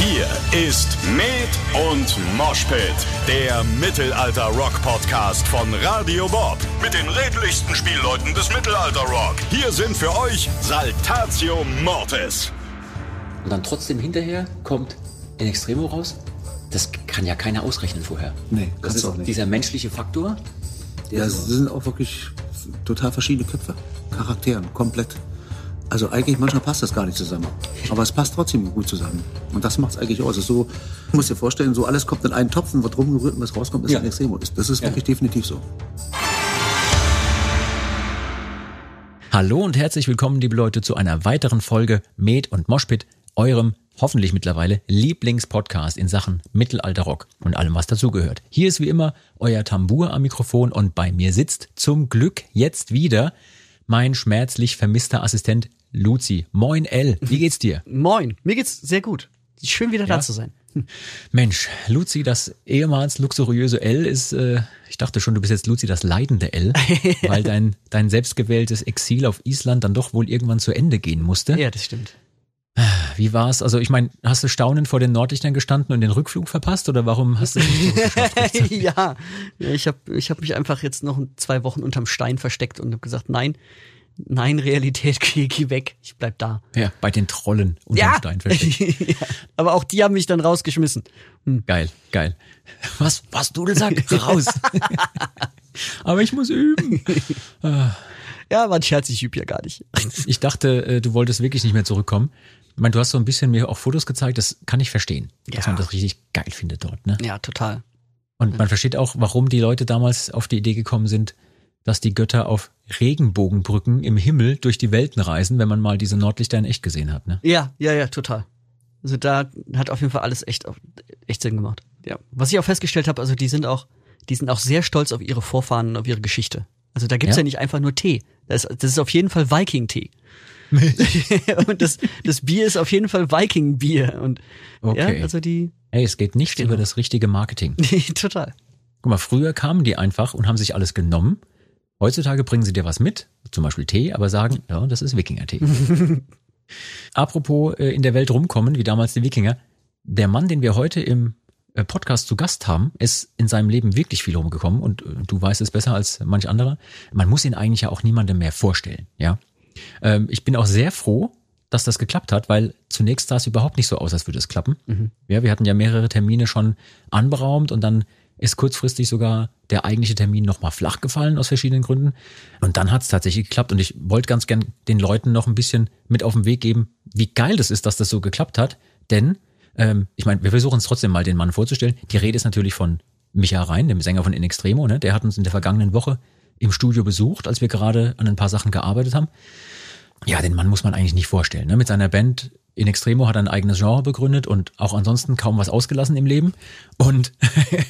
Hier ist Med und Moshpit, der Mittelalter-Rock-Podcast von Radio Bob. Mit den redlichsten Spielleuten des Mittelalter-Rock. Hier sind für euch Saltatio Mortis. Und dann trotzdem hinterher kommt in Extremo raus. Das kann ja keiner ausrechnen vorher. Nee, das kannst ist auch nicht. dieser menschliche Faktor. Ja, es sind auch wirklich total verschiedene Köpfe, Charakteren, komplett. Also eigentlich manchmal passt das gar nicht zusammen. Aber es passt trotzdem gut zusammen. Und das macht es eigentlich aus. So, du musst dir vorstellen, so alles kommt in einen Topf und wird rumgerührt und was rauskommt, ist Ja. ein Extremo. Das das ist wirklich definitiv so. Hallo und herzlich willkommen, liebe Leute, zu einer weiteren Folge Med und Moshpit, eurem hoffentlich mittlerweile Lieblingspodcast in Sachen Mittelalterrock und allem, was dazugehört. Hier ist wie immer euer Tambour am Mikrofon und bei mir sitzt zum Glück jetzt wieder mein schmerzlich vermisster Assistent Luzi. Moin L, wie geht's dir? Moin, mir geht's sehr gut. Schön wieder Ja? da zu sein. Mensch, Luzi, das ehemals luxuriöse L ist, äh, ich dachte schon, du bist jetzt Luzi, das leidende L, weil dein, dein selbstgewähltes Exil auf Island dann doch wohl irgendwann zu Ende gehen musste. Ja, das stimmt. Wie war's? Also ich meine, hast du staunend vor den Nordlichtern gestanden und den Rückflug verpasst oder warum hast du nicht ja, ich habe ich hab mich einfach jetzt noch zwei Wochen unterm Stein versteckt und habe gesagt, nein, nein, Realität, geh, geh weg, ich bleib da. ja, bei den Trollen unter dem Stein ja. Aber auch die haben mich dann rausgeschmissen. Geil, geil. Was, was, Dudelsack? Raus! Aber ich muss üben. Ja, war ein Scherz, ich üb ja gar nicht. Ich dachte, äh, du wolltest wirklich nicht mehr zurückkommen. Ich meine, du hast so ein bisschen mir auch Fotos gezeigt, das kann ich verstehen, dass Ja. man das richtig geil findet dort. Ne? Ja, total. Und man versteht auch, warum die Leute damals auf die Idee gekommen sind, dass die Götter auf Regenbogenbrücken im Himmel durch die Welten reisen, wenn man mal diese Nordlichter in echt gesehen hat. Ne? Ja, ja, ja, total. Also da hat auf jeden Fall alles echt, echt Sinn gemacht. Ja. Was ich auch festgestellt habe, also die sind auch, die sind auch sehr stolz auf ihre Vorfahren und auf ihre Geschichte. Also da gibt's Ja? ja, nicht einfach nur Tee. Das, ist- das ist auf jeden Fall Viking-Tee. und das, das Bier ist auf jeden Fall Viking-Bier. Und Okay. ja, also die, Hey, es geht nicht über das richtige Marketing. total. Guck mal, früher kamen die einfach und haben sich alles genommen. Heutzutage bringen sie dir was mit, zum Beispiel Tee, aber sagen, ja, das ist Wikinger-Tee. Apropos äh, in der Welt rumkommen, wie damals die Wikinger. Der Mann, den wir heute im äh, Podcast zu Gast haben, ist in seinem Leben wirklich viel rumgekommen und äh, du weißt es besser als manch anderer. Man muss ihn eigentlich ja auch niemandem mehr vorstellen, ja. Ähm, ich bin auch sehr froh, dass das geklappt hat, weil zunächst sah es überhaupt nicht so aus, als würde es klappen. Ja, wir hatten ja mehrere Termine schon anberaumt und dann ist kurzfristig sogar der eigentliche Termin nochmal flach gefallen aus verschiedenen Gründen. Und dann hat es tatsächlich geklappt. Und ich wollte ganz gern den Leuten noch ein bisschen mit auf den Weg geben, wie geil das ist, dass das so geklappt hat. Denn, ähm, ich meine, wir versuchen es trotzdem mal den Mann vorzustellen. Die Rede ist natürlich von Micha Rhein, dem Sänger von In Extremo. Ne? Der hat uns in der vergangenen Woche im Studio besucht, als wir gerade an ein paar Sachen gearbeitet haben. Ja, den Mann muss man eigentlich nicht vorstellen. Ne? Mit seiner Band In Extremo hat er ein eigenes Genre begründet und auch ansonsten kaum was ausgelassen im Leben. Und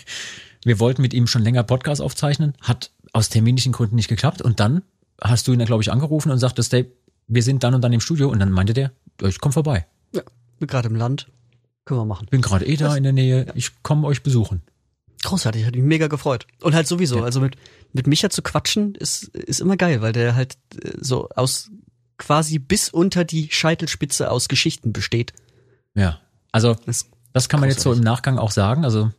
wir wollten mit ihm schon länger Podcast aufzeichnen, hat aus terminischen Gründen nicht geklappt. Und dann hast du ihn, glaube ich, angerufen und sagtest, Dave, wir sind dann und dann im Studio. Und dann meinte der, ja, ich komme vorbei. Ja, bin gerade im Land. Können wir machen. Bin gerade eh da in der Nähe. Ich komme euch besuchen. Großartig, hat mich mega gefreut. Und halt sowieso, Ja. also mit, mit Micha zu quatschen ist, ist immer geil, weil der halt äh, so aus quasi bis unter die Scheitelspitze aus Geschichten besteht. Ja, also Das, Das kann man jetzt so im Nachgang auch sagen. Also,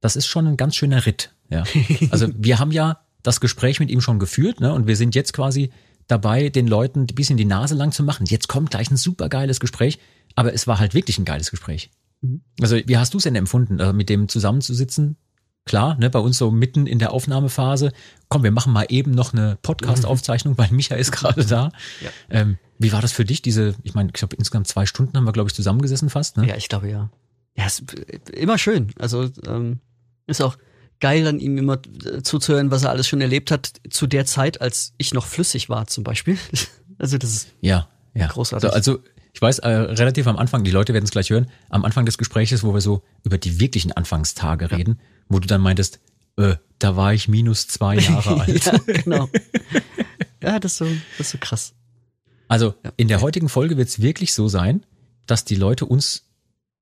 das ist schon ein ganz schöner Ritt. Ja. Also, wir haben ja das Gespräch mit ihm schon geführt, ne? Und wir sind jetzt quasi dabei, den Leuten ein bisschen die Nase lang zu machen. Jetzt kommt gleich ein super geiles Gespräch. Aber es war halt wirklich ein geiles Gespräch. Also, wie hast du es denn empfunden, äh, mit dem zusammenzusitzen? Klar, ne, bei uns so mitten in der Aufnahmephase. Komm, wir machen mal eben noch eine Podcast-Aufzeichnung, weil Micha ist gerade da. Ja. Ähm, wie war das für dich? Diese, ich meine, ich glaube, insgesamt zwei Stunden haben wir, glaube ich, zusammengesessen fast. Ne? ja, ich glaube ja. Ja, ist immer schön. Also ähm, ist auch geil, an ihm immer äh, zuzuhören, was er alles schon erlebt hat zu der Zeit, als ich noch flüssig war zum Beispiel. Also das ist Ja, ja. Großartig. So, also ich weiß, äh, relativ am Anfang, die Leute werden es gleich hören, am Anfang des Gespräches, wo wir so über die wirklichen Anfangstage reden, wo du dann meintest, äh, da war ich minus zwei Jahre alt. ja, genau. Ja, das ist so, das ist so krass. Also in der heutigen Folge wird es wirklich so sein, dass die Leute uns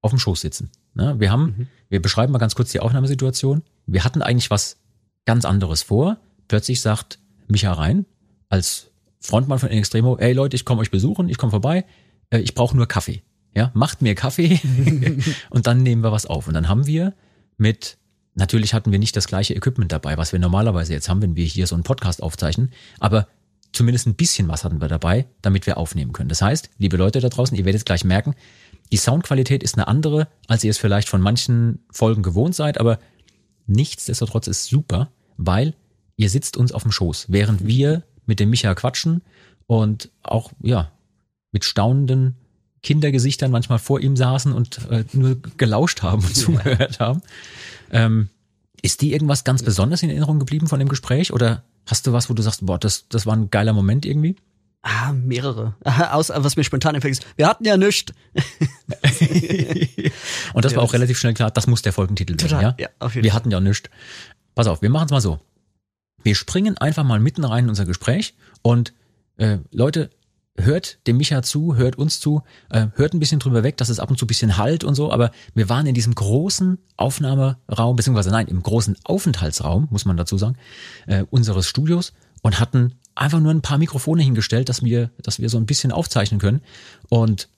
auf dem Schoß sitzen. Ne? Wir haben, wir beschreiben mal ganz kurz die Aufnahmesituation. Wir hatten eigentlich was ganz anderes vor. Plötzlich sagt Micha Rein als Frontmann von In Extremo, ey Leute, ich komme euch besuchen, ich komme vorbei, äh, ich brauche nur Kaffee. ja, macht mir Kaffee und dann nehmen wir was auf. Und dann haben wir mit, natürlich hatten wir nicht das gleiche Equipment dabei, was wir normalerweise jetzt haben, wenn wir hier so einen Podcast aufzeichnen, aber zumindest ein bisschen was hatten wir dabei, damit wir aufnehmen können. Das heißt, liebe Leute da draußen, ihr werdet gleich merken, die Soundqualität ist eine andere, als ihr es vielleicht von manchen Folgen gewohnt seid, aber nichtsdestotrotz ist super, weil ihr sitzt uns auf dem Schoß, während wir mit dem Micha quatschen und auch, ja, mit staunenden Kindergesichtern manchmal vor ihm saßen und äh, nur gelauscht haben und zugehört haben. Ähm, ist dir irgendwas ganz Besonderes in Erinnerung geblieben von dem Gespräch oder hast du was, wo du sagst, boah, das, das war ein geiler Moment irgendwie? Ah, mehrere. Aus, was mir spontan einfällt, ist, wir hatten ja nichts. und das Ja, war auch relativ schnell klar, das muss der Folgentitel Total, werden, ja? ja, auf jeden wir hatten ja nichts. Pass auf, wir machen es mal so. Wir springen einfach mal mitten rein in unser Gespräch und äh, Leute, hört dem Micha zu, hört uns zu, äh, hört ein bisschen drüber weg, dass es ab und zu ein bisschen halt und so, aber wir waren in diesem großen Aufnahmeraum, beziehungsweise nein, im großen Aufenthaltsraum, muss man dazu sagen, äh, unseres Studios und hatten einfach nur ein paar Mikrofone hingestellt, dass wir, dass wir so ein bisschen aufzeichnen können und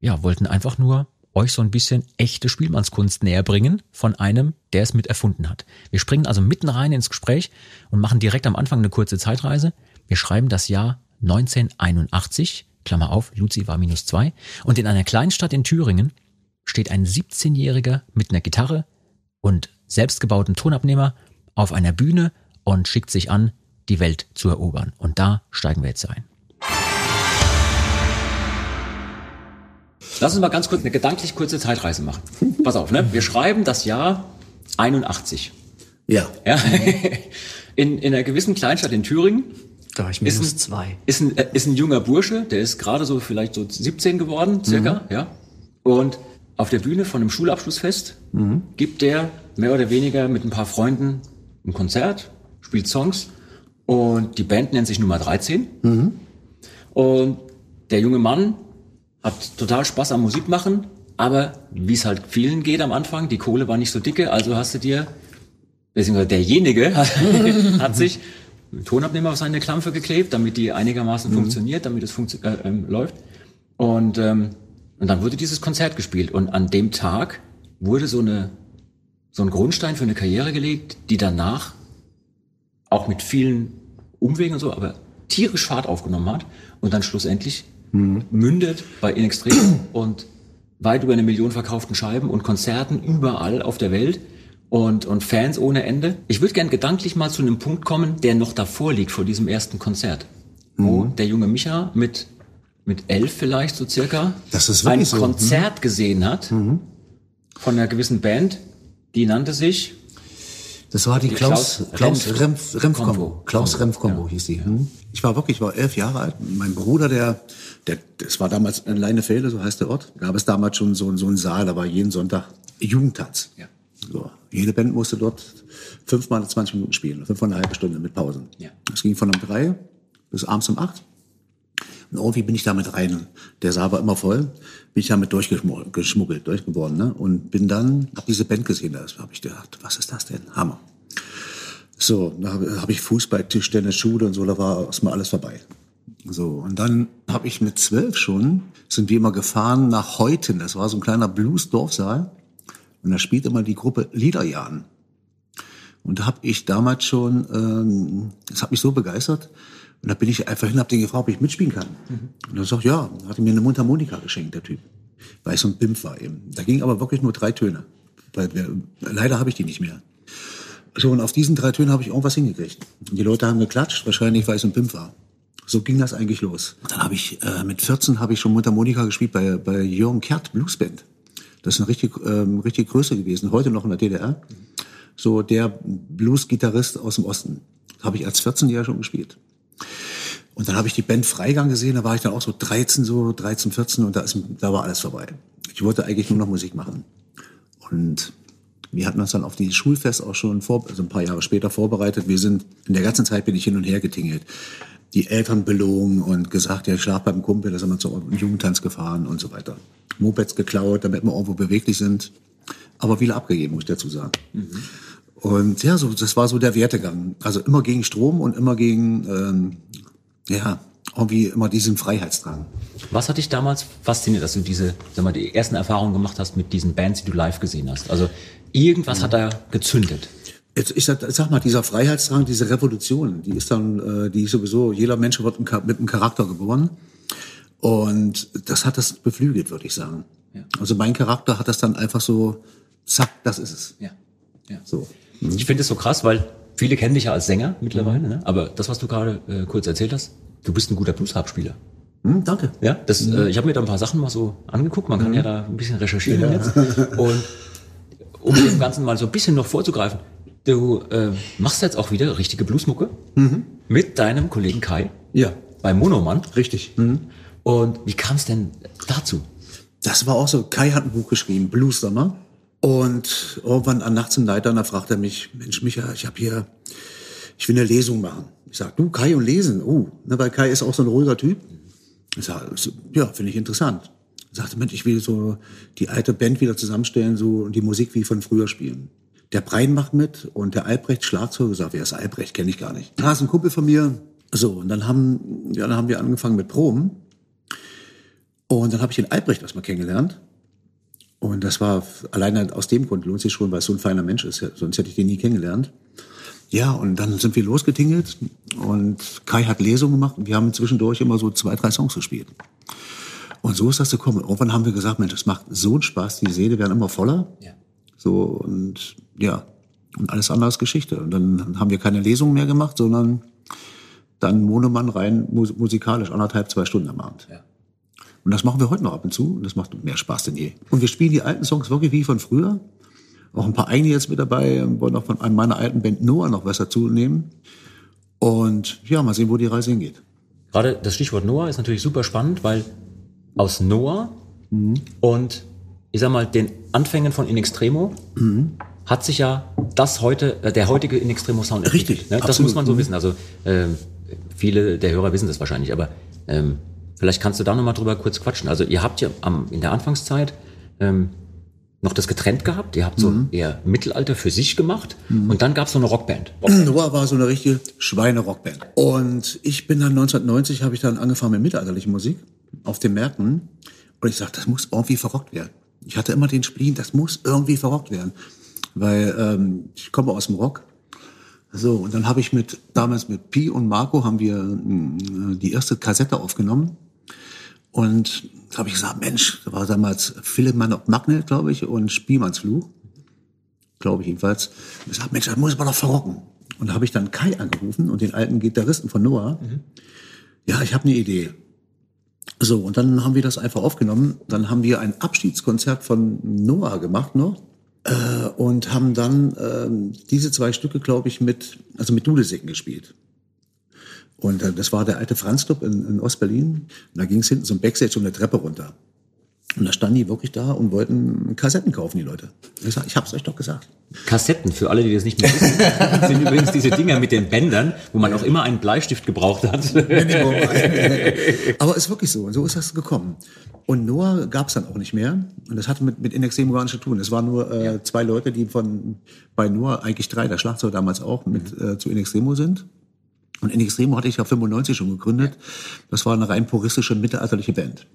ja, wollten einfach nur euch so ein bisschen echte Spielmannskunst näher bringen von einem, der es mit erfunden hat. Wir springen also mitten rein ins Gespräch und machen direkt am Anfang eine kurze Zeitreise. Wir schreiben das Jahr 1981, Klammer auf, Luzi war minus zwei, und in einer Kleinstadt in Thüringen steht ein 17-Jähriger mit einer Gitarre und selbstgebauten Tonabnehmer auf einer Bühne und schickt sich an, die Welt zu erobern. Und da steigen wir jetzt ein. Lass uns mal ganz kurz eine gedanklich kurze Zeitreise machen. Pass auf, ne? Wir schreiben das Jahr 81. Ja. Ja? In, in einer gewissen Kleinstadt in Thüringen Da war ich ist minus ein, zwei. Ist ein, äh, ist ein junger Bursche, der ist gerade so vielleicht so 17 geworden, circa, ja. Und auf der Bühne von einem Schulabschlussfest gibt der mehr oder weniger mit ein paar Freunden ein Konzert, spielt Songs und die Band nennt sich Nummer 13. Und der junge Mann hat total Spaß am Musik machen, aber wie es halt vielen geht am Anfang, die Kohle war nicht so dicke, also hast du dir beziehungsweise derjenige hat, hat sich Tonabnehmer auf seine Klampfe geklebt, damit die einigermaßen funktioniert, damit es funktio äh, ähm, läuft. Und, ähm, und dann wurde dieses Konzert gespielt. Und an dem Tag wurde so eine so ein Grundstein für eine Karriere gelegt, die danach auch mit vielen Umwegen und so, aber tierisch Fahrt aufgenommen hat und dann schlussendlich mündet bei In Extremo und weit über eine Million verkauften Scheiben und Konzerten überall auf der Welt und, und Fans ohne Ende. Ich würde gern gedanklich mal zu einem Punkt kommen, der noch davor liegt, vor diesem ersten Konzert, wo der junge Micha mit, mit elf vielleicht so circa Das ist ein so. Konzert gesehen hat von einer gewissen Band, die nannte sich Das war die, Die Klaus, Klaus Klaus Renf- Renf, Renf Kombo. Kombo. Klaus Renf Kombo ja. hieß die. Hm? Ich war wirklich, ich war elf Jahre alt. Mein Bruder, der, der, das war damals in Leinefelde, so heißt der Ort. Da gab es damals schon so, so einen Saal, da war jeden Sonntag Jugendtanz. Ja. So. Jede Band musste dort fünfmal 20 Minuten spielen, fünfmal eine halbe Stunde mit Pausen. Ja. Das ging von um drei bis abends um acht. Und irgendwie bin ich damit rein. Der Saal war immer voll. Bin ich damit durchgeschmuggelt, durchgeworden. Ne? Und bin dann, hab diese Band gesehen. Da habe ich gedacht, was ist das denn? Hammer. So, da habe hab ich Fußball, Tischtennis, Schule und so, da war erstmal alles vorbei. So, und dann habe ich mit zwölf schon, sind wir immer gefahren nach Heuten. Das war so ein kleiner Blues-Dorfsaal. Und da spielt immer die Gruppe Liederjahren. Und da habe ich damals schon, ähm, das hat mich so begeistert. Und da bin ich einfach hin, hab den gefragt, ob ich mitspielen kann. Und dann sagt ja, hat er mir eine Mundharmonika geschenkt, der Typ. Weil ich so ein Bimp war eben. Da ging aber wirklich nur drei Töne. Weil wir, leider habe ich die nicht mehr. So, und auf diesen drei Tönen habe ich irgendwas hingekriegt. Und die Leute haben geklatscht, wahrscheinlich, weil ich so ein Pimp war. So ging das eigentlich los. Dann habe ich, äh, mit 14 habe ich schon Mundharmonika gespielt bei, bei Jürgen Kert Bluesband. Das ist eine richtig, ähm, richtig Größe gewesen, heute noch in der DDR. So der Blues-Gitarrist aus dem Osten. Habe ich als 14-Jähriger schon gespielt. Und dann habe ich die Band Freigang gesehen, da war ich dann auch so 13, so 13, 14 und da, ist, da war alles vorbei. Ich wollte eigentlich nur noch Musik machen. Und wir hatten uns dann auf die Schulfest auch schon vor, also ein paar Jahre später vorbereitet. Wir sind, in der ganzen Zeit bin ich hin und her getingelt. Die Eltern belogen und gesagt, ja, ich schlaf beim Kumpel, da sind wir zum Jugendtanz gefahren und so weiter. Mopeds geklaut, damit wir irgendwo beweglich sind. Aber viele abgegeben, muss ich dazu sagen. Und ja, so, das war so der Wertegang. Also immer gegen Strom und immer gegen, ähm, ja, irgendwie immer diesen Freiheitsdrang. Was hat dich damals fasziniert, dass du diese, sag mal, die ersten Erfahrungen gemacht hast mit diesen Bands, die du live gesehen hast? Also irgendwas hat da gezündet. Jetzt, ich sag, sag mal, dieser Freiheitsdrang, diese Revolution, die ist dann, äh, die ist sowieso, jeder Mensch wird mit einem Charakter geboren. Und das hat das beflügelt, würde ich sagen. Ja. Also mein Charakter hat das dann einfach so, zack, das ist es. Ja. ja. So. Ich finde es so krass, weil viele kennen dich ja als Sänger mittlerweile, ne? aber das, was du gerade äh, kurz erzählt hast, du bist ein guter Bluesharp-Spieler. Hm, danke. Ja, das, äh, ich habe mir da ein paar Sachen mal so angeguckt. Man kann ja da ein bisschen recherchieren jetzt. Und um dem Ganzen mal so ein bisschen noch vorzugreifen, du äh, machst jetzt auch wieder richtige Bluesmucke mit deinem Kollegen Kai Ja, bei Monoman. richtig. Mhm. Und wie kam es denn dazu? Das war auch so, Kai hat ein Buch geschrieben, Blues Sommer. Und irgendwann an nachts im Leiter, da fragt er mich, Mensch, Micha, ich habe hier, ich will eine Lesung machen. Ich sag, du, Kai und lesen, oh, ne, weil Kai ist auch so ein ruhiger Typ. Ich sag, ja, finde ich interessant. Er sagte, Mensch, ich will so die alte Band wieder zusammenstellen, so und die Musik wie von früher spielen. Der Brein macht mit und der Albrecht Schlagzeug sagt, wer ist Albrecht? Kenne ich gar nicht. Da ist ein Kumpel von mir. So, und dann haben, ja, dann haben wir angefangen mit Proben. Und dann habe ich den Albrecht erstmal kennengelernt. Und das war alleine aus dem Grund lohnt sich schon, weil es so ein feiner Mensch ist. Sonst hätte ich den nie kennengelernt. Ja, und dann sind wir losgetingelt und Kai hat Lesungen gemacht und wir haben zwischendurch immer so zwei, drei Songs gespielt. Und so ist das gekommen. Irgendwann haben wir gesagt, Mensch, das macht so einen Spaß, die Seele werden immer voller. Ja. So, und ja, und alles andere ist Geschichte. Und dann haben wir keine Lesungen mehr gemacht, sondern dann Monomann rein mus musikalisch, anderthalb, zwei Stunden am Abend. Ja. Und das machen wir heute noch ab und zu und das macht mehr Spaß denn je. Und wir spielen die alten Songs wirklich wie von früher. Auch ein paar eigene jetzt mit dabei, Wir wollen auch von einem meiner alten Band Noah noch was dazu nehmen. Und ja, mal sehen, wo die Reise hingeht. Gerade das Stichwort Noah ist natürlich super spannend, weil aus Noah und ich sag mal den Anfängen von In Extremo hat sich ja das heute, äh, der heutige In Extremo Sound entwickelt. Richtig, ne? Das muss man so Mhm. wissen. Also ähm, viele der Hörer wissen das wahrscheinlich, aber ähm, vielleicht kannst du da nochmal drüber kurz quatschen. Also ihr habt ja am, in der Anfangszeit ähm, noch das getrennt gehabt. Ihr habt so Mhm. eher Mittelalter für sich gemacht und dann gab es so eine Rockband. Noah war so eine richtige Schweinerockband. Und ich bin dann 1990, habe ich dann angefangen mit mittelalterlicher Musik auf den Märkten. Und ich sagte, das muss irgendwie verrockt werden. Ich hatte immer den Spleen, das muss irgendwie verrockt werden. Weil ähm, ich komme aus dem Rock. So, und dann habe ich mit, damals mit Pi und Marco haben wir mh, die erste Kassette aufgenommen. Und da habe ich gesagt, Mensch, da war damals Philipp auf Magnet, glaube ich, und Spielmannsfluch glaube ich jedenfalls. Und gesagt, Mensch, das muss man doch verrocken. Und da habe ich dann Kai angerufen und den alten Gitarristen von Noah. Ja, ich habe eine Idee. So, und dann haben wir das einfach aufgenommen. Dann haben wir ein Abschiedskonzert von Noah gemacht noch. Äh, und haben dann ähm, diese zwei Stücke, glaube ich, mit, also mit Dudesicken gespielt. Und äh, das war der alte Franz Club in, in Ostberlin. Und da ging es hinten so ein Backstage um eine Treppe runter. Und da standen die wirklich da und wollten Kassetten kaufen, die Leute. Ich sag, ich hab's euch doch gesagt. Kassetten, für alle, die das nicht mehr wissen, sind übrigens diese Dinger mit den Bändern, wo man auch immer einen Bleistift gebraucht hat. Aber ist wirklich so. Und so ist das gekommen. Und Noah gab's dann auch nicht mehr. Und das hatte mit, mit Inextremo gar nichts zu tun. Es waren nur äh, zwei Leute, die von bei Noah, eigentlich drei, der Schlagzeuger damals auch, mit äh, zu Inextremo sind. Und Inextremo hatte ich ja 95 schon gegründet. Das war eine rein puristische, mittelalterliche Band.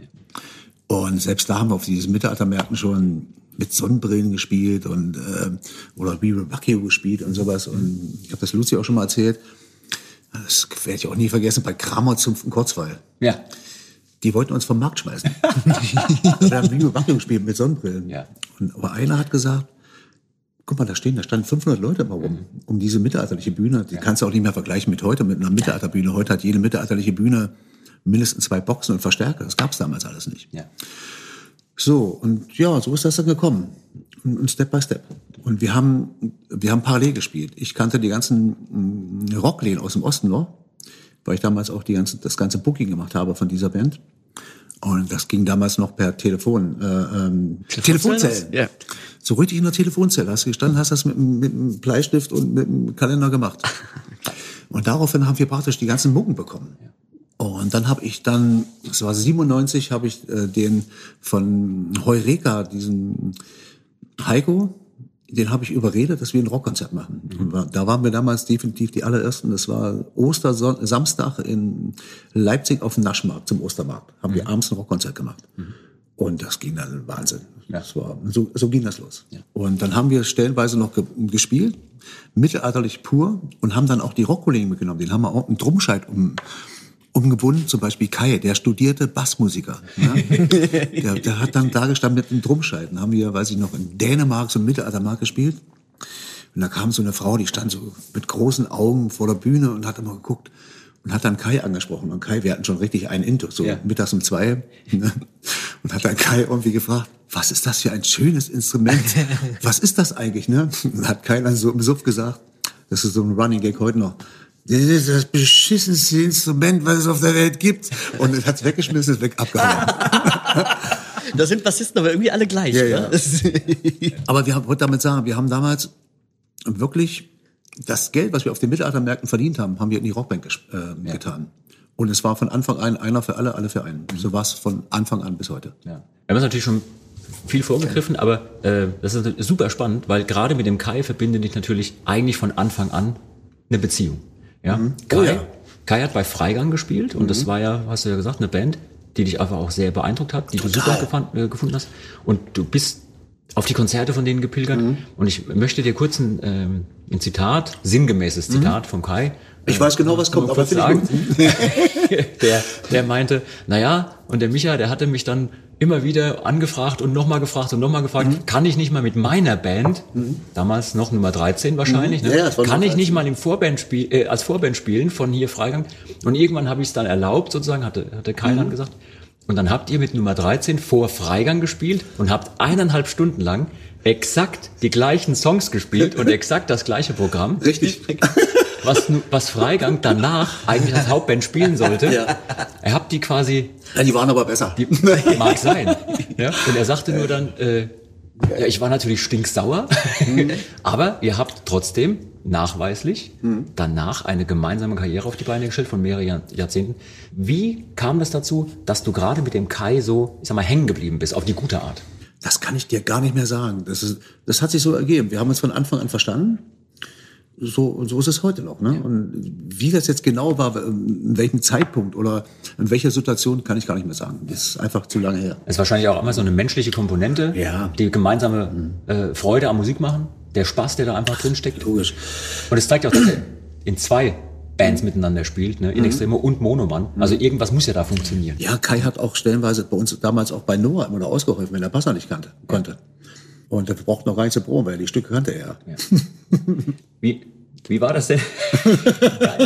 Und selbst da haben wir auf diesen Mittelaltermärkten schon mit Sonnenbrillen gespielt und äh, oder We Rock You gespielt und sowas. Und ich habe das Lucy auch schon mal erzählt. Das werde ich auch nie vergessen, bei Kramer zum Kurzweil. Ja. Die wollten uns vom Markt schmeißen. Wir haben Video Wackeln gespielt mit Sonnenbrillen. Ja. Und, aber einer hat gesagt, guck mal, da stehen, da standen 500 Leute immer rum, um diese mittelalterliche Bühne. Die kannst du auch nicht mehr vergleichen mit heute, mit einer Mittelalterbühne. Heute hat jede mittelalterliche Bühne mindestens zwei Boxen und Verstärker. Das gab's damals alles nicht. ja. So, und ja, so ist das dann gekommen. Und, und Step by Step. Und wir haben, wir haben parallel gespielt. Ich kannte die ganzen mm, Rockläden aus dem Osten noch, weil ich damals auch die ganze, das ganze Booking gemacht habe von dieser Band. Und das ging damals noch per Telefon, äh, ähm, Telefonzellen. Ja. So richtig in der Telefonzelle. Hast du gestanden, hast das mit, mit einem Bleistift und mit einem Kalender gemacht. Und daraufhin haben wir praktisch die ganzen Mucken bekommen. Und dann habe ich dann, das war 97, habe ich äh, den von Heureka, diesen Heiko, den habe ich überredet, dass wir ein Rockkonzert machen. Und da waren wir damals definitiv die allerersten. Das war Ostersamstag in Leipzig auf dem Naschmarkt zum Ostermarkt. Haben wir abends ein Rockkonzert gemacht. Und das ging dann Wahnsinn. Das war, so, so ging das los. Und dann haben wir stellenweise noch ge gespielt, mittelalterlich pur, und haben dann auch die Rockkollegen mitgenommen. Den haben wir auch einen Drumscheit um, umgebunden, zum Beispiel Kai, der studierte Bassmusiker. Ne? der, der hat dann da gestanden mit einem Drumscheit. Dann haben wir, weiß ich noch, in Dänemark, so im Mittelaltermarkt gespielt. Und da kam so eine Frau, die stand so mit großen Augen vor der Bühne und hat immer geguckt und hat dann Kai angesprochen. Und Kai, wir hatten schon richtig einen Intus, so Ja. mittags um zwei. Ne? Und hat dann Kai irgendwie gefragt, was ist das für ein schönes Instrument? Was ist das eigentlich? Ne? Und hat Kai dann so im Suff gesagt, das ist so ein Running Gag heute noch. Das ist das beschissenste Instrument, was es auf der Welt gibt. Und es hat's weggeschmissen, ist weg abgehauen. Da sind Bassisten aber irgendwie alle gleich. Ja, ne? ja. Aber wir haben, wollte damit sagen, wir haben damals wirklich das Geld, was wir auf den Mittelaltermärkten verdient haben, haben wir in die Rockbank äh, getan. Und es war von Anfang an einer für alle, alle für einen. So war es von Anfang an bis heute. Ja. Wir haben es natürlich schon viel vorgegriffen, aber äh, das ist super spannend, weil gerade mit dem Kai verbindet dich natürlich eigentlich von Anfang an eine Beziehung. Ja? Kai, Oh ja. Kai hat bei Freigang gespielt und das war ja, hast du ja gesagt, eine Band, die dich einfach auch sehr beeindruckt hat, die du super äh, gefunden hast. Und du bist auf die Konzerte von denen gepilgert. Und ich möchte dir kurz ein, ähm, ein Zitat, sinngemäßes Zitat vom Kai. Ich weiß genau, was kommt, mal aber sagen. der, der meinte, naja, und der Micha, der hatte mich dann immer wieder angefragt und nochmal gefragt und nochmal gefragt, Mhm. kann ich nicht mal mit meiner Band, damals noch Nummer 13 wahrscheinlich, Mhm. ne, Ja, kann ich nicht 13. mal im Vorband spiel, äh, als Vorband spielen von hier Freigang. Und irgendwann habe ich es dann erlaubt, sozusagen, hatte, hatte Kai Mhm. gesagt. Und dann habt ihr mit Nummer 13 vor Freigang gespielt und habt eineinhalb Stunden lang exakt die gleichen Songs gespielt und exakt das gleiche Programm Richtig. was, was Freigang danach eigentlich als Hauptband spielen sollte. Er habt die quasi, Ja, die waren aber besser. die, mag sein. Ja? Und er sagte nur dann, äh, ja, ich war natürlich stinksauer, aber ihr habt trotzdem nachweislich danach eine gemeinsame Karriere auf die Beine gestellt von mehreren Jahr, Jahrzehnten. Wie kam das dazu, dass du gerade mit dem Kai so, ich sag mal, hängen geblieben bist, auf die gute Art? Das kann ich dir gar nicht mehr sagen. Das, ist, das hat sich so ergeben. Wir haben uns von Anfang an verstanden. So, und so ist es heute noch. Ne? Und wie das jetzt genau war, in welchem Zeitpunkt oder in welcher Situation, kann ich gar nicht mehr sagen. Das ist einfach zu lange her. Es ist wahrscheinlich auch immer so eine menschliche Komponente, Ja. die gemeinsame äh, Freude am Musik machen, der Spaß, der da einfach drin steckt. Logisch. Und es zeigt auch, dass er in zwei Bands miteinander spielt, ne? In Extremo und Monoman. Also irgendwas muss ja da funktionieren. Ja, Kai hat auch stellenweise bei uns damals auch bei Noah immer noch ausgeholfen, wenn er Passer nicht kannte, konnte. Und er braucht noch gar nicht zu proben, weil die Stücke kannte er. Wie, wie war das denn?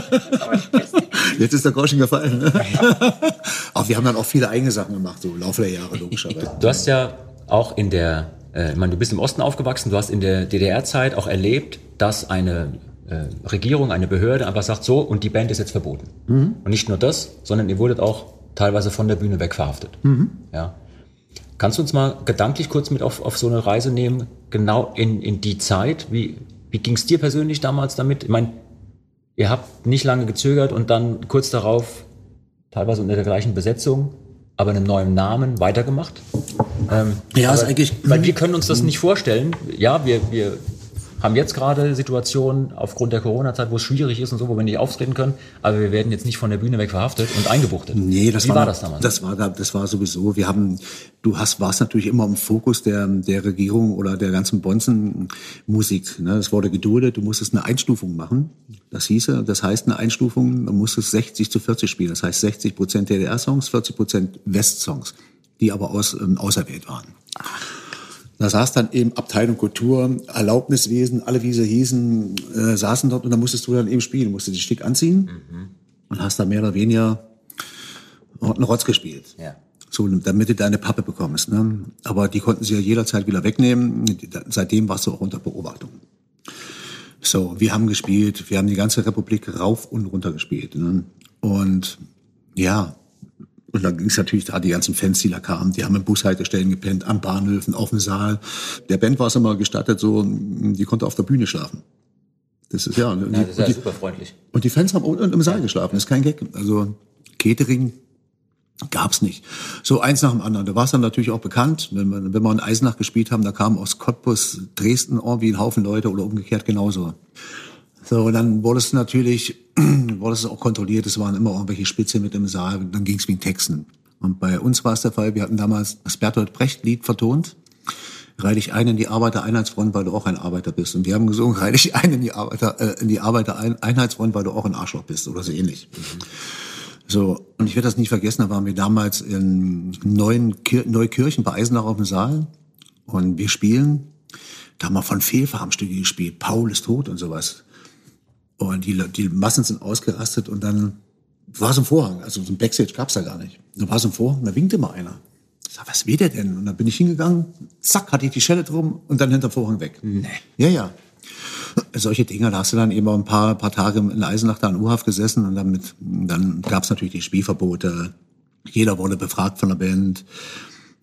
Jetzt ist der Groschen gefallen. Ne? Aber wir haben dann auch viele eigene Sachen gemacht, so im Laufe der Jahre, logischerweise. Du hast ja auch in der, äh, ich meine, du bist im Osten aufgewachsen, du hast in der DDR-Zeit auch erlebt, dass eine äh, Regierung, eine Behörde einfach sagt, so, und die Band ist jetzt verboten. Und nicht nur das, sondern ihr wurdet auch teilweise von der Bühne weg verhaftet. Ja. Kannst du uns mal gedanklich kurz mit auf, auf so eine Reise nehmen, genau in, in die Zeit? Wie, wie ging es dir persönlich damals damit? Ich meine, ihr habt nicht lange gezögert und dann kurz darauf, teilweise unter der gleichen Besetzung, aber einem neuen Namen weitergemacht. Ähm, Ja, ist eigentlich- Weil wir können uns das nicht vorstellen. Ja, wir, wir haben jetzt gerade Situationen aufgrund der Corona-Zeit, wo es schwierig ist und so, wo wir nicht auftreten können, aber wir werden jetzt nicht von der Bühne weg verhaftet und eingebuchtet. Nee, das Wie war, war das damals? Das war, da- das war sowieso. Wir haben, du hast, warst natürlich immer im Fokus der, der Regierung oder der ganzen Bonzen-Musik. Ne? Es wurde geduldet. Du musstest eine Einstufung machen. Das hieße, das heißt eine Einstufung, man musste 60 zu 40 spielen. Das heißt 60 Prozent DDR-Songs, 40 Prozent West-Songs, die aber aus, ähm, auserwählt waren. Da saß dann eben Abteilung Kultur, Erlaubniswesen, alle wie sie hießen, äh, saßen dort und da musstest du dann eben spielen, musst du die Stick anziehen und hast da mehr oder weniger einen Rotz gespielt. Ja. So, damit du deine Pappe bekommst. Ne? Aber die konnten sie ja jederzeit wieder wegnehmen. Seitdem warst du auch unter Beobachtung. So, wir haben gespielt, wir haben die ganze Republik rauf und runter gespielt. Ne? Und ja, und dann ging es natürlich da, die ganzen Fans, die da kamen, die haben in Bushaltestellen gepennt, am Bahnhöfen, auf dem Saal. Der Band war es immer gestattet, so, die konnte auf der Bühne schlafen. Das ist ja, und Ja, die, das ist ja die, super freundlich. und die Fans haben unten im Saal geschlafen, das ist kein Gag. Also Catering Gab's nicht. So eins nach dem anderen. Da war es dann natürlich auch bekannt, wenn wir, wenn wir in Eisenach gespielt haben, da kamen aus Cottbus, Dresden irgendwie ein Haufen Leute oder umgekehrt genauso. So, und dann wurde es natürlich, wurde es auch kontrolliert, es waren immer irgendwelche Spitze mit im Saal, dann ging es wegen Texten. Und bei uns war es der Fall, wir hatten damals das Bertolt Brecht-Lied vertont. Reih dich ein in die Arbeitereinheitsfront, weil du auch ein Arbeiter bist. Und wir haben gesungen, reih dich ein in die Arbeiter, äh, in die Arbeitereinheitsfront, weil du auch ein Arschloch bist oder so ähnlich. So, und ich werde das nicht vergessen, da waren wir damals in Neuen, Neukirchen bei Eisenach auf dem Saal und wir spielen, da haben wir von Fehlfarbenstücke gespielt, Paul ist tot und sowas. Und die, die Massen sind ausgerastet und dann war so ein Vorhang, also so ein Backstage gab's da gar nicht. Da war so ein Vorhang, da winkte mal einer. Ich sag, was will der denn? Und dann bin ich hingegangen, zack, hatte ich die Schelle drum und dann hinter Vorhang weg. Nee. Ja, ja solche Dinge, da hast du dann eben auch ein paar, paar Tage in Eisenach da in U-Haft gesessen und dann, mit, dann gab es natürlich die Spielverbote. Jeder wurde befragt von der Band.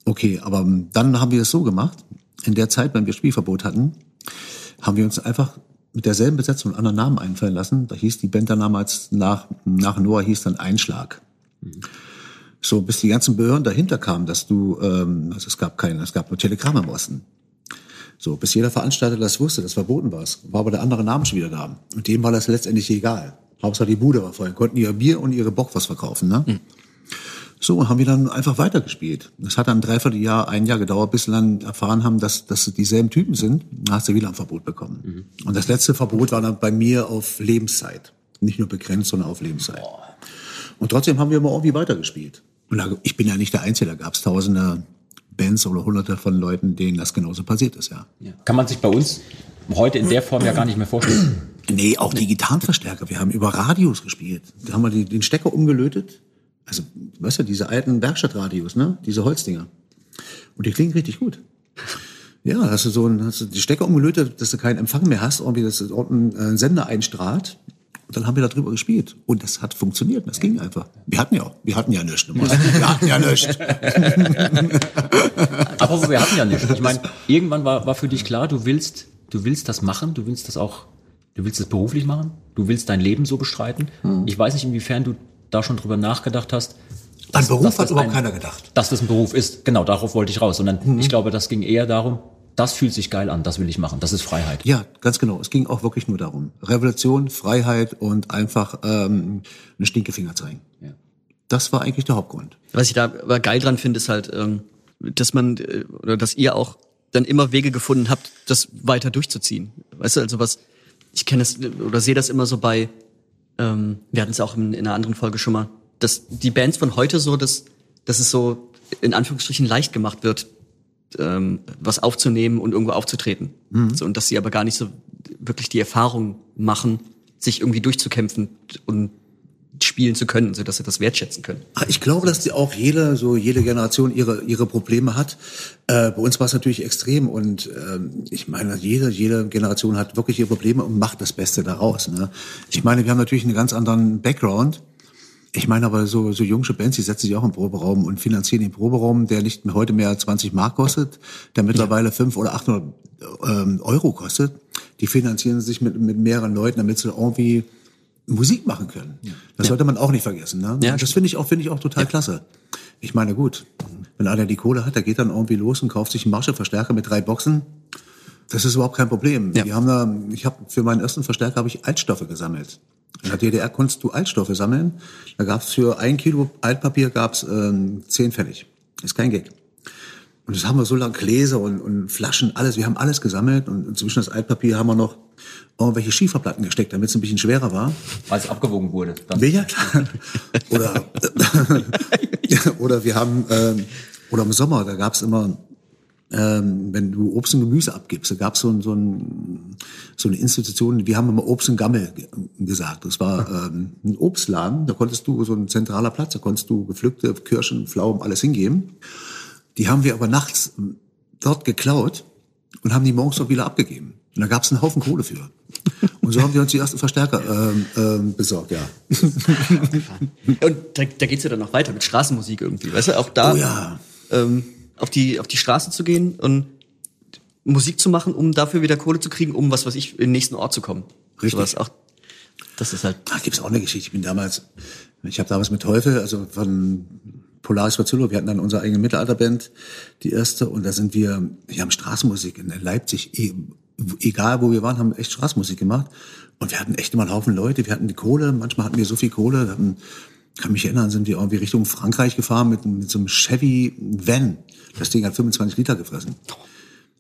Okay, aber dann haben wir es so gemacht. In der Zeit, wenn wir Spielverbot hatten, haben wir uns einfach mit derselben Besetzung einen anderen Namen einfallen lassen. Da hieß die Band dann damals nach, nach Noah hieß dann Einschlag. So, bis die ganzen Behörden dahinter kamen, dass du, ähm, also es gab keine, es gab nur Telegramme im Osten. So, bis jeder Veranstalter das wusste, das verboten war. War aber der andere Name schon wieder da. Und dem war das letztendlich egal. Hauptsache die Bude war voll. Konnten ihr Bier und ihre Bockwurst verkaufen, ne? Mhm. So, haben wir dann einfach weitergespielt. Das hat dann ein Dreivierteljahr, ein Jahr gedauert, bis wir dann erfahren haben, dass, dass dieselben Typen sind. Dann hast du wieder ein Verbot bekommen. Mhm. Und das letzte Verbot war dann bei mir auf Lebenszeit. Nicht nur begrenzt, sondern auf Lebenszeit. Und trotzdem haben wir immer irgendwie weitergespielt. Und da, ich bin ja nicht der Einzige, da gab es tausende Bands oder hunderte von Leuten, denen das genauso passiert ist, ja. ja. Kann man sich bei uns heute in der Form ja gar nicht mehr vorstellen. Nee, auch die Gitarrenverstärker. Wir haben über Radios gespielt. Da haben wir den Stecker umgelötet. Also, weißt du, diese alten Werkstattradios, ne? Diese Holzdinger. Und die klingen richtig gut. Ja, hast du so ein, hast du die Stecker umgelötet, dass du keinen Empfang mehr hast, irgendwie, dass ein äh, Sender einstrahlt. Und dann haben wir darüber gespielt. Und das hat funktioniert. Das ging einfach. Wir hatten ja, wir hatten ja nichts. Wir hatten ja nichts. Aber wir hatten ja nichts. Ich meine, irgendwann war, war für dich klar, du willst, du willst das machen, du willst das auch, du willst das beruflich machen, du willst dein Leben so bestreiten. Hm. Ich weiß nicht, inwiefern du da schon drüber nachgedacht hast. An Beruf hat überhaupt ein, keiner gedacht. Dass das ein Beruf ist. Genau, darauf wollte ich raus. Sondern mhm. ich glaube, das ging eher darum, das fühlt sich geil an, das will ich machen, das ist Freiheit. Ja, ganz genau. Es ging auch wirklich nur darum. Revolution, Freiheit und einfach ähm, einen Stinkefinger zeigen. Ja. Das war eigentlich der Hauptgrund. Was ich da aber geil dran finde, ist halt, ähm, dass man äh, oder dass ihr auch dann immer Wege gefunden habt, das weiter durchzuziehen. Weißt du, also was, ich kenne es oder sehe das immer so bei, ähm, wir hatten es auch in, in einer anderen Folge schon mal, dass die Bands von heute so, dass, dass es so in Anführungsstrichen leicht gemacht wird, ähm, was aufzunehmen und irgendwo aufzutreten. Mhm. So, und dass sie aber gar nicht so wirklich die Erfahrung machen, sich irgendwie durchzukämpfen und spielen zu können, so dass sie das wertschätzen können. Ah, ich glaube, dass die auch jede, so jede Generation ihre ihre Probleme hat. Äh, bei uns war es natürlich extrem und äh, ich meine, jede jede Generation hat wirklich ihre Probleme und macht das Beste daraus. Ne? Ich meine, wir haben natürlich einen ganz anderen Background ich meine aber so, so junge Bands, die setzen sich auch im Proberaum und finanzieren den Proberaum, der nicht mehr heute mehr 20 Mark kostet, der mittlerweile ja. 5 oder 800 ähm, Euro kostet. Die finanzieren sich mit, mit mehreren Leuten, damit sie irgendwie Musik machen können. Ja. Das sollte man auch nicht vergessen. Ne? Ja, das finde ich auch, finde ich auch total ja. klasse. Ich meine, gut, wenn einer die Kohle hat, der geht dann irgendwie los und kauft sich einen Marshall-Verstärker mit drei Boxen. Das ist überhaupt kein Problem. Ja. Wir haben da, ich habe für meinen ersten Verstärker habe ich Altstoffe gesammelt. In der DDR konntest du Altstoffe sammeln. Da gab es für ein Kilo Altpapier gab's ähm, zehn Pfennig. Ist kein Gag. Und das haben wir so lange Gläser und, und Flaschen, alles. Wir haben alles gesammelt und, und zwischen das Altpapier haben wir noch irgendwelche Schieferplatten gesteckt, damit es ein bisschen schwerer war. Weil es abgewogen wurde. Dann. Ja, klar. Oder, oder wir haben, ähm, oder im Sommer, da gab's immer ähm, wenn du Obst und Gemüse abgibst, da gab es so, so, ein, so eine Institution, wir haben immer Obst und Gammel gesagt. Das war ähm, ein Obstladen, da konntest du, so ein zentraler Platz, da konntest du gepflückte Kirschen, Pflaumen, alles hingeben. Die haben wir aber nachts dort geklaut und haben die morgens auch wieder abgegeben. Und da gab es einen Haufen Kohle für. Und so haben wir uns die ersten Verstärker ähm, ähm, besorgt, ja. und da, da geht's ja dann noch weiter mit Straßenmusik irgendwie, weißt du? Auch da. Oh ja. Ähm, auf die, auf die Straße zu gehen und Musik zu machen, um dafür wieder Kohle zu kriegen, um was weiß ich, in den nächsten Ort zu kommen. Richtig. Sowas auch, das ist halt. Da gibt's auch eine Geschichte. Ich bin damals, ich habe damals mit Teufel, also von Polaris Vazillo, wir hatten dann unsere eigene Mittelalterband, die erste, und da sind wir, wir haben Straßenmusik in Leipzig, e- egal wo wir waren, haben echt Straßenmusik gemacht. Und wir hatten echt immer einen Haufen Leute, wir hatten die Kohle, manchmal hatten wir so viel Kohle, hatten, kann mich erinnern, sind wir irgendwie Richtung Frankreich gefahren mit, mit so einem Chevy Van. Das Ding hat 25 Liter gefressen.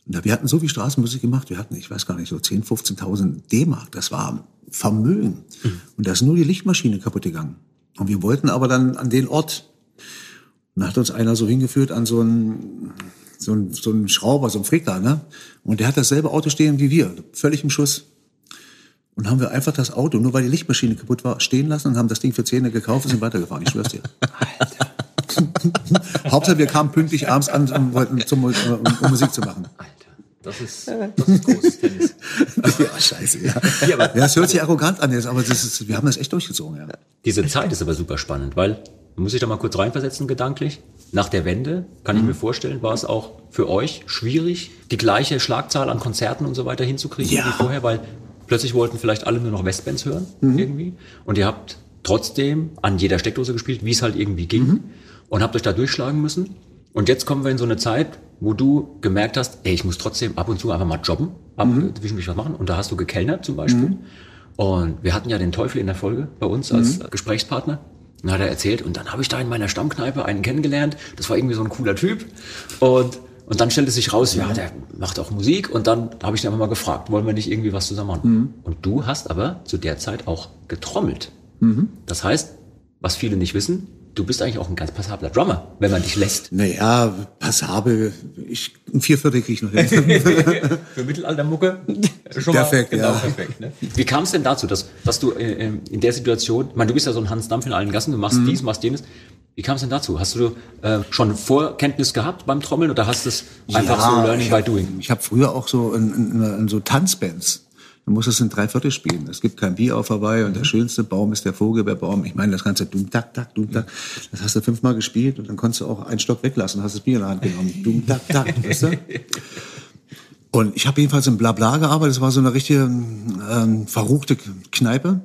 Und wir hatten so viel Straßenmusik gemacht, wir hatten, ich weiß gar nicht, so 10.000, 15.000 D-Mark. Das war Vermögen. Mhm. Und da ist nur die Lichtmaschine kaputt gegangen. Und wir wollten aber dann an den Ort. Und da hat uns einer so hingeführt an so einen, so einen, so einen Schrauber, so einen Fricker, ne? Und der hat dasselbe Auto stehen wie wir, völlig im Schuss. Und haben wir einfach das Auto, nur weil die Lichtmaschine kaputt war, stehen lassen und haben das Ding für Zähne gekauft und sind weitergefahren. Ich schwör's dir. Alter. Hauptsache, wir kamen pünktlich abends an, um, um, um, um Musik zu machen. Alter. Das ist, das ist großes Tennis. ja, scheiße, ja. Ja, aber, ja, es hört sich arrogant an jetzt, aber das ist, wir haben das echt durchgezogen, ja. Diese Zeit ist aber super spannend, weil, man muss sich da mal kurz reinversetzen gedanklich. Nach der Wende, kann ich mhm. mir vorstellen, war es auch für euch schwierig, die gleiche Schlagzahl an Konzerten und so weiter hinzukriegen ja. wie vorher, weil plötzlich wollten vielleicht alle nur noch Westbands hören, mhm. irgendwie. Und ihr habt trotzdem an jeder Steckdose gespielt, wie es halt irgendwie ging. Mhm. Und habt euch da durchschlagen müssen. Und jetzt kommen wir in so eine Zeit, wo du gemerkt hast, ey, ich muss trotzdem ab und zu einfach mal jobben, ab, mhm. zwischendurch was machen. Und da hast du gekellnert zum Beispiel. Mhm. Und wir hatten ja den Teufel in der Folge bei uns als mhm. Gesprächspartner. Und dann hat er erzählt, und dann habe ich da in meiner Stammkneipe einen kennengelernt. Das war irgendwie so ein cooler Typ. Und, und dann stellte sich raus, ja, der macht auch Musik. Und dann habe ich ihn einfach mal gefragt, wollen wir nicht irgendwie was zusammen machen? Mhm. Und du hast aber zu der Zeit auch getrommelt. Mhm. Das heißt, was viele nicht wissen, du bist eigentlich auch ein ganz passabler Drummer, wenn man dich lässt. Naja, passabel. Ich, ein Vierviertel kriege ich noch hin. Für Mittelaltermucke schon perfekt, mal genau ja. perfekt. Ne? Wie kam es denn dazu, dass, dass du äh, in der Situation, ich meine, du bist ja so ein Hans Dampf in allen Gassen, du machst mhm. dies, machst jenes. Wie kam es denn dazu? Hast du äh, schon Vorkenntnis gehabt beim Trommeln oder hast du es einfach ja, so Learning hab, by Doing? Ich habe früher auch so in, in, in so Tanzbands man muss es in drei Viertel spielen. Es gibt kein Bier auf Hawaii und der mhm. schönste Baum ist der Vogelbeerbaum. Ich meine, das ganze dumm, tak, tak, dumm, tak. Das hast du fünfmal gespielt und dann konntest du auch einen Stock weglassen, hast das Bier in der Hand genommen. Dumm, tak, tak, weißt du? Und ich habe jedenfalls im Blabla gearbeitet. Das war so eine richtige ähm, verruchte Kneipe.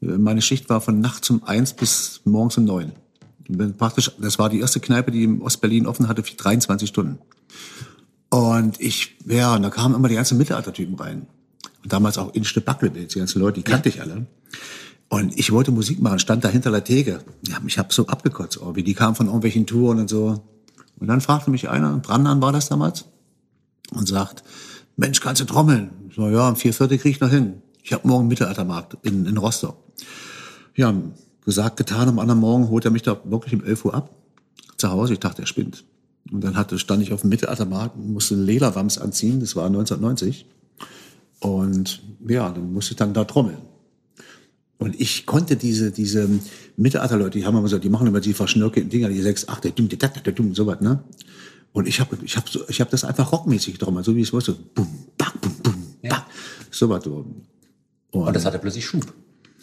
Meine Schicht war von nachts um eins bis morgens um neun. Praktisch, das war die erste Kneipe, die im Ostberlin offen hatte, für 23 Stunden. Und ich, ja, und da kamen immer die ganzen Mittelaltertypen rein. Damals auch Inste Buckelbild, die ganzen Leute, die kannte ja. ich alle. Und ich wollte Musik machen, stand da hinter der Theke. Ja, ich habe so abgekotzt, oh, wie die kamen von irgendwelchen Touren und so. Und dann fragte mich einer, Brandan war das damals, und sagt, Mensch, kannst du trommeln? So, ja, um vier Viertel krieg ich noch hin. Ich habe morgen Mittelaltermarkt in, in Rostock. Ja, gesagt, getan, am anderen Morgen holt er mich da wirklich um 11 Uhr ab. Zu Hause, ich dachte, er spinnt. Und dann hatte, stand ich auf dem Mittelaltermarkt und musste Lederwams anziehen, das war 1990. Und ja, dann musste ich dann da trommeln. Und ich konnte diese, diese Mittelalterleute, die haben immer so, die machen immer die verschnörkelten Dinger, die sechs, acht, der dumm, der der dumm, so was, ne? Und ich habe ich hab so, ich hab das einfach rockmäßig getrommelt, so wie es war, so bum, bam, bum, bum, ja. so was. Und, und das hatte plötzlich Schub.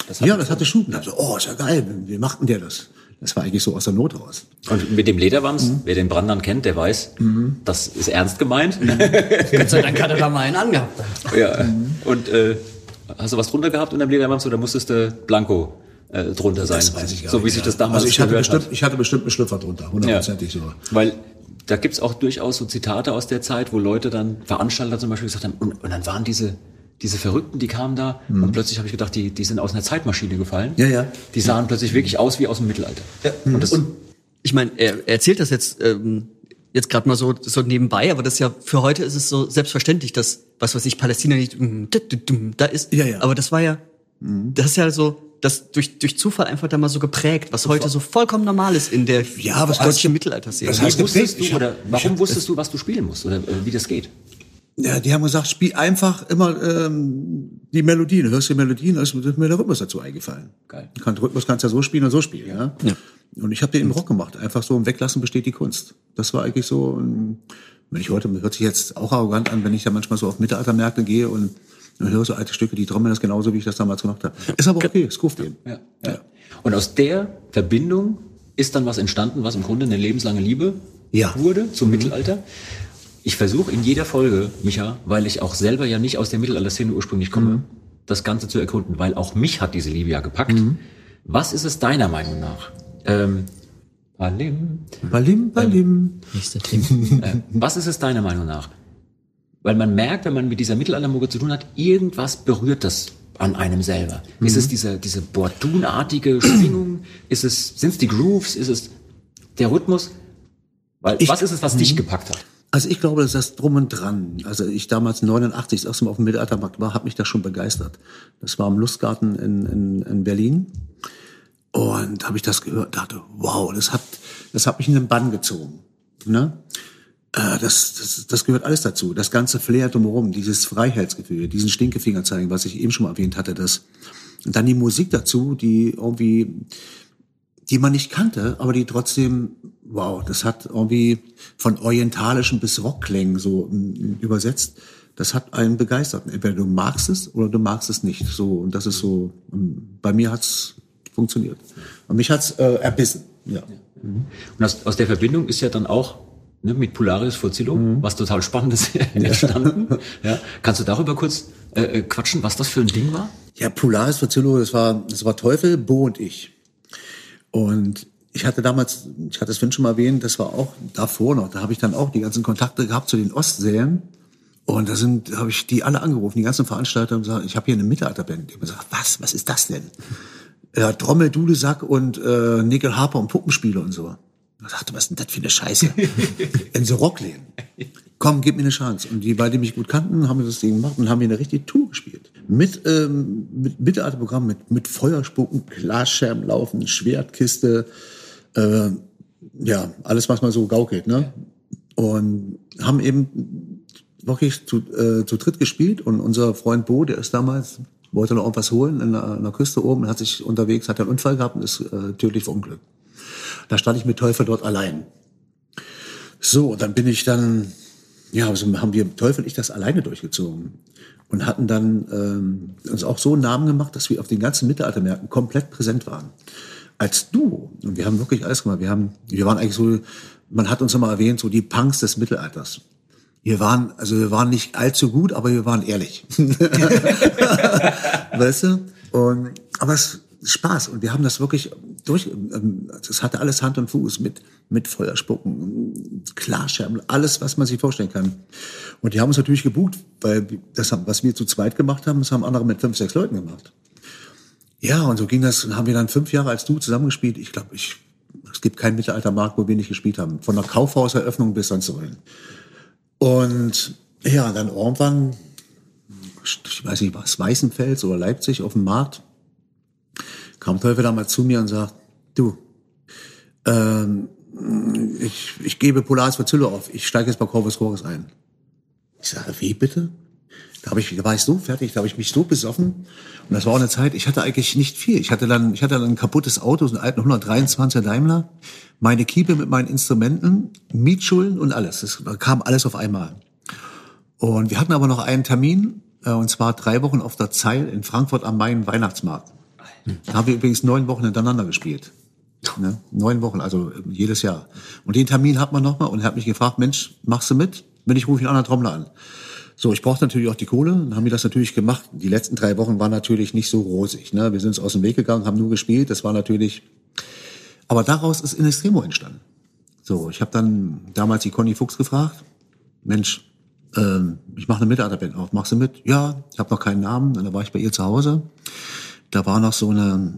Das ja, das hatte Schub. Und so, oh, ist ja geil, wie macht denn der das? Das war eigentlich so aus der Not raus. Und mit dem Lederwams, mhm. wer den Brandern kennt, der weiß, mhm. das ist ernst gemeint. Mhm. Gott sei Dank hat er da mal einen angehabt. Ja. Mhm. Und äh, hast du was drunter gehabt in deinem Lederwams oder musstest du Blanko äh, drunter sein? Das weiß ich gar so wie sich das damals also ich hatte bestimmt, hat. Ich hatte bestimmt einen Schlüpfer drunter, hundertprozentig ja. so. Weil da gibt's auch durchaus so Zitate aus der Zeit, wo Leute dann, Veranstalter zum Beispiel gesagt haben, und, und dann waren diese diese Verrückten, die kamen da mhm. und plötzlich habe ich gedacht, die, die sind aus einer Zeitmaschine gefallen. Ja, ja. Die sahen ja. plötzlich wirklich aus wie aus dem Mittelalter. Ja. Und, das, und ich meine, er, er erzählt das jetzt ähm, jetzt gerade mal so so nebenbei, aber das ist ja für heute ist es so selbstverständlich, dass was weiß ich Palästina nicht da ist. Ja, ja. Aber das war ja mhm. das ist ja so das durch durch Zufall einfach da mal so geprägt, was heute so vollkommen normal ist in der ja, was deutschen Mittelalterserie. Was heißt wusstest du oder warum wusstest du, was du spielen musst oder äh, wie das geht? Ja, die haben gesagt, spiel einfach immer ähm, die Melodien. Hörst die Melodien, ist mir der Rhythmus dazu eingefallen. Geil. Kann, Rhythmus kannst du ja so spielen und so spielen. Ja. ja. Und ich habe den im Rock gemacht. Einfach so im Weglassen besteht die Kunst. Das war eigentlich so. Wenn ich heute hört sich jetzt auch arrogant an, wenn ich da manchmal so auf Mittelaltermärkte gehe und und höre so alte Stücke, die trommeln das genauso, wie ich das damals gemacht habe. Ist aber okay, es kauft eben. Ja, ja. ja. Und aus der Verbindung ist dann was entstanden, was im Grunde eine lebenslange Liebe ja. wurde zum mhm. Mittelalter. Ich versuche in jeder Folge, Micha, weil ich auch selber ja nicht aus der Mittelalter-Szene ursprünglich komme, mhm. das Ganze zu erkunden, weil auch mich hat diese Liebe ja gepackt. Mhm. Was ist es deiner Meinung nach? Ähm, Balim. Balim, Balim. Nächster Thema. Äh, was ist es deiner Meinung nach? Weil man merkt, wenn man mit dieser Mittelaltermucke zu tun hat, irgendwas berührt das an einem selber. Ist es diese, diese Bordunartige Schwingung? Ist es, sind es die Grooves? Ist es der Rhythmus? Weil, Ich- was ist es, was dich gepackt hat? Also ich glaube, das ist das drum und dran. Also ich damals 89 das erste Mal auf dem Mittelaltermarkt war, hat mich das schon begeistert. Das war im Lustgarten in, in, in Berlin. Und habe ich das gehört, dachte, wow, das hat, das hat mich in den Bann gezogen. Ne? Äh, das, das, das gehört alles dazu. Das ganze Flair drumherum, dieses Freiheitsgefühl, diesen Stinkefinger zeigen, was ich eben schon mal erwähnt hatte, das. Und dann die Musik dazu, die irgendwie, die man nicht kannte, aber die trotzdem, wow, das hat irgendwie von orientalischen bis Rockklängen so mm, übersetzt. Das hat einen begeistert. Entweder du magst es oder du magst es nicht. So und das ist so. mm, Bei mir hat's funktioniert. Und mich hat's äh, erbissen. Ja. Und aus, aus der Verbindung ist ja dann auch ne, mit Polaris Fuzilo, was total Spannendes entstanden. Ja. Kannst du darüber kurz äh, äh, quatschen, was das für ein Ding war? Ja, Polaris Fazillo, das war, das war Teufel, Bo und ich. Und ich hatte damals, ich hatte es schon mal erwähnt, das war auch davor noch, da habe ich dann auch die ganzen Kontakte gehabt zu den Ostsälen. Und da sind, habe ich die alle angerufen, die ganzen Veranstalter und gesagt, ich habe hier eine Mittelalterband. Die haben gesagt, was, was ist das denn? Ja, Trommel, Dudelsack und äh, Nickel Harper und Puppenspiele und so. Ich dachte, was ist denn das für eine Scheiße? In so Rockläden. Komm, gib mir eine Chance. Und die, weil die mich gut kannten, haben das Ding gemacht und haben hier eine richtige Tour gespielt. Mit, ähm, mit Mittelalterprogramm, mit, mit Feuerspucken, Glasscherben laufen, Schwertkiste, äh, ja, alles, was man so gaukelt, ne? Und haben eben wirklich zu, äh, zu dritt gespielt und unser Freund Bo, der ist damals, wollte noch irgendwas holen in der, an der Küste oben, und hat sich unterwegs, hat einen Unfall gehabt und ist äh, tödlich verunglückt. Da stand ich mit Teufel dort allein. So, und dann bin ich dann, ja, also haben wir Teufel und ich das alleine durchgezogen und hatten dann ähm, uns auch so einen Namen gemacht, dass wir auf den ganzen Mittelaltermärkten komplett präsent waren. Als Duo. Und wir haben wirklich alles gemacht. Wir haben, wir waren eigentlich so, man hat uns immer erwähnt, so die Punks des Mittelalters. Wir waren, also wir waren nicht allzu gut, aber wir waren ehrlich. weißt du? Und, aber es ist Spaß. Und wir haben das wirklich durch, ähm, das hatte alles Hand und Fuß mit, mit Feuerspucken, Klarscherben, alles, was man sich vorstellen kann. Und die haben uns natürlich gebucht, weil das, haben- was wir zu zweit gemacht haben, das haben andere mit fünf, sechs Leuten gemacht. Ja, und so ging das, haben wir dann fünf Jahre als Du zusammengespielt. Ich glaube, ich, es gibt keinen Mittelaltermarkt, wo wir nicht gespielt haben. Von der Kaufhauseröffnung bis sonst wohin. Und ja, dann irgendwann, ich weiß nicht, was, Weißenfels oder Leipzig auf dem Markt, kam Teufel da mal zu mir und sagt, du, ähm, ich, ich gebe Polaris Fazillo auf, ich steige jetzt bei Corvus Chorus ein. Ich sage, wie bitte? Da, hab ich, da war ich so fertig, da habe ich mich so besoffen. Und das war auch eine Zeit, ich hatte eigentlich nicht viel. Ich hatte dann, ich hatte dann ein kaputtes Auto, so einen alten 123er Daimler, meine Kiepe mit meinen Instrumenten, Mietschulden und alles. Das kam alles auf einmal. Und wir hatten aber noch einen Termin, äh, und zwar drei Wochen auf der Zeil in Frankfurt am Main Weihnachtsmarkt. Da haben wir übrigens neun Wochen hintereinander gespielt. Ne? Neun Wochen, also äh, jedes Jahr. Und den Termin hat man nochmal und er hat mich gefragt, Mensch, machst du mit? Wenn ich rufe ich einen anderen Trommler an. So, ich brauchte natürlich auch die Kohle, dann haben wir das natürlich gemacht. Die letzten drei Wochen waren natürlich nicht so rosig. Ne? Wir sind uns aus dem Weg gegangen, haben nur gespielt, das war natürlich... Aber daraus ist In Extremo entstanden. So, ich habe dann damals die Conny Fuchs gefragt, Mensch, ähm, ich mache eine Mitarbeiterband auf, machst du mit? Ja, ich habe noch keinen Namen. Und dann war ich bei ihr zu Hause. Da war noch so eine,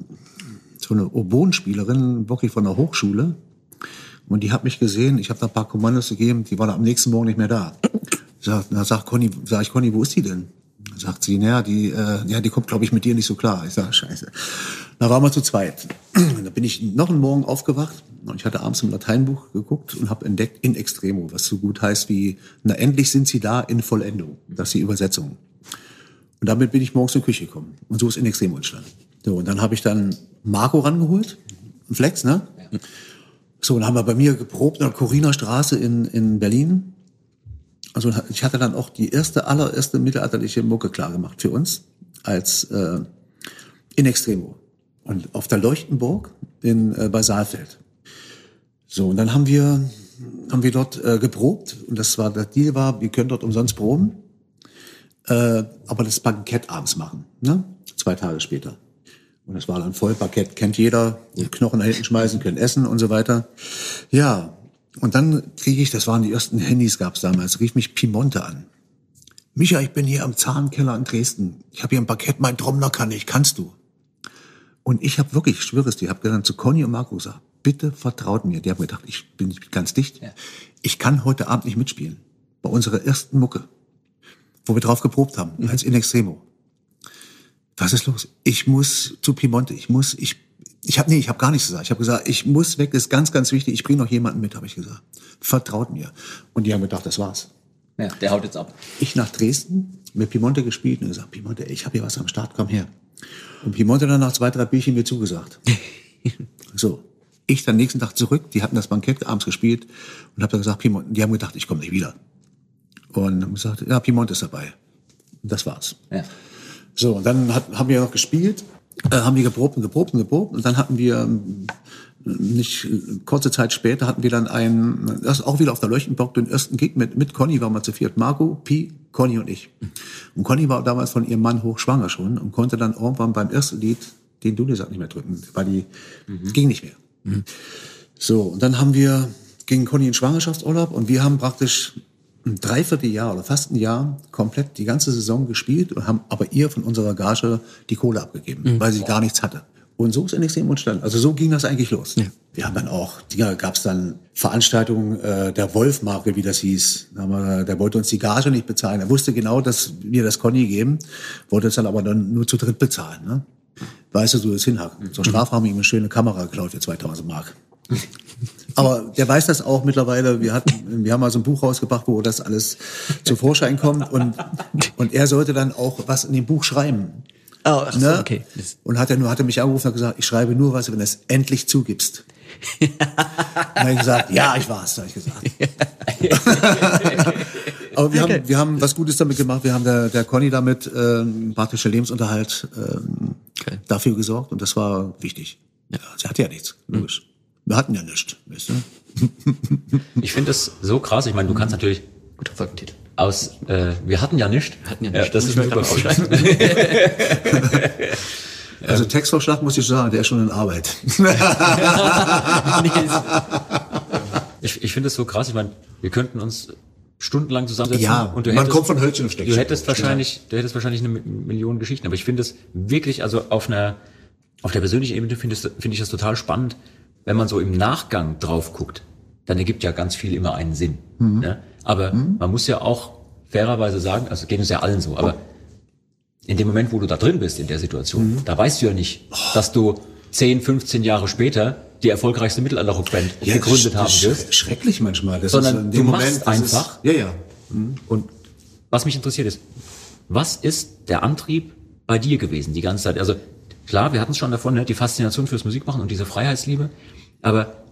so eine Oboenspielerin, wirklich von der Hochschule. Und die hat mich gesehen, ich habe da ein paar Kommandos gegeben, die war am nächsten Morgen nicht mehr da. Sag, na, sag, Conny, sag ich, Conny, wo ist die denn? Sagt sie, naja, die, äh, ja, die kommt, glaube ich, mit dir nicht so klar. Ich sag, scheiße. Da waren wir zu zweit. Da bin ich noch einen Morgen aufgewacht und ich hatte abends im Lateinbuch geguckt und habe entdeckt in extremo, was so gut heißt wie, na endlich sind sie da in Vollendung. Das ist die Übersetzung. Und damit bin ich morgens in die Küche gekommen. Und so ist in extremo entstanden. So, und dann habe ich dann Marco rangeholt, ein Flex, ne? So, und dann haben wir bei mir geprobt in der Coriner Straße in, in Berlin. Also ich hatte dann auch die erste, allererste mittelalterliche Mucke klar gemacht für uns als äh, in Extremo. Und auf der Leuchtenburg in, äh, bei Saalfeld. So, und dann haben wir, haben wir dort äh, geprobt. Und das war, der Deal war, wir können dort umsonst proben. Äh, aber das Bankett abends machen, ne? Zwei Tage später. Und das war dann voll Parkett, kennt jeder, Knochen da hinten schmeißen, können essen und so weiter. Ja, und dann kriege ich, das waren die ersten Handys gab's damals, rief mich Pimonte an. Micha, ich bin hier am Zahnkeller in Dresden. Ich habe hier ein Parkett, mein Trommler kann ich, kannst du? Und ich habe wirklich, ich schwöre es dir, habe dann zu Conny und Marco gesagt, bitte vertraut mir. Die haben gedacht, ich bin ganz dicht. Ja. Ich kann heute Abend nicht mitspielen. Bei unserer ersten Mucke, wo wir drauf geprobt haben, mhm. als In Extremo. Was ist los? Ich muss zu Piemonte, ich muss, ich, ich habe nee, ich habe gar nichts gesagt. Ich habe gesagt, ich muss weg, das ist ganz, ganz wichtig. Ich bringe noch jemanden mit, habe ich gesagt. Vertraut mir. Und die haben gedacht, das war's. Ja, der haut jetzt ab. Ich nach Dresden, mit Piemonte gespielt und gesagt, Piemonte, ich habe hier was am Start, komm her. Und Piemonte dann nach zwei, drei Bierchen mir zugesagt. so. Ich dann nächsten Tag zurück, die hatten das Bankett abends gespielt und habe dann gesagt, Piemonte, die haben gedacht, ich komme nicht wieder. Und haben gesagt, ja, Piemonte ist dabei. Und das war's. Ja. So, und dann hat, haben wir noch gespielt, äh, haben wir geprobt und geprobt und geprobt und dann hatten wir ähm, nicht kurze Zeit später hatten wir dann einen, das auch wieder auf der Leuchtenbock, den ersten Gig mit, mit Conny waren wir zu viert. Marco, Pi, Conny und ich. Und Conny war damals von ihrem Mann hochschwanger schon und konnte dann irgendwann beim ersten Lied den Dudelsack nicht mehr drücken, weil die mhm. ging nicht mehr. Mhm. So, und dann haben wir, ging Conny in Schwangerschaftsurlaub und wir haben praktisch ein Dreivierteljahr oder fast ein Jahr komplett die ganze Saison gespielt und haben aber ihr von unserer Gage die Kohle abgegeben, mhm. weil sie gar nichts hatte. Und so ist NXT entstanden. Also so ging das eigentlich los. Ja. Wir haben dann auch, da gab es dann Veranstaltungen äh, der Wolf-Marke, wie das hieß. Da wir, der wollte uns die Gage nicht bezahlen. Er wusste genau, dass wir das Conny geben, wollte es dann aber dann nur zu dritt bezahlen. Ne? Weißt du, so ist hinhaken. Zur Strafe haben wir ihm eine schöne Kamera geklaut für 2000 Mark. Aber der weiß das auch mittlerweile. Wir hatten, wir haben mal so ein Buch rausgebracht, wo das alles zu Vorschein kommt und, und er sollte dann auch was in dem Buch schreiben. Oh, ach so, ne? okay. Und hat er nur, hat er mich angerufen und gesagt, ich schreibe nur was, wenn du es endlich zugibst. dann habe ich gesagt, ja, ich war's, habe ich gesagt. Aber wir, okay. haben, wir haben was Gutes damit gemacht. Wir haben der, der Conny damit ähm, praktischer Lebensunterhalt ähm, okay. dafür gesorgt und das war wichtig. Ja, sie hatte ja nichts, logisch. Mhm. Wir hatten ja nichts, weißt du? Ich finde es so krass. Ich meine, du kannst natürlich guter Folgentitel. Aus, äh, wir hatten ja nicht. Wir hatten ja nicht. Ja, das ist super Also Textvorschlag muss ich sagen, der ist schon in Arbeit. ich ich finde es so krass. Ich meine, wir könnten uns stundenlang zusammensetzen. Ja, und du man hättest, kommt von Hölzchen und Du hättest wahrscheinlich, du hättest wahrscheinlich eine Million Geschichten. Aber ich finde es wirklich, also auf einer, auf der persönlichen Ebene finde ich, finde ich das total spannend, wenn man so im Nachgang drauf guckt. Dann ergibt ja ganz viel immer einen Sinn. Mhm. Ne? Aber mhm. man muss ja auch fairerweise sagen, also geht uns ja allen so, aber in dem Moment, wo du da drin bist in der Situation, mhm. da weißt du ja nicht, dass du 10, 15 Jahre später die erfolgreichste Mittelalterrockband ja, gegründet haben wirst. Schrecklich manchmal. Das sondern du Moment, machst einfach. Ist, ja, ja. Mhm. Und was mich interessiert ist, was ist der Antrieb bei dir gewesen die ganze Zeit? Also klar, wir hatten es schon davon, ne, die Faszination fürs Musikmachen und diese Freiheitsliebe, aber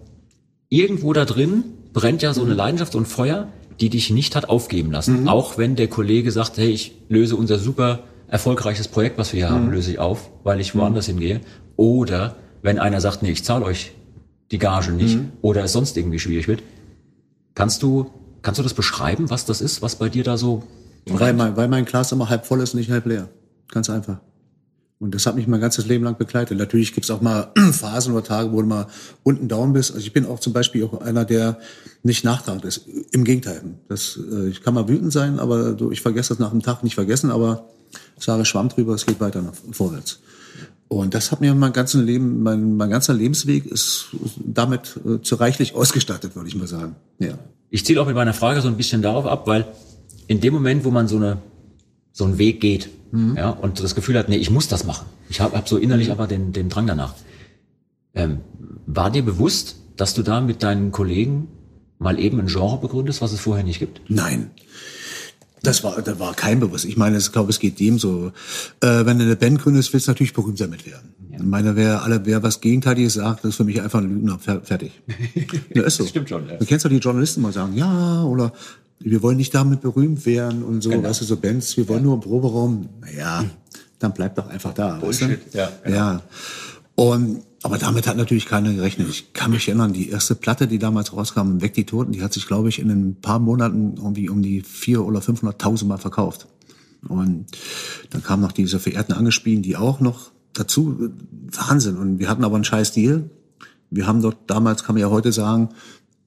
irgendwo da drin brennt ja so eine mhm. Leidenschaft, so ein Feuer, die dich nicht hat aufgeben lassen. Mhm. Auch wenn der Kollege sagt, hey, ich löse unser super erfolgreiches Projekt, was wir hier mhm. haben, löse ich auf, weil ich woanders mhm. hingehe. Oder wenn einer sagt, nee, ich zahle euch die Gage nicht mhm. oder es sonst irgendwie schwierig wird. Kannst du, kannst du das beschreiben, was das ist, was bei dir da so weil mein, weil mein Glas immer halb voll ist, nicht halb leer. Ganz einfach. Und das hat mich mein ganzes Leben lang begleitet. Natürlich gibt's auch mal Phasen oder Tage, wo du mal unten down bist. Also ich bin auch zum Beispiel auch einer, der nicht nachtragend ist. Im Gegenteil. Das, äh, ich kann mal wütend sein, aber ich vergesse das nach dem Tag nicht vergessen, aber sage Schwamm drüber, es geht weiter nach vorwärts. Und das hat mir mein ganzes Leben, mein, mein ganzer Lebensweg ist damit äh, zu reichlich ausgestattet, würde ich mal sagen. Ja. Ich ziele auch mit meiner Frage so ein bisschen darauf ab, weil in dem Moment, wo man so eine so einen Weg geht, mhm. ja, und das Gefühl hat, nee, ich muss das machen. Ich habe hab so innerlich aber den, den Drang danach. Ähm, war dir bewusst, dass du da mit deinen Kollegen mal eben ein Genre begründest, was es vorher nicht gibt? Nein. Das war, das war kein Bewusst. Ich meine, ich glaube, es geht dem so. Äh, wenn du eine Band gründest, willst du natürlich berühmt damit werden. Ja. Ich meine, wer, alle, wer was Gegenteiliges sagt, das ist für mich einfach ein Lügner. Fertig. ja, ist so. Das stimmt schon. Ja. Du kennst doch die Journalisten mal sagen, ja, oder wir wollen nicht damit berühmt werden und so, genau. weißt du, so Bands, wir wollen ja. nur im Proberaum. Naja, dann bleib doch einfach da. Bullshit, weißt du? ja. Genau. Ja. Und, aber damit hat natürlich keiner gerechnet. Ich kann mich erinnern, die erste Platte, die damals rauskam, Weg die Toten, die hat sich, glaube ich, in ein paar Monaten irgendwie um die vier oder 500.000 Mal verkauft. Und dann kamen noch diese verehrten Angespielen, die auch noch dazu Wahnsinn. Und wir hatten aber einen scheiß Deal. Wir haben dort, damals kann man ja heute sagen,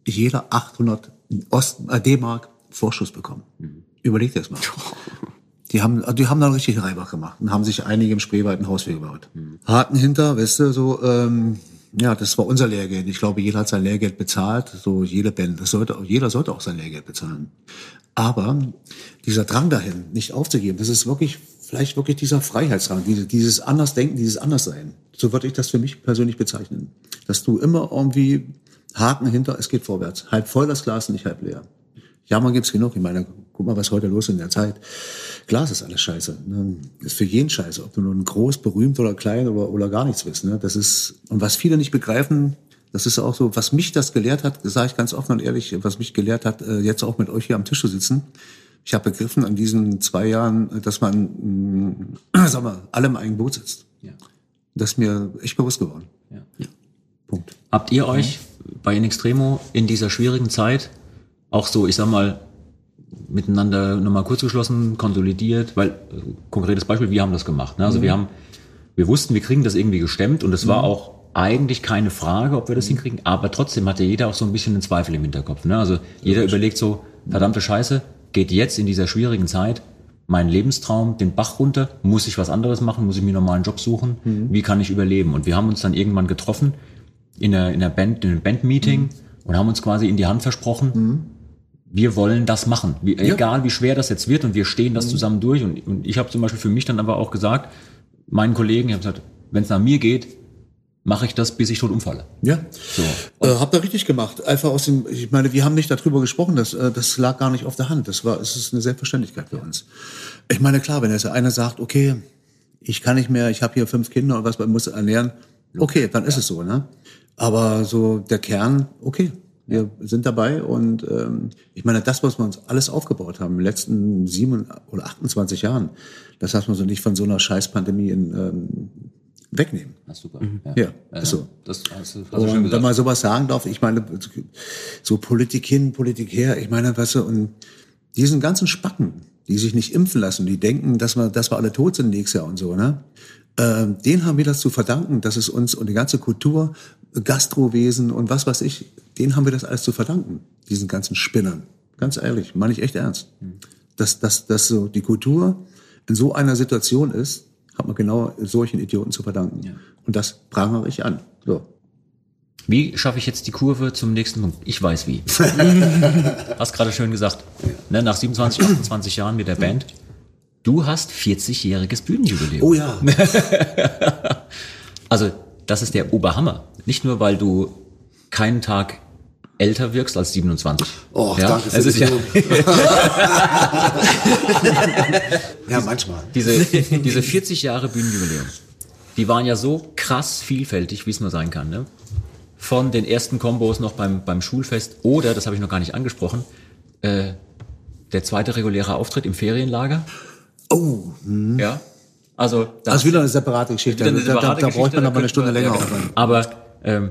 jeder 800 Ost- äh, D-Mark Vorschuss bekommen. Überleg dir das mal. Die haben, die haben dann richtig Reibach gemacht und haben sich einige im Spreewald ein Haus gebaut. Haken hinter, weißt du, so, ähm, ja, das war unser Lehrgeld. Ich glaube, jeder hat sein Lehrgeld bezahlt, so jede Band. Das sollte, jeder sollte auch sein Lehrgeld bezahlen. Aber dieser Drang dahin, nicht aufzugeben, das ist wirklich, vielleicht wirklich dieser Freiheitsdrang, diese, dieses Andersdenken, dieses Anderssein. So würde ich das für mich persönlich bezeichnen. Dass du immer irgendwie Haken hinter, es geht vorwärts. Halb voll das Glas, nicht halb leer. Jammer gibt's genug. Ich meine, guck mal, was heute los ist in der Zeit. Glas ist alles scheiße. Ne? Ist für jeden scheiße. Ob du nun groß, berühmt oder klein oder, oder gar nichts bist. Ne? Das ist, und was viele nicht begreifen, das ist auch so, was mich das gelehrt hat, sage ich ganz offen und ehrlich, was mich gelehrt hat, äh, jetzt auch mit euch hier am Tisch zu sitzen. Ich habe begriffen an diesen zwei Jahren, dass man, mh, sag mal, alle im eigenen Boot sitzt. Ja. Das ist mir echt bewusst geworden. Ja. Punkt. Habt ihr euch bei In Extremo in dieser schwierigen Zeit auch so, ich sag mal, miteinander nochmal kurz geschlossen, konsolidiert, weil, äh, konkretes Beispiel, wir haben das gemacht. Ne? Also wir haben, wir wussten, wir kriegen das irgendwie gestemmt und es war auch eigentlich keine Frage, ob wir das hinkriegen, aber trotzdem hatte jeder auch so ein bisschen einen Zweifel im Hinterkopf. Ne? Also jeder überlegt so, verdammte Scheiße, geht jetzt in dieser schwierigen Zeit mein Lebenstraum den Bach runter, muss ich was anderes machen, muss ich mir einen normalen Job suchen, wie kann ich überleben? Und wir haben uns dann irgendwann getroffen in einer, in einer Band, in einem Bandmeeting und haben uns quasi in die Hand versprochen, wir wollen das machen. Wie, Egal wie schwer das jetzt wird und wir stehen das zusammen durch. Und, und ich habe zum Beispiel für mich dann aber auch gesagt, meinen Kollegen, ich habe gesagt, wenn es nach mir geht, mache ich das, bis ich tot umfalle. Ja. So. Äh, habt ihr richtig gemacht. Einfach aus dem, ich meine, wir haben nicht darüber gesprochen, das, äh, das lag gar nicht auf der Hand. Das war, es ist eine Selbstverständlichkeit für uns. Ich meine, klar, wenn jetzt einer sagt, okay, ich kann nicht mehr, ich habe hier fünf Kinder und was, man muss ernähren, okay, dann ist es so, ne? Aber so der Kern, okay, wir sind dabei und ähm, ich meine, das, was wir uns alles aufgebaut haben in den letzten sieben oder 28 Jahren, das darf man so nicht von so einer Scheißpandemie in, ähm, wegnehmen. Na, super. Ja, ist so. Das hast du, hast du schön Und wenn gesagt. man sowas sagen darf, ich meine, so Politik hin, Politik her, ich meine, weißt du, und diesen ganzen Spacken, die sich nicht impfen lassen, die denken, dass wir, dass wir alle tot sind nächstes Jahr und so, ne? Ähm, den haben wir das zu verdanken, dass es uns und die ganze Kultur, Gastrowesen und was weiß ich, denen haben wir das alles zu verdanken, diesen ganzen Spinnern. Ganz ehrlich, meine ich echt ernst. Dass, dass, dass so die Kultur in so einer Situation ist, hat man genau solchen Idioten zu verdanken. Und das prangere ich an. So. Wie schaffe ich jetzt die Kurve zum nächsten Punkt? Ich weiß wie. hast gerade schön gesagt. Ne, nach 27, 28 Jahren mit der Band. Du hast 40-jähriges Bühnenjubiläum. Oh ja. Also, das ist der Oberhammer. Nicht nur, weil du keinen Tag älter wirkst als 27. Oh, ja, danke für es ist ja, Ja, manchmal. diese, diese 40 Jahre Bühnenjubiläum, die waren ja so krass vielfältig, wie es nur sein kann. Ne? Von den ersten Kombos noch beim, beim Schulfest oder, das habe ich noch gar nicht angesprochen, äh, der zweite reguläre Auftritt im Ferienlager. Oh, Ja. Also, da das ist wieder eine separate Geschichte. Eine da, da, separate da braucht Geschichte, man da aber eine Stunde man- länger ja, genau. Aber ähm,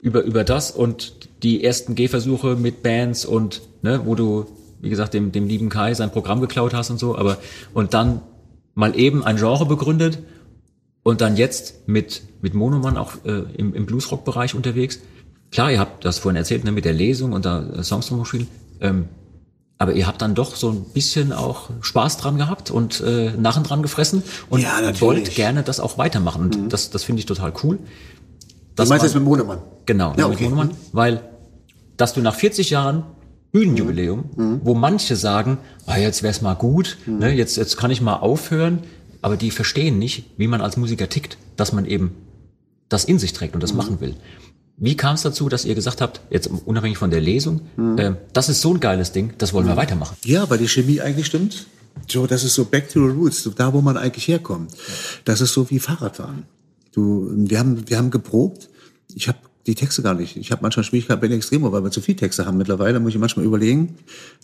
über, über das und die ersten Gehversuche mit Bands und ne, wo du, wie gesagt, dem, dem lieben Kai sein Programm geklaut hast und so, aber und dann mal eben ein Genre begründet und dann jetzt mit, mit Monoman auch äh, im, im Bluesrock-Bereich unterwegs. Klar, ihr habt das vorhin erzählt, ne, mit der Lesung und da Songs drum spielen. Ähm, aber ihr habt dann doch so ein bisschen auch Spaß dran gehabt und äh, Narren dran gefressen und Ja, wollt gerne das auch weitermachen. Und das, das finde ich total cool. Du Das meinst war- jetzt mit Monemann? Genau, Ja, mit okay. Monoman, weil dass du nach 40 Jahren Bühnenjubiläum, Mhm. wo manche sagen, ah, jetzt wär's mal gut, ne, jetzt, jetzt kann ich mal aufhören, aber die verstehen nicht, wie man als Musiker tickt, dass man eben das in sich trägt und Mhm. das machen will. Wie kam es dazu, dass ihr gesagt habt, jetzt unabhängig von der Lesung, Mhm. äh, das ist so ein geiles Ding, das wollen wir weitermachen? Ja, weil die Chemie eigentlich stimmt. So, das ist so back to the roots, so da, wo man eigentlich herkommt. Das ist so wie Fahrradfahren. Du, wir haben, wir haben geprobt. Ich habe die Texte gar nicht. Ich habe manchmal Schwierigkeiten bei den Extremo, weil wir zu viel Texte haben mittlerweile. Muss ich manchmal überlegen.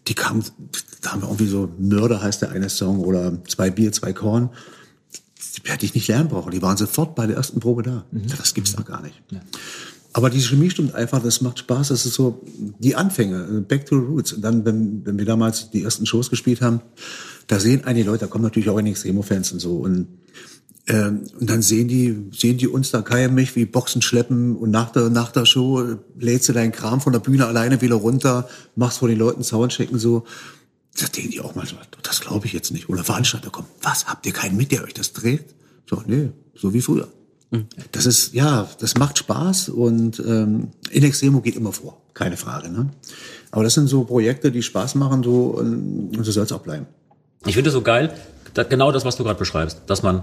Die kamen, da haben wir irgendwie so Mörder heißt der eine Song oder zwei Bier, zwei Korn. Die hätte ich nicht lernen brauchen. Die waren sofort bei der ersten Probe da. Das gibt's doch gar nicht. Aber die Chemie stimmt einfach, das macht Spaß, das ist so die Anfänge, back to the roots. Und dann, wenn, wenn wir damals die ersten Shows gespielt haben, da sehen einige Leute, da kommen natürlich auch einige Extremo-Fans und so. Und Ähm, und dann sehen die, sehen die uns da Kai und mich wie Boxen schleppen und nach der, nach der Show lädst du deinen Kram von der Bühne alleine wieder runter, machst vor den Leuten Soundchecken so. Da denken die auch mal so, das glaube ich jetzt nicht. Oder Veranstalter kommen, was, habt ihr keinen mit, der euch das dreht? So, nee, so wie früher. Das ist, ja, das macht Spaß und ähm, in Extremo geht immer vor, keine Frage. Ne? Aber das sind so Projekte, die Spaß machen, so und, und so soll es auch bleiben. Ich finde so geil, da, genau das, was du gerade beschreibst, dass man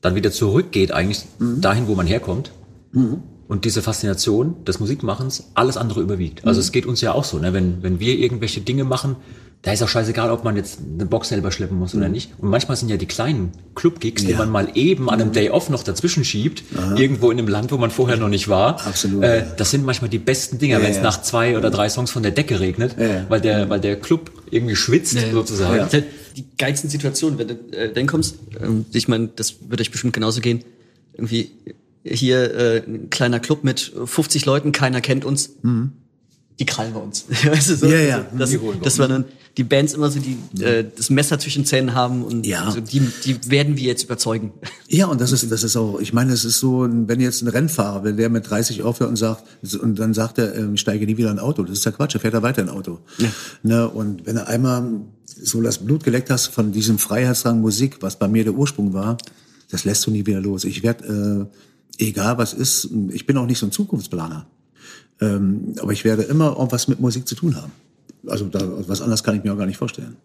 dann wieder zurückgeht eigentlich Mhm. dahin, wo man herkommt. Und diese Faszination des Musikmachens alles andere überwiegt. Mhm. Also es geht uns ja auch so, ne? wenn, wenn wir irgendwelche Dinge machen, da ist auch scheißegal, ob man jetzt eine Box selber schleppen muss Mhm. oder nicht. Und manchmal sind ja die kleinen Club-Gigs, die man mal eben an einem Day Off noch dazwischen schiebt, irgendwo in einem Land, wo man vorher noch nicht war. Absolut, Äh, ja. das sind manchmal die besten Dinger, Ja, wenn es ja. nach zwei oder drei Songs von der Decke regnet, Ja. weil der, weil der Club irgendwie schwitzt sozusagen. Die- Die geilsten Situationen, wenn du äh, dann kommst, ähm, ich meine, das wird euch bestimmt genauso gehen. Irgendwie hier äh, ein kleiner Club mit 50 Leuten, keiner kennt uns. Die krallen wir uns. weißt du, so. Ja, ja. Das, das war dann die Bands immer so, die äh, das Messer zwischen Zähnen haben und Ja. so, die, die werden wir jetzt überzeugen. Ja, und das ist, das ist auch, ich meine, es ist so, wenn jetzt ein Rennfahrer, wenn der mit 30 aufhört und sagt, und dann sagt er, ähm, ich steige nie wieder in ein Auto, das ist ja Quatsch, er fährt er weiter in ein Auto. Ne, und wenn du einmal so das Blut geleckt hast von diesem Freiheitsdrang Musik, was bei mir der Ursprung war, das lässt du nie wieder los. Ich werde, äh, egal was ist, ich bin auch nicht so ein Zukunftsplaner. Ähm, aber ich werde immer irgendwas mit Musik zu tun haben. Also da, was anderes kann ich mir auch gar nicht vorstellen.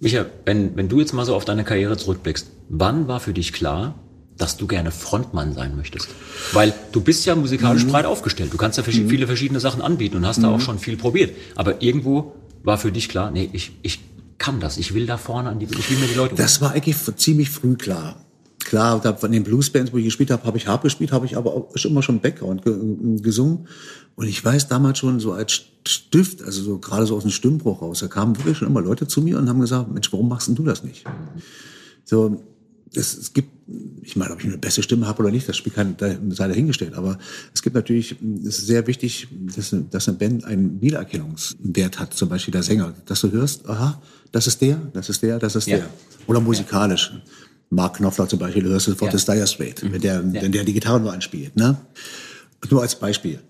Micha, wenn, wenn du jetzt mal so auf deine Karriere zurückblickst, wann war für dich klar, dass du gerne Frontmann sein möchtest? Weil du bist ja musikalisch breit aufgestellt. Du kannst ja verschi- viele verschiedene Sachen anbieten und hast da auch schon viel probiert. Aber irgendwo war für dich klar, nee, ich, ich kann das. Ich will da vorne an die, ich will mir die Leute. Das war eigentlich ziemlich früh klar. Klar, da von den Bluesbands, wo ich gespielt habe, habe ich Harp gespielt, habe ich aber auch schon immer schon Background ge gesungen. Und ich weiß damals schon so als Stift, also so gerade so aus dem Stimmbruch raus, da kamen wirklich schon immer Leute zu mir und haben gesagt, Mensch, warum machst denn du das nicht? So, es, es gibt, ich meine, ob ich eine beste Stimme habe oder nicht, das spielt keine, da sei dahingestellt. Aber es gibt natürlich, es ist sehr wichtig, dass, eine- dass eine Band einen Wiedererkennungswert hat, zum Beispiel der Sänger, dass du hörst, aha, das ist der, das ist der, das ist Ja. der. Oder musikalisch. Mark Knopfler zum Beispiel, du hörst sofort Ja. das Dire Straight, wenn der, wenn der die Gitarre nur anspielt, ne? Nur als Beispiel.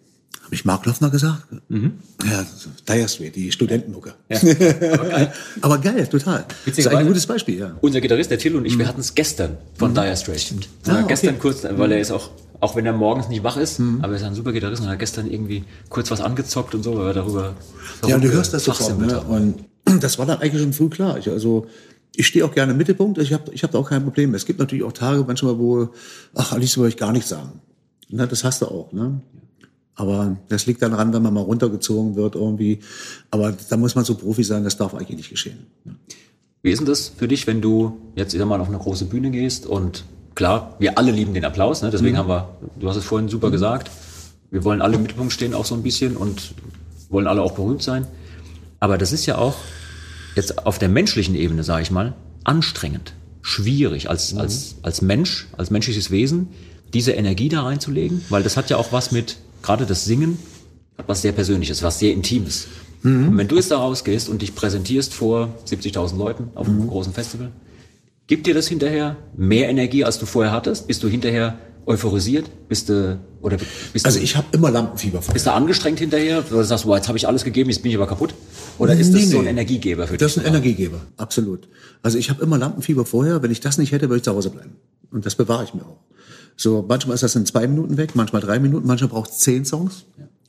Habe ich Mark Knopfler gesagt? Ja, Dire Straight, die Studentenmucke. Aber geil, total. Das ist ein gutes Beispiel, ja. Unser Gitarrist, der Till und ich, wir hatten es gestern von Dire Straits. Stimmt. Ah, okay. Gestern kurz, weil er ist auch, auch wenn er morgens nicht wach ist, aber er ist ein super Gitarrist und hat gestern irgendwie kurz was angezockt und so, weil wir darüber. Ja, du hörst das sofort. Ne? Und das war dann eigentlich schon früh klar. Ich, also ich stehe auch gerne im Mittelpunkt. Ich habe ich hab da auch kein Problem. Es gibt natürlich auch Tage manchmal, wo, ach, am liebsten würde ich gar nichts sagen. Na, das hast du auch. Ne? Aber das liegt dann daran, wenn man mal runtergezogen wird irgendwie. Aber da muss man so Profi sein, das darf eigentlich nicht geschehen. Wie ist denn das für dich, wenn du jetzt wieder mal auf eine große Bühne gehst und klar, wir alle lieben den Applaus, ne? deswegen haben wir, du hast es vorhin super gesagt, wir wollen alle im Mittelpunkt stehen auch so ein bisschen und wollen alle auch berühmt sein. Aber das ist ja auch jetzt auf der menschlichen Ebene, sage ich mal, anstrengend, schwierig als, als, als Mensch, als menschliches Wesen, diese Energie da reinzulegen, weil das hat ja auch was mit, gerade das Singen, hat was sehr Persönliches, was sehr Intimes. Und wenn du jetzt da rausgehst und dich präsentierst vor 70.000 Leuten auf einem großen Festival, gibt dir das hinterher mehr Energie, als du vorher hattest? Bist du hinterher euphorisiert? Bist du, oder bist Also du, ich habe immer Lampenfieber vor. bist du angestrengt hinterher? Oder sagst du, jetzt habe ich alles gegeben, jetzt bin ich aber kaputt? Oder ist das Nee, so ein nee. Energiegeber für Das dich? ist ein Energiegeber, absolut. Also ich habe immer Lampenfieber vorher. Wenn ich das nicht hätte, würde ich zu Hause bleiben. Und das bewahre ich mir auch. So, manchmal ist das in zwei Minuten weg, manchmal drei Minuten, manchmal braucht es zehn Songs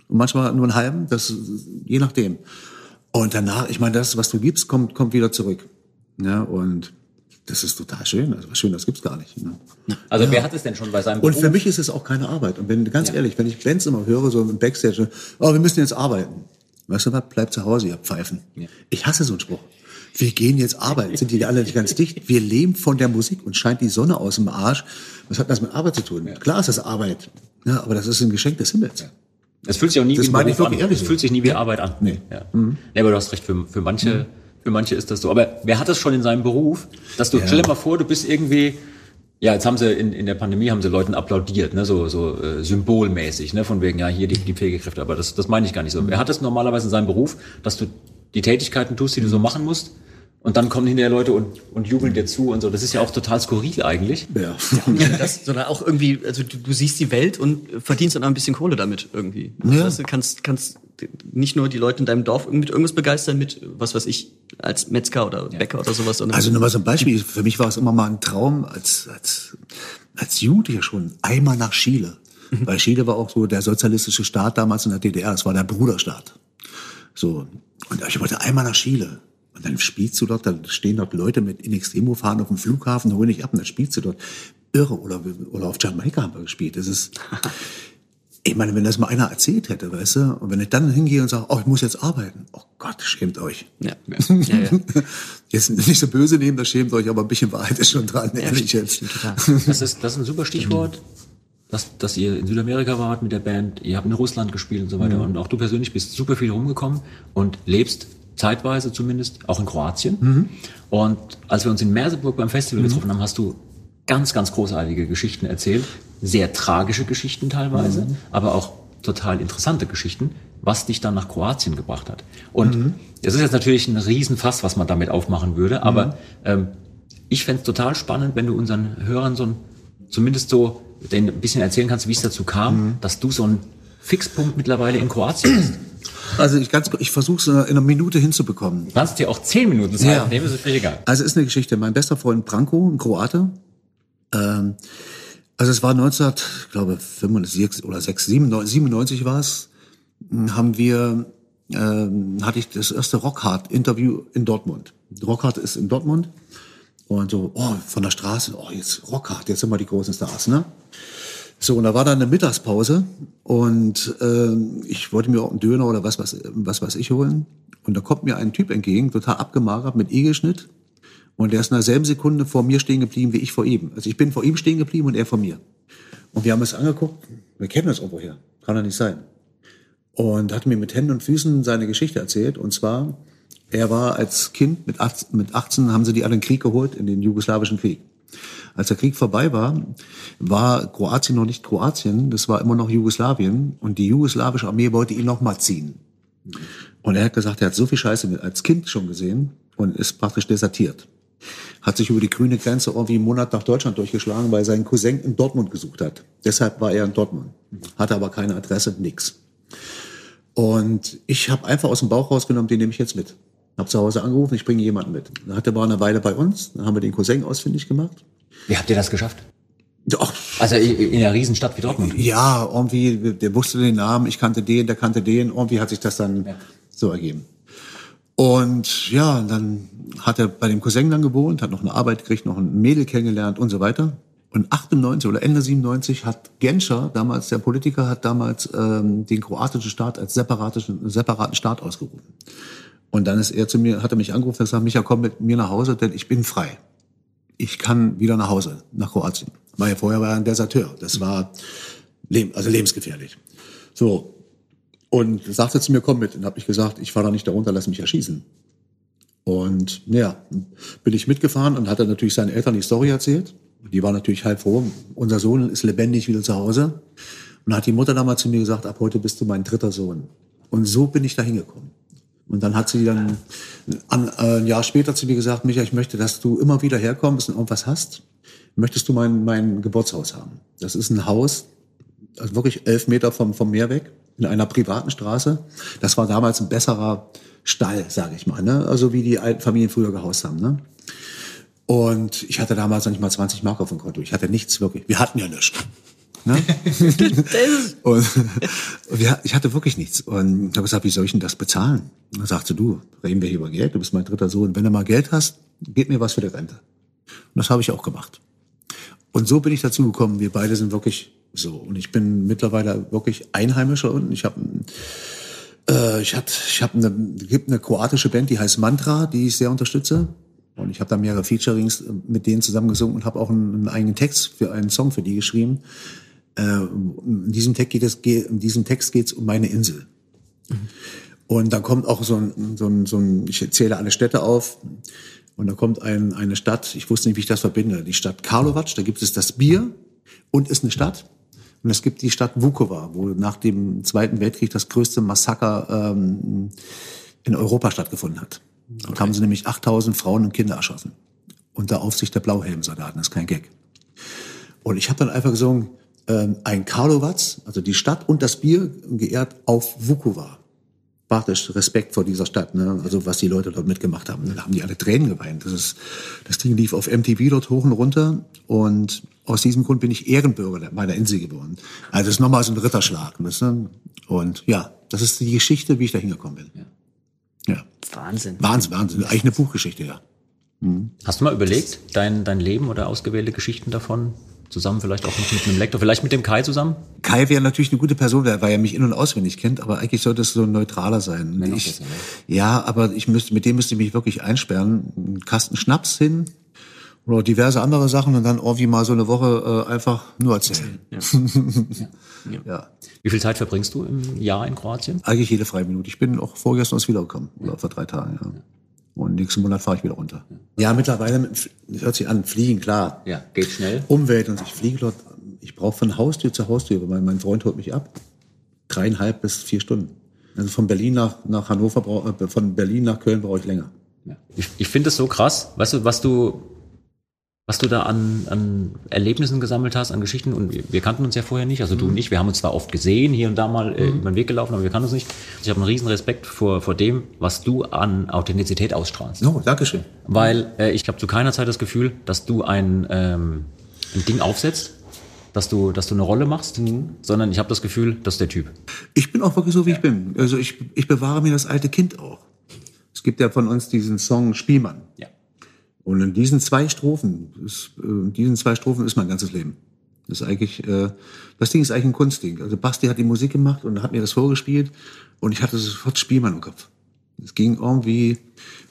und manchmal nur einen halben, das je nachdem. Und danach, ich meine, das, was du gibst, kommt, kommt wieder zurück. Ja, und das ist total schön. Also was schön, das gibt's gar nicht. Ne? Also wer hat es denn schon bei seinem Und Beruf? für mich ist es auch keine Arbeit. Und wenn, ganz ehrlich, wenn ich Bands immer höre, so im Backstage, oh, wir müssen jetzt arbeiten. Weißt du was? Bleib zu Hause, ihr Pfeifen. Ich hasse so einen Spruch. Wir gehen jetzt arbeiten. Sind die alle nicht ganz dicht? Wir leben von der Musik und scheint die Sonne aus dem Arsch. Was hat das mit Arbeit zu tun? Klar ist das Arbeit. Ja, aber das ist ein Geschenk des Himmels. Es fühlt sich auch nie Das wie wirklich an. Es so. fühlt sich nie wie Arbeit an. Nee. Ja. Nee, aber du hast recht, für, für manche, für manche ist das so. Aber wer hat das schon in seinem Beruf, dass du, stell dir mal vor, du bist irgendwie, ja, jetzt haben sie in, in der Pandemie haben sie Leuten applaudiert, ne, so, so äh, symbolmäßig, ne, von wegen, ja, hier die, die Pflegekräfte, aber das, das meine ich gar nicht so. Wer hat das normalerweise in seinem Beruf, dass du die Tätigkeiten tust, die du so machen musst, Und dann kommen hinterher Leute und, und jubeln dir zu und so. Das ist ja auch total skurril eigentlich. Ja. Ja, das, sondern auch irgendwie, also du, du siehst die Welt und verdienst dann auch ein bisschen Kohle damit irgendwie. Ja. Weißt du, kannst, kannst nicht nur die Leute in deinem Dorf mit irgendwas begeistern, mit, was weiß ich, als Metzger oder Bäcker oder sowas, Also nur mal so ein Beispiel. Für mich war es immer mal ein Traum, als, als, als Jugendlicher schon, einmal nach Chile. Weil Chile war auch so der sozialistische Staat damals in der DDR. Es war der Bruderstaat. So. Und ich wollte einmal nach Chile. Und dann spielst du dort, dann stehen dort Leute mit in Extremo fahren auf dem Flughafen, holen dich ab und dann spielst du dort. Irre. Oder, oder auf Jamaika haben wir gespielt. Das ist, ich meine, wenn das mal einer erzählt hätte, weißt du, und wenn ich dann hingehe und sage, oh, ich muss jetzt arbeiten. Oh Gott, schämt euch. ja. Ja, ja. Jetzt nicht so böse nehmen, das schämt euch, aber ein bisschen Wahrheit ist schon dran, ehrlich jetzt. Das ist, das ist ein super Stichwort, dass, dass ihr in Südamerika wart mit der Band, ihr habt in Russland gespielt und so weiter. Und auch du persönlich bist super viel rumgekommen und lebst zeitweise zumindest auch in Kroatien. Und als wir uns in Merseburg beim Festival getroffen haben, hast du ganz, ganz großartige Geschichten erzählt. Sehr tragische Geschichten teilweise, aber auch total interessante Geschichten, was dich dann nach Kroatien gebracht hat. Und das ist jetzt natürlich ein Riesenfass, was man damit aufmachen würde, aber ähm, ich fänd's total spannend, wenn du unseren Hörern so ein, zumindest so denen ein bisschen erzählen kannst, wie es dazu kam, dass du so ein Fixpunkt mittlerweile in Kroatien bist. Also ich, ganz, ich versuche es in einer Minute hinzubekommen. Du kannst dir auch zehn Minuten Zeit Ja. nehmen, ist völlig egal. Also ist eine Geschichte. Mein bester Freund Branko, ein Kroate. Ähm, also es war 19, ich glaube 95 oder 6, 97, 97 war es, haben wir, ähm, hatte ich das erste Rockhard-Interview in Dortmund. Rockhard ist in Dortmund und so, oh, von der Straße, oh, jetzt Rockhard, jetzt sind wir die großen Stars, ne? So, und da war dann eine Mittagspause und ähm, ich wollte mir auch einen Döner oder was, was, was weiß ich holen. Und da kommt mir ein Typ entgegen, total abgemagert, mit Igelschnitt. Und der ist in derselben Sekunde vor mir stehen geblieben, wie ich vor ihm. Also ich bin vor ihm stehen geblieben und er vor mir. Und wir haben es angeguckt, wir kennen das irgendwoher, kann doch nicht sein. Und hat mir mit Händen und Füßen seine Geschichte erzählt. Und zwar, er war als Kind, mit 18, mit 18 haben sie die alle in den Krieg geholt, in den jugoslawischen Krieg. Als der Krieg vorbei war, war Kroatien noch nicht Kroatien, das war immer noch Jugoslawien. Und die jugoslawische Armee wollte ihn noch mal ziehen. Und er hat gesagt, er hat so viel Scheiße als Kind schon gesehen und ist praktisch desertiert. Hat sich über die grüne Grenze irgendwie einen Monat nach Deutschland durchgeschlagen, weil sein Cousin in Dortmund gesucht hat. Deshalb war er in Dortmund. Hatte aber keine Adresse, nix. Und ich habe einfach aus dem Bauch rausgenommen, den nehme ich jetzt mit. Hab zu Hause angerufen, ich bringe jemanden mit. Dann hat er war eine Weile bei uns, dann haben wir den Cousin ausfindig gemacht. Wie habt ihr das geschafft? Ach, Also in einer Riesenstadt wie Dortmund. ja, irgendwie, der wusste den Namen, ich kannte den, der kannte den, irgendwie hat sich das dann so ergeben. Und ja, dann hat er bei dem Cousin dann gewohnt, hat noch eine Arbeit gekriegt, noch ein Mädel kennengelernt und so weiter. Und 98 oder Ende 97 hat Genscher, damals der Politiker, hat damals ähm, den kroatischen Staat als separatischen, separaten Staat ausgerufen. Und dann ist er zu mir, hat er mich angerufen und gesagt, Micha, komm mit mir nach Hause, denn ich bin frei. Ich kann wieder nach Hause, nach Kroatien. Weil vorher war er ein Deserteur. Das war also lebensgefährlich. So. Und sagte zu mir, komm mit. Und habe ich gesagt, ich fahre da nicht darunter, lass mich erschießen. Und ja, bin ich mitgefahren und hat er natürlich seinen Eltern die Story erzählt. Die waren natürlich halb froh. Unser Sohn ist lebendig wieder zu Hause. Und hat die Mutter damals zu mir gesagt, ab heute bist du mein dritter Sohn. Und so bin ich da hingekommen. Und dann hat sie dann an, äh, ein Jahr später zu mir gesagt, Micha, ich möchte, dass du immer wieder herkommst und irgendwas hast. Möchtest du mein, mein Geburtshaus haben? Das ist ein Haus, also wirklich elf Meter vom, vom Meer weg, in einer privaten Straße. Das war damals ein besserer Stall, sage ich mal, ne? also wie die alten Familien früher gehaust haben. Ne? Und ich hatte damals noch nicht mal 20 Mark auf dem Konto. Ich hatte nichts wirklich. Wir hatten ja nichts. Ne? und, und wir, ich hatte wirklich nichts. Und ich habe gesagt, wie soll ich denn das bezahlen? Und dann sagte du, reden wir hier über Geld, du bist mein dritter Sohn. Wenn du mal Geld hast, gib mir was für die Rente. Und das habe ich auch gemacht. Und so bin ich dazu gekommen. Wir beide sind wirklich so. Und ich bin mittlerweile wirklich Einheimischer und ich habe äh, ich hab, ich hab eine, gibt eine kroatische Band, die heißt Mantra, die ich sehr unterstütze. Und ich habe da mehrere Featurings mit denen zusammen gesungen und habe auch einen, einen eigenen Text für einen Song für die geschrieben. Äh, in diesem Text geht es, in diesem Text geht es um meine Insel. Und dann kommt auch so ein, so ein, so ein, ich zähle alle Städte auf. Und da kommt ein, eine Stadt, ich wusste nicht, wie ich das verbinde, die Stadt Karlovac, da gibt es das Bier und ist eine Stadt. Und es gibt die Stadt Vukovar, wo nach dem Zweiten Weltkrieg das größte Massaker ähm, in Europa stattgefunden hat. Dort haben sie nämlich 8000 Frauen und Kinder erschossen. Unter Aufsicht der Blauhelmsoldaten, das ist kein Gag. Und ich habe dann einfach gesungen, ähm, ein Karlovac, also die Stadt und das Bier, geehrt auf Vukovar. Bartisch, Respekt vor dieser Stadt, ne? also was die Leute dort mitgemacht haben. Da haben die alle Tränen geweint. Das, ist, das Ding lief auf MTV dort hoch und runter und aus diesem Grund bin ich Ehrenbürger meiner Insel geworden. Also das ist nochmal so ein Ritterschlag. Du? Und ja, das ist die Geschichte, wie ich da hingekommen bin. Ja. ja. Wahnsinn. Wahnsinn, Wahnsinn. Eigentlich eine Buchgeschichte, ja. Mhm. Hast du mal überlegt, dein, dein Leben oder ausgewählte Geschichten davon Zusammen vielleicht auch mit einem Lektor, vielleicht mit dem Kai zusammen? Kai wäre natürlich eine gute Person, weil er mich in- und auswendig kennt, aber eigentlich sollte es so ein neutraler sein. Ich, besser, ne? Ja, aber ich müsste, mit dem müsste ich mich wirklich einsperren. Einen Kasten Schnaps hin oder diverse andere Sachen und dann irgendwie mal so eine Woche äh, einfach nur erzählen. Ja. ja. ja. Wie viel Zeit verbringst du im Jahr in Kroatien? Eigentlich jede freie Minute. Ich bin auch vorgestern erst wiedergekommen, oder vor drei Tagen. Ja. Und nächsten Monat fahre ich wieder runter. Ja, mittlerweile hört sich an, fliegen, klar. Ja, geht schnell. Umwelt und ich fliege dort, ich brauche von Haustür zu Haustür, weil mein Freund holt mich ab. Dreieinhalb bis vier Stunden. Also von Berlin nach, nach Hannover, äh, von Berlin nach Köln brauche ich länger. Ich, ich finde es so krass, weißt du, was du was du da an, an Erlebnissen gesammelt hast, an Geschichten. Und wir, wir kannten uns ja vorher nicht, also du und ich, wir haben uns zwar oft gesehen, hier und da mal äh, mhm. über den Weg gelaufen, aber wir kannten uns nicht. Ich habe einen riesen Respekt vor, vor dem, was du an Authentizität ausstrahlst. Oh, Dankeschön. Weil äh, ich habe zu keiner Zeit das Gefühl, dass du ein, ähm, ein Ding aufsetzt, dass du, dass du eine Rolle machst, mhm. sondern ich habe das Gefühl, das ist der Typ. Ich bin auch wirklich so, wie ich bin. Also ich, ich bewahre mir das alte Kind auch. Es gibt ja von uns diesen Song Spielmann. Ja. Und in diesen zwei Strophen, ist, äh, in diesen zwei Strophen ist mein ganzes Leben. Das ist eigentlich, äh, das Ding ist eigentlich ein Kunstding. Also Basti hat die Musik gemacht und hat mir das vorgespielt und ich hatte sofort Spielmann im Kopf. Es ging irgendwie,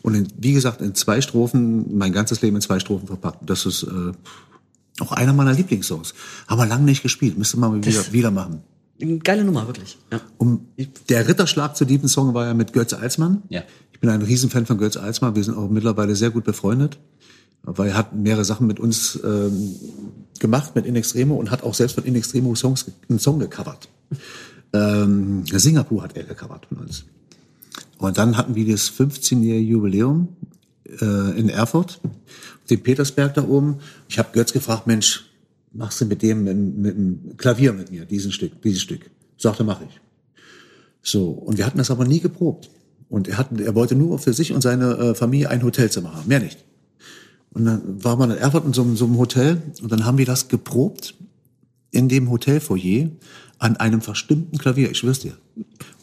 und in, wie gesagt, in zwei Strophen, mein ganzes Leben in zwei Strophen verpackt. Das ist äh, auch einer meiner Lieblingssongs. Haben wir lange nicht gespielt, müsste man wieder, wieder machen. Geile Nummer, wirklich. Ja. Um, der Ritterschlag zu diesem Song war ja mit Götz Alsmann. Ja. Ich bin ein Riesenfan von Götz Alsmann. Wir sind auch mittlerweile sehr gut befreundet. Weil er hat mehrere Sachen mit uns ähm, gemacht, mit In Extremo, und hat auch selbst von In Extremo Songs, einen Song gecovert. Ähm, Singapur hat er gecovert von uns. Und dann hatten wir das 15-jährige Jubiläum äh, in Erfurt, den Petersberg da oben. Ich habe Götz gefragt, Mensch, machst du mit dem mit dem Klavier mit mir diesen Stück, dieses Stück? Sagte, mache ich. So und wir hatten das aber nie geprobt. Und er, hat, er wollte nur für sich und seine äh, Familie ein Hotelzimmer haben, mehr nicht. Und dann war man in Erfurt in so, so einem Hotel und dann haben wir das geprobt in dem Hotelfoyer an einem verstimmten Klavier, ich schwör's dir.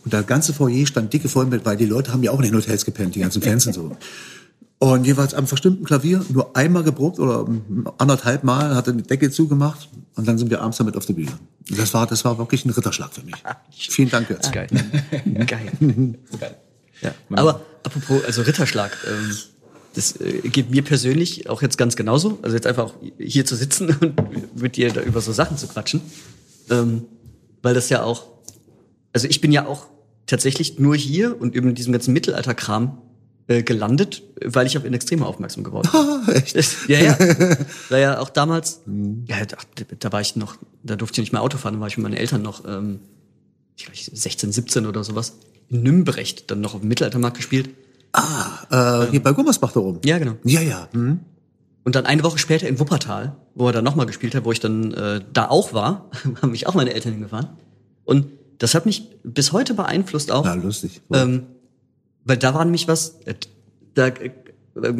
Und das ganze Foyer stand dicke voll mit, weil die Leute haben ja auch in den Hotels gepennt, die ganzen Fans und so. Und jeweils am verstimmten Klavier nur einmal geprobt oder anderthalb Mal, hat er die Decke zugemacht und dann sind wir abends damit auf der Bühne. Das war, das war wirklich ein Ritterschlag für mich. Vielen Dank jetzt. Geil. Geil. Geil. Ja. Aber apropos, also Ritterschlag, ähm, das äh, geht mir persönlich auch jetzt ganz genauso. Also jetzt einfach hier zu sitzen und mit dir da über so Sachen zu quatschen. Ähm, weil das ja auch, also ich bin ja auch tatsächlich nur hier und über diesem ganzen Mittelalterkram äh, gelandet, weil ich auf In Extreme aufmerksam geworden bin. Echt? Ja, ja. War ja auch damals, mhm. ja, da, da, war ich noch, da durfte ich nicht mehr Auto fahren, da war ich mit meinen Eltern noch, ähm, ich glaube 16, 17 oder sowas, in Nümbrecht dann noch auf dem Mittelaltermarkt gespielt. Ah, äh, hier bei Gummersbach da oben. Ja, genau. Ja, ja. Mhm. Und dann eine Woche später in Wuppertal, wo er dann nochmal gespielt hat, wo ich dann äh, da auch war, haben mich auch meine Eltern hingefahren. Und das hat mich bis heute beeinflusst auch. Ja, lustig. Ähm, weil da war nämlich was, äh, da äh,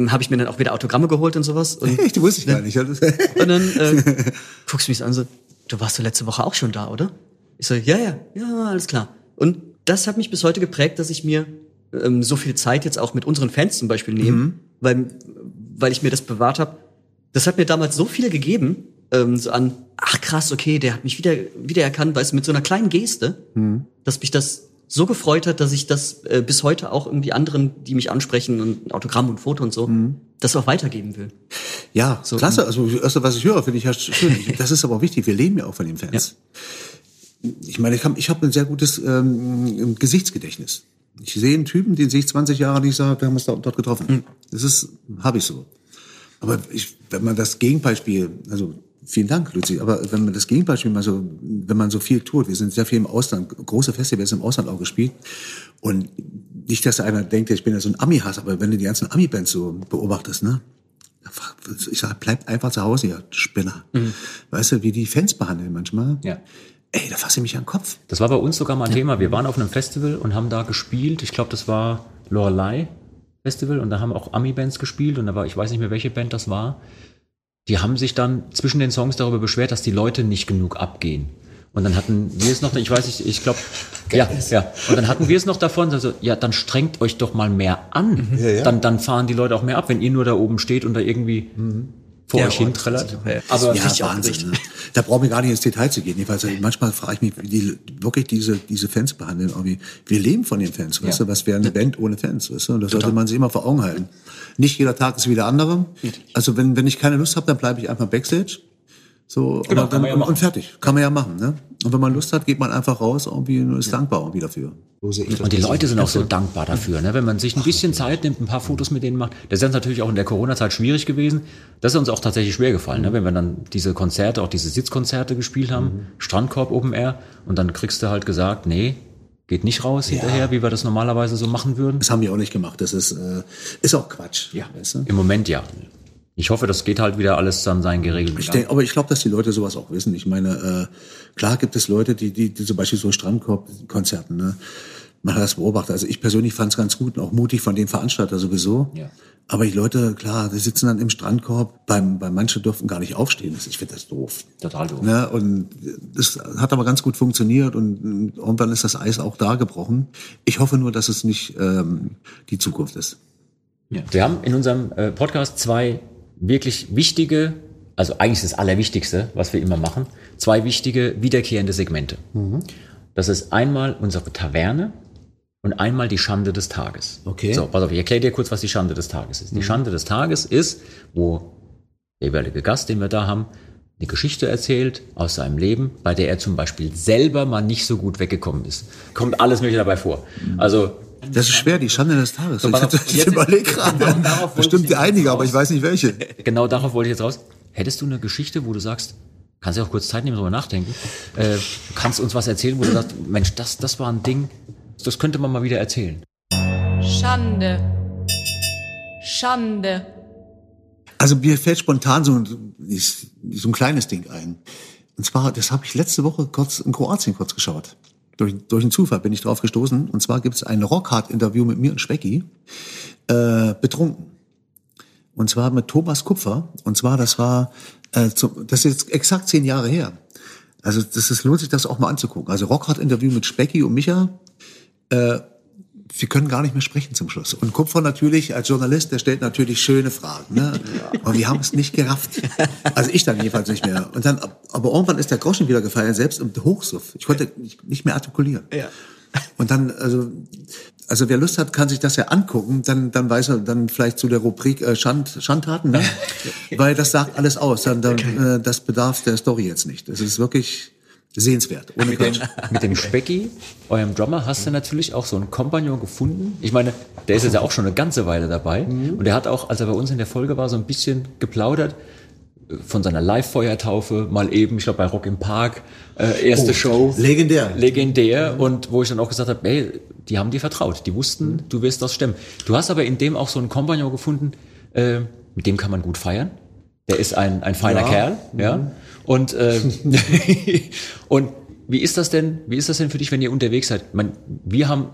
habe ich mir dann auch wieder Autogramme geholt und sowas. Und, Echt, wusste ich gar nicht. und dann äh, guckst du mich an so, du warst doch letzte Woche auch schon da, oder? Ich so, ja, ja, ja, alles klar. Und das hat mich bis heute geprägt, dass ich mir ähm, so viel Zeit jetzt auch mit unseren Fans zum Beispiel nehme, mhm. weil, weil ich mir das bewahrt habe. Das hat mir damals so viel gegeben, ähm, so an, ach krass, okay, der hat mich wieder, wieder erkannt, weißt du, mit so einer kleinen Geste, mhm. dass mich das so gefreut hat, dass ich das äh, bis heute auch irgendwie anderen, die mich ansprechen und Autogramm und Foto und so, mhm. das auch weitergeben will. Ja, so, klasse. Also das erste, was ich höre, finde ich ja schön. Das ist aber auch wichtig. Wir leben ja auch von den Fans. Ja. Ich meine, ich habe ich hab ein sehr gutes ähm, Gesichtsgedächtnis. Ich sehe einen Typen, den sehe ich 20 Jahre nicht, sage, wir haben uns dort getroffen. Mhm. Das ist, habe ich so. Aber ich, wenn man das Gegenbeispiel, also Vielen Dank, Luzi. Aber wenn man das Gegenbeispiel mal so, wenn man so viel tut, wir sind sehr viel im Ausland, große Festivals im Ausland auch gespielt. Und nicht, dass einer denkt, ich bin ja so ein Ami-Hass, aber wenn du die ganzen Ami-Bands so beobachtest, ne? Ich sag, bleib einfach zu Hause, ja, Spinner. Mhm. Weißt du, wie die Fans behandeln manchmal? Ja. Ey, da fasse ich mich an den Kopf. Das war bei uns sogar mal ein ja. Thema. Wir waren auf einem Festival und haben da gespielt. Ich glaube, das war Lorelei Festival und da haben auch Ami-Bands gespielt und da war, ich weiß nicht mehr, welche Band das war die haben sich dann zwischen den Songs darüber beschwert, dass die Leute nicht genug abgehen. Und dann hatten wir es noch, ich weiß nicht, ich glaube, ja, ja. Und dann hatten wir es noch davon, also, ja, dann strengt euch doch mal mehr an. Ja, ja. Dann, dann fahren die Leute auch mehr ab, wenn ihr nur da oben steht und da irgendwie mhm vor ja, euch hinträllert. Aber ja, Wahnsinn. Ne? Da brauchen wir gar nicht ins Detail zu gehen. Jedenfalls, manchmal frage ich mich, wie die wirklich diese, diese Fans behandeln. Irgendwie. Wir leben von den Fans, weißt ja. du? Was wäre eine Band ohne Fans, weißt du? Und das sollte man sich immer vor Augen halten. Nicht jeder Tag ist wie der andere. Also wenn, wenn ich keine Lust habe, dann bleibe ich einfach Backstage. So, genau, dann, ja und fertig. Kann man ja machen, ne? Und wenn man Lust hat, geht man einfach raus irgendwie und ist ja. dankbar irgendwie dafür. Und die Leute sind auch so dankbar dafür, ne? wenn man sich ein bisschen Zeit nimmt, ein paar Fotos mit denen macht. Das ist jetzt natürlich auch in der Corona-Zeit schwierig gewesen. Das ist uns auch tatsächlich schwer gefallen, ne? wenn wir dann diese Konzerte, auch diese Sitzkonzerte gespielt haben, mhm. Strandkorb Open Air, und dann kriegst du halt gesagt, nee, geht nicht raus ja. hinterher, wie wir das normalerweise so machen würden. Das haben wir auch nicht gemacht. Das ist, äh, ist auch Quatsch. Ja, weißt du? im Moment ja. Ich hoffe, das geht halt wieder alles dann sein geregelt. Ich denke, aber ich glaube, dass die Leute sowas auch wissen. Ich meine, äh, klar gibt es Leute, die, die, die zum Beispiel so Strandkorb-Konzerten, ne? man hat das beobachtet. Also ich persönlich fand es ganz gut und auch mutig von den Veranstalter sowieso. Ja. Aber die Leute, klar, die sitzen dann im Strandkorb. Beim, bei manche dürfen gar nicht aufstehen. Ich finde das doof. Total doof. Ne? Und das hat aber ganz gut funktioniert und irgendwann ist das Eis auch da gebrochen. Ich hoffe nur, dass es nicht ähm, die Zukunft ist. Ja. Wir haben in unserem äh, Podcast zwei wirklich wichtige, also eigentlich das Allerwichtigste, was wir immer machen, zwei wichtige wiederkehrende Segmente. Mhm. Das ist einmal unsere Taverne und einmal die Schande des Tages. Okay. So, pass auf, ich erkläre dir kurz, was die Schande des Tages ist. Die mhm. Schande des Tages ist, wo der jeweilige Gast, den wir da haben, eine Geschichte erzählt aus seinem Leben, bei der er zum Beispiel selber mal nicht so gut weggekommen ist. Kommt alles mögliche dabei vor. Also das ist schwer, die Schande des Tages. So, ich habe das überlegt gerade. Bestimmt die einige, aber ich weiß nicht welche. Genau darauf wollte ich jetzt raus. Hättest du eine Geschichte, wo du sagst, kannst du auch kurz Zeit nehmen, darüber nachdenken, äh, kannst uns was erzählen, wo du sagst, Mensch, das, das war ein Ding, das könnte man mal wieder erzählen. Schande. Schande. Also mir fällt spontan so ein, so ein kleines Ding ein. Und zwar, das habe ich letzte Woche kurz in Kroatien kurz geschaut durch, durch einen Zufall bin ich drauf gestoßen. Und zwar gibt es ein Rockhard-Interview mit mir und Specki, äh, betrunken. Und zwar mit Thomas Kupfer. Und zwar, das war, äh, zum, das ist jetzt exakt zehn Jahre her. Also das ist, lohnt sich das auch mal anzugucken. Also Rockhard-Interview mit Specki und Micha. Äh, wir können gar nicht mehr sprechen zum Schluss. Und Kupfer natürlich als Journalist, der stellt natürlich schöne Fragen. Ne? Und wir haben es nicht gerafft. Also ich dann jedenfalls nicht mehr. Und dann, aber irgendwann ist der Groschen wieder gefallen, selbst im Hochsuff. Ich konnte nicht mehr artikulieren. Ja. Und dann, also, also wer Lust hat, kann sich das ja angucken. Dann, dann weiß er dann vielleicht zu der Rubrik äh, Schand, Schandtaten, ne? weil das sagt alles aus. Dann, dann äh, das bedarf der Story jetzt nicht. Das ist wirklich sehenswert. Ohne mit, dem, mit dem Specki, eurem Drummer, hast du natürlich auch so einen Kompagnon gefunden. Ich meine, der ist jetzt ja auch schon eine ganze Weile dabei. Mhm. Und der hat auch, als er bei uns in der Folge war, so ein bisschen geplaudert äh, von seiner Live-Feuertaufe, mal eben, ich glaube bei Rock im Park, äh, erste oh, Show. Legendär. Legendär. Und wo ich dann auch gesagt habe, ey, die haben dir vertraut. Die wussten, du wirst das stemmen. Du hast aber in dem auch so einen Kompagnon gefunden, äh, mit dem kann man gut feiern. Der ist ein, ein feiner ja. Kerl, ja. Mhm. Und, äh, und wie ist das denn, wie ist das denn für dich, wenn ihr unterwegs seid? Man, wir haben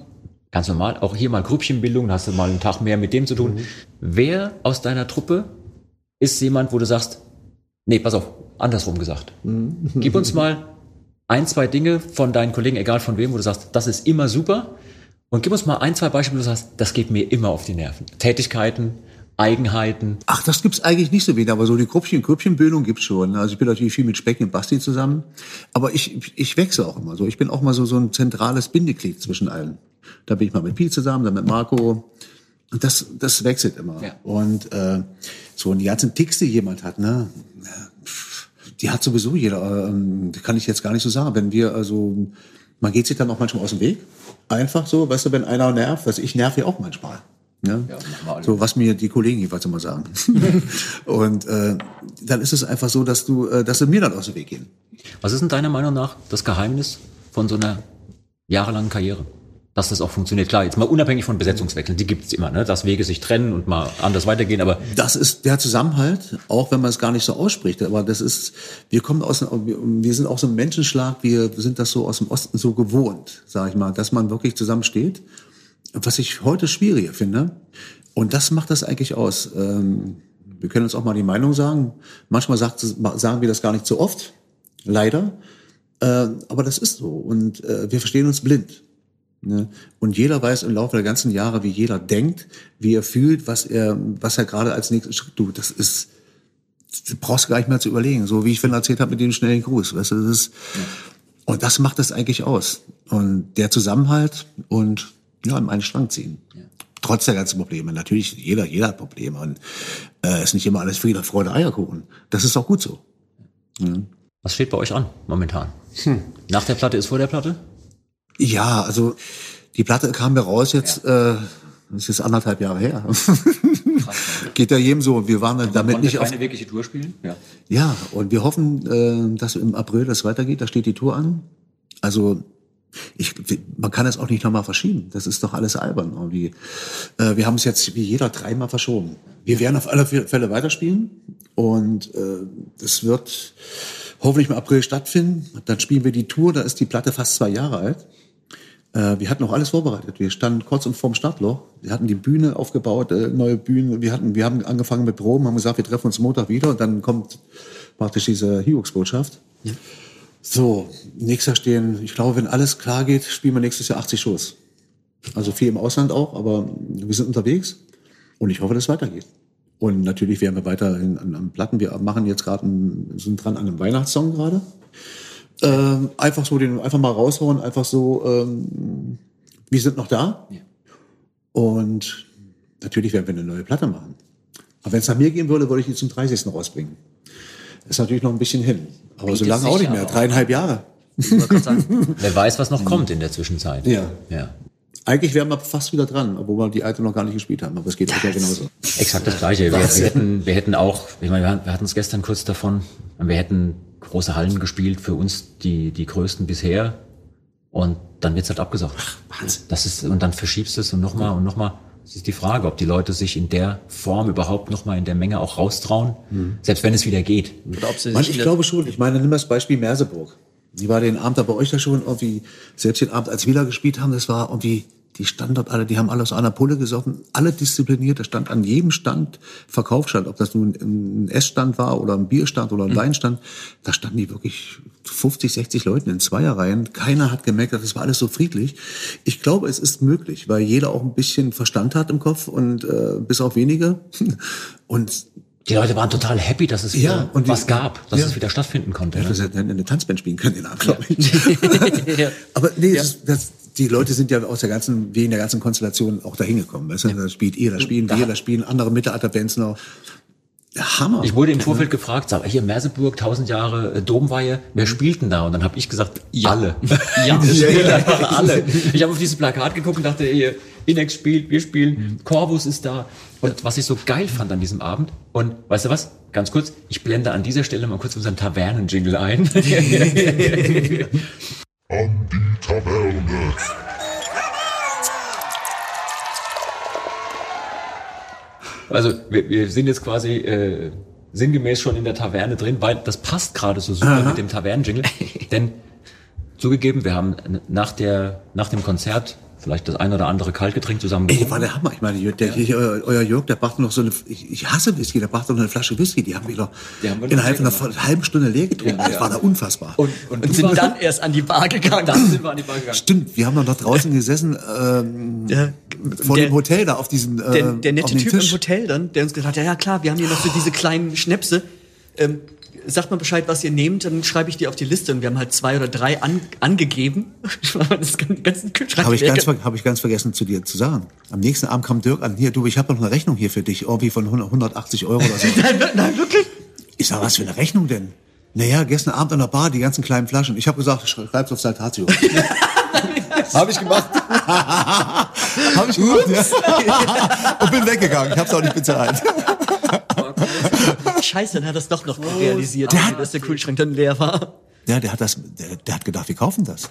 ganz normal auch hier mal Grüppchenbildung, hast du mal einen Tag mehr mit dem zu tun. Mhm. Wer aus deiner Truppe ist jemand, wo du sagst, nee, pass auf, andersrum gesagt. Mhm. Gib uns mal ein, zwei Dinge von deinen Kollegen, egal von wem, wo du sagst, das ist immer super. Und gib uns mal ein, zwei Beispiele, wo du sagst, das geht mir immer auf die Nerven. Tätigkeiten, Eigenheiten? Ach, das gibt's eigentlich nicht so wenig, aber so die Grüppchen, Grüppchenbildung gibt's schon. Also ich bin natürlich viel mit Speck und Basti zusammen, aber ich, ich wechsle auch immer so. Ich bin auch mal so, so ein zentrales Bindeglied zwischen allen. Da bin ich mal mit Piet zusammen, dann mit Marco. Und das, das wechselt immer. Ja. Und äh, so, und die ganzen Ticks, die jemand hat, ne, die hat sowieso jeder, ähm, kann ich jetzt gar nicht so sagen. Wenn wir, also, man geht sich dann auch manchmal aus dem Weg. Einfach so, weißt du, wenn einer nervt, also ich nerv ja auch manchmal. Ja? so was mir die Kollegen jeweils immer sagen. und äh, dann ist es einfach so, dass du, äh, dass sie mir dann aus dem Weg gehen. Was ist denn deiner Meinung nach das Geheimnis von so einer jahrelangen Karriere? Dass das auch funktioniert. Klar, jetzt mal unabhängig von Besetzungswechseln, die gibt's immer, ne? dass Wege sich trennen und mal anders weitergehen, aber Das ist der Zusammenhalt, auch wenn man es gar nicht so ausspricht. Aber das ist, wir kommen aus, wir sind auch so ein Menschenschlag, wir sind das so aus dem Osten so gewohnt, sage ich mal, dass man wirklich zusammensteht. Was ich heute schwieriger finde. Und das macht das eigentlich aus. Ähm, wir können uns auch mal die Meinung sagen. Manchmal sagt, sagen wir das gar nicht so oft, leider. Äh, aber das ist so. Und äh, wir verstehen uns blind. Ne? Und jeder weiß im Laufe der ganzen Jahre, wie jeder denkt, wie er fühlt, was er, was er gerade als nächstes Schritt tut. Das ist, das brauchst du gar nicht mehr zu überlegen. So wie ich vorhin erzählt habe mit dem schnellen Gruß. Weißt du, das ist, und das macht das eigentlich aus. Und der Zusammenhalt und ja, in einen Strang ziehen. Trotz der ganzen Probleme. Natürlich, jeder, jeder hat Probleme. Und äh, ist nicht immer alles Friede, Freude, Eierkuchen. Das ist auch gut so. was steht bei euch an momentan? Nach der Platte ist vor der Platte? Ja, also die Platte kam mir raus jetzt, äh, das ist anderthalb Jahre her. Geht ja jedem so. Wir waren dann damit nicht auf. keine wirkliche Tour spielen? Ja. Ja, und wir hoffen, äh, dass im April das weitergeht. Da steht die Tour an. Also ich, man kann es auch nicht nochmal verschieben. Das ist doch alles albern. Irgendwie. Äh, wir haben es jetzt wie jeder dreimal verschoben. Wir werden auf alle Fälle weiterspielen und äh, das wird hoffentlich im April stattfinden. Dann spielen wir die Tour. Da ist die Platte fast zwei Jahre alt. Äh, wir hatten auch alles vorbereitet. Wir standen kurz und vorm Startloch. Wir hatten die Bühne aufgebaut, äh, neue Bühne. Wir hatten, wir haben angefangen mit Proben, haben gesagt, wir treffen uns Montag wieder und dann kommt praktisch diese Hughes-Botschaft. So, nächstes Jahr stehen, ich glaube, wenn alles klar geht, spielen wir nächstes Jahr 80 Shows. Also viel im Ausland auch, aber wir sind unterwegs und ich hoffe, dass es weitergeht. Und natürlich werden wir weiter in, an, an Platten. Wir machen jetzt gerade, sind dran an einem Weihnachtssong gerade. Ähm, einfach so den, einfach mal raushauen, einfach so, ähm, wir sind noch da. Und natürlich werden wir eine neue Platte machen. Aber wenn es nach mir gehen würde, würde ich die zum 30. rausbringen. Ist natürlich noch ein bisschen hin. Aber so lange auch nicht mehr. auch. Dreieinhalb Jahre. Ich wollte gerade sagen, Wer weiß, was noch kommt in der Zwischenzeit. Ja. Ja. Eigentlich wären wir fast wieder dran, obwohl wir die alte noch gar nicht gespielt haben. Aber es geht euch ja genauso. Exakt das Gleiche. Wir, wir, hätten, wir hätten auch, ich meine, wir hatten- es gestern kurz davon, wir hätten große Hallen gespielt, für uns die, die größten bisher. Und dann wird's halt abgesagt. Das ist, und dann verschiebst du es und nochmal und nochmal. Es ist die Frage, ob die Leute sich in der Form überhaupt nochmal in der Menge auch raustrauen, selbst wenn es wieder geht. sich ich glaube schon. Ich meine, nimm das Beispiel Merseburg. Die war den Abend da bei euch da schon irgendwie, selbst den Abend, als wir da gespielt haben, das war irgendwie, die standen dort alle, die haben alle aus einer Pulle gesoffen, alle diszipliniert, da stand an jedem Stand Verkaufsstand, ob das nun ein Essstand war oder ein Bierstand oder ein Weinstand, da standen die wirklich 50, 60 Leuten in Zweierreihen. Keiner hat gemerkt, das war alles so friedlich. Ich glaube, es ist möglich, weil jeder auch ein bisschen Verstand hat im Kopf und äh, bis auf wenige. Und Die Leute waren total happy, dass es wieder Ja, und die- was gab, dass ja. es wieder stattfinden konnte. Ja, Ne? das hätte eine Tanzband spielen können, den Abend, glaube ich. Aber nee, das, das, die Leute sind ja aus der ganzen, wegen der ganzen Konstellation auch dahin gekommen. Weißt du? Da spielt ihr, da spielen wir, da spielen andere Mittelalterbands noch. Hammer. Ich wurde im Vorfeld gefragt, sag, hier Merseburg, 1000 Jahre äh, Domweihe, wer spielt denn da? Und dann habe ich gesagt, alle. Ja, wir spielen einfach alle. Ich habe auf dieses Plakat geguckt und dachte, hier, Inex spielt, wir spielen, Corvus ist da. Und was ich so geil fand an diesem Abend, und weißt du was, ganz kurz, ich blende an dieser Stelle mal kurz unseren Tavernen-Jingle ein. an die Taverne. Also wir, wir sind jetzt quasi äh, sinngemäß schon in der Taverne drin, weil das passt gerade so super mit dem Tavernen-Jingle. Denn zugegeben, wir haben nach, der, nach dem Konzert vielleicht das ein oder andere Kaltgetränk zusammen Ey, war der Hammer. Ich meine, der, der, euer, euer Jörg, der brachte noch so eine, ich, ich hasse Whisky, der brachte noch eine Flasche Whisky, die haben wir doch haben wir innerhalb einer halben Stunde leer getrunken. Ja, das ja. war da unfassbar. Und, und, und sind dann erst an die Bar gegangen. dann sind wir an die Bar gegangen. Stimmt, wir haben doch noch draußen gesessen, ähm, Ja, vor der- dem Hotel da auf diesen, äh, der, der nette Typ Tisch. im Hotel dann, der uns gesagt hat, ja, ja klar, wir haben hier noch so diese kleinen Schnäpse. Ähm, sagt mal Bescheid, was ihr nehmt, dann schreibe ich die auf die Liste. Und wir haben halt zwei oder drei an, angegeben. das ganzen Kühlschrank Habe ich, ganz, hab ich ganz vergessen zu dir zu sagen. Am nächsten Abend kam Dirk an, hier, du, ich habe noch eine Rechnung hier für dich, irgendwie von 100 180 Euro oder so. Nein, nein, wirklich? Ich sag, was für eine Rechnung denn? Naja, gestern Abend an der Bar, die ganzen kleinen Flaschen. Ich habe gesagt, sch- schreib's auf Saltatio. Habe ich gemacht. Habe ich gemacht, ja. Und bin weggegangen. Ich habe es auch nicht bezahlt. Scheiße, dann hat er das doch noch realisiert, dass der Kühlschrank dann leer war. Ja, der hat das, der, der hat gedacht, wir kaufen das.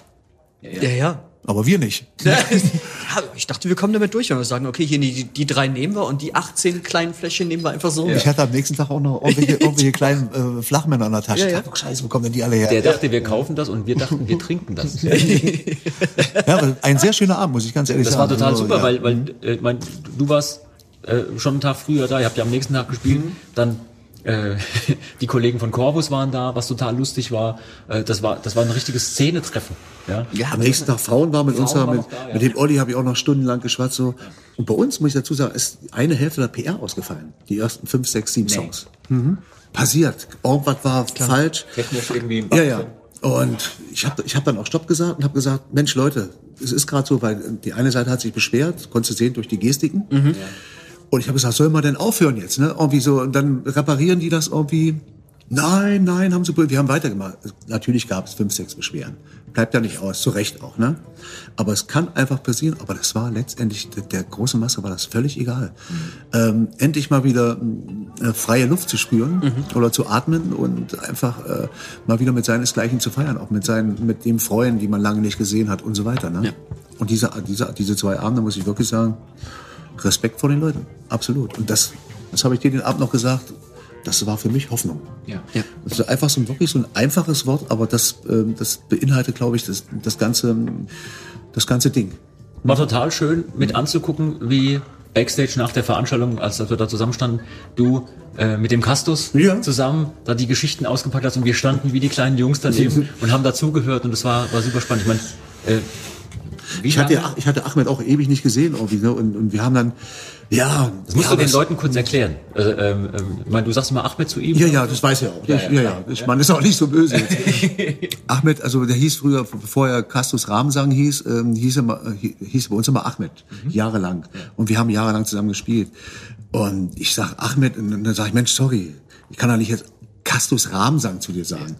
Ja, ja. Aber wir nicht. Ja, ich dachte, wir kommen damit durch, wenn wir sagen, okay, hier die, die drei nehmen wir und die 18 kleinen Fläschchen nehmen wir einfach so. Ich hatte am nächsten Tag auch noch irgendwelche, irgendwelche kleinen äh, Flachmänner in der Tasche. Ja, ja. Ich dachte, oh, Scheiße, wo kommen denn die alle her? Der dachte, wir kaufen das und wir dachten, wir trinken das. ja, aber ein sehr schöner Abend, muss ich ganz ehrlich Das sagen. war total Also, super, ja. weil, weil äh, mein, du warst äh, schon einen Tag früher da, ihr habt ja am nächsten Tag gespielt, Mhm. dann äh, die Kollegen von Corvus waren da, was total lustig war. Äh, das war das war ein richtiges Szenetreffen. Ja? Am nächsten Tag Frauen war mit uns, Frauen da, war mit, da, ja. mit dem Olli habe ich auch noch stundenlang geschwatzt. So. Und bei uns, muss ich dazu sagen, ist eine Hälfte der PR ausgefallen. Die ersten fünf, sechs, sieben Songs. Mhm. Passiert. Irgendwas war falsch. Technisch irgendwie Ja, ja. Und ich habe ich hab dann auch Stopp gesagt und habe gesagt, Mensch Leute, es ist gerade so, weil die eine Seite hat sich beschwert, konntest du sehen durch die Gestiken. Und ich habe gesagt, soll man denn aufhören jetzt? Ne? Irgendwie so, und dann reparieren die das irgendwie. Nein, nein, haben sie, wir haben weitergemacht. Natürlich gab es fünf, sechs Beschwerden. Bleibt ja nicht aus, zu Recht auch, ne? Aber es kann einfach passieren, aber das war letztendlich, der, der großen Masse war das völlig egal. Ähm, endlich mal wieder äh, freie Luft zu spüren oder zu atmen und einfach äh, mal wieder mit seinesgleichen zu feiern, auch mit seinen, mit dem Freuen, die man lange nicht gesehen hat und so weiter, ne? Ja. Und diese, diese, diese zwei Abende, muss ich wirklich sagen, Respekt vor den Leuten, absolut. Und das, das habe ich dir den Abend noch gesagt, das war für mich Hoffnung. Ja. Ja. Das ist einfach so ein, wirklich so ein einfaches Wort, aber das, ähm, das beinhaltet, glaube ich, das, das, ganze, das ganze Ding. War total schön mit anzugucken, wie Backstage nach der Veranstaltung, als wir da zusammenstanden, du äh, mit dem Kastus Ja. zusammen da die Geschichten ausgepackt hast und wir standen wie die kleinen Jungs daneben und haben dazugehört und das war, war super spannend. Ich meine, äh, wie Ich hatte, ich hatte Ahmed auch ewig nicht gesehen irgendwie, ne? und, und wir haben dann, ja, das musst ja, du den Leuten kurz erklären. Also, ähm, ähm, ich meine, du sagst immer Ahmed zu ihm. Ja, ja, das weiß er auch. Ja, ja, ja. Ich meine, ist auch nicht so böse. Jetzt. Ahmed, also der hieß früher, bevor er Castus Rahmensang hieß, ähm, hieß, er mal, hieß bei uns immer Ahmed, jahrelang. Und wir haben jahrelang zusammen gespielt. Und ich sag Ahmed, und dann sage ich, Mensch, sorry, ich kann doch nicht jetzt Castus Rahmensang zu dir sagen.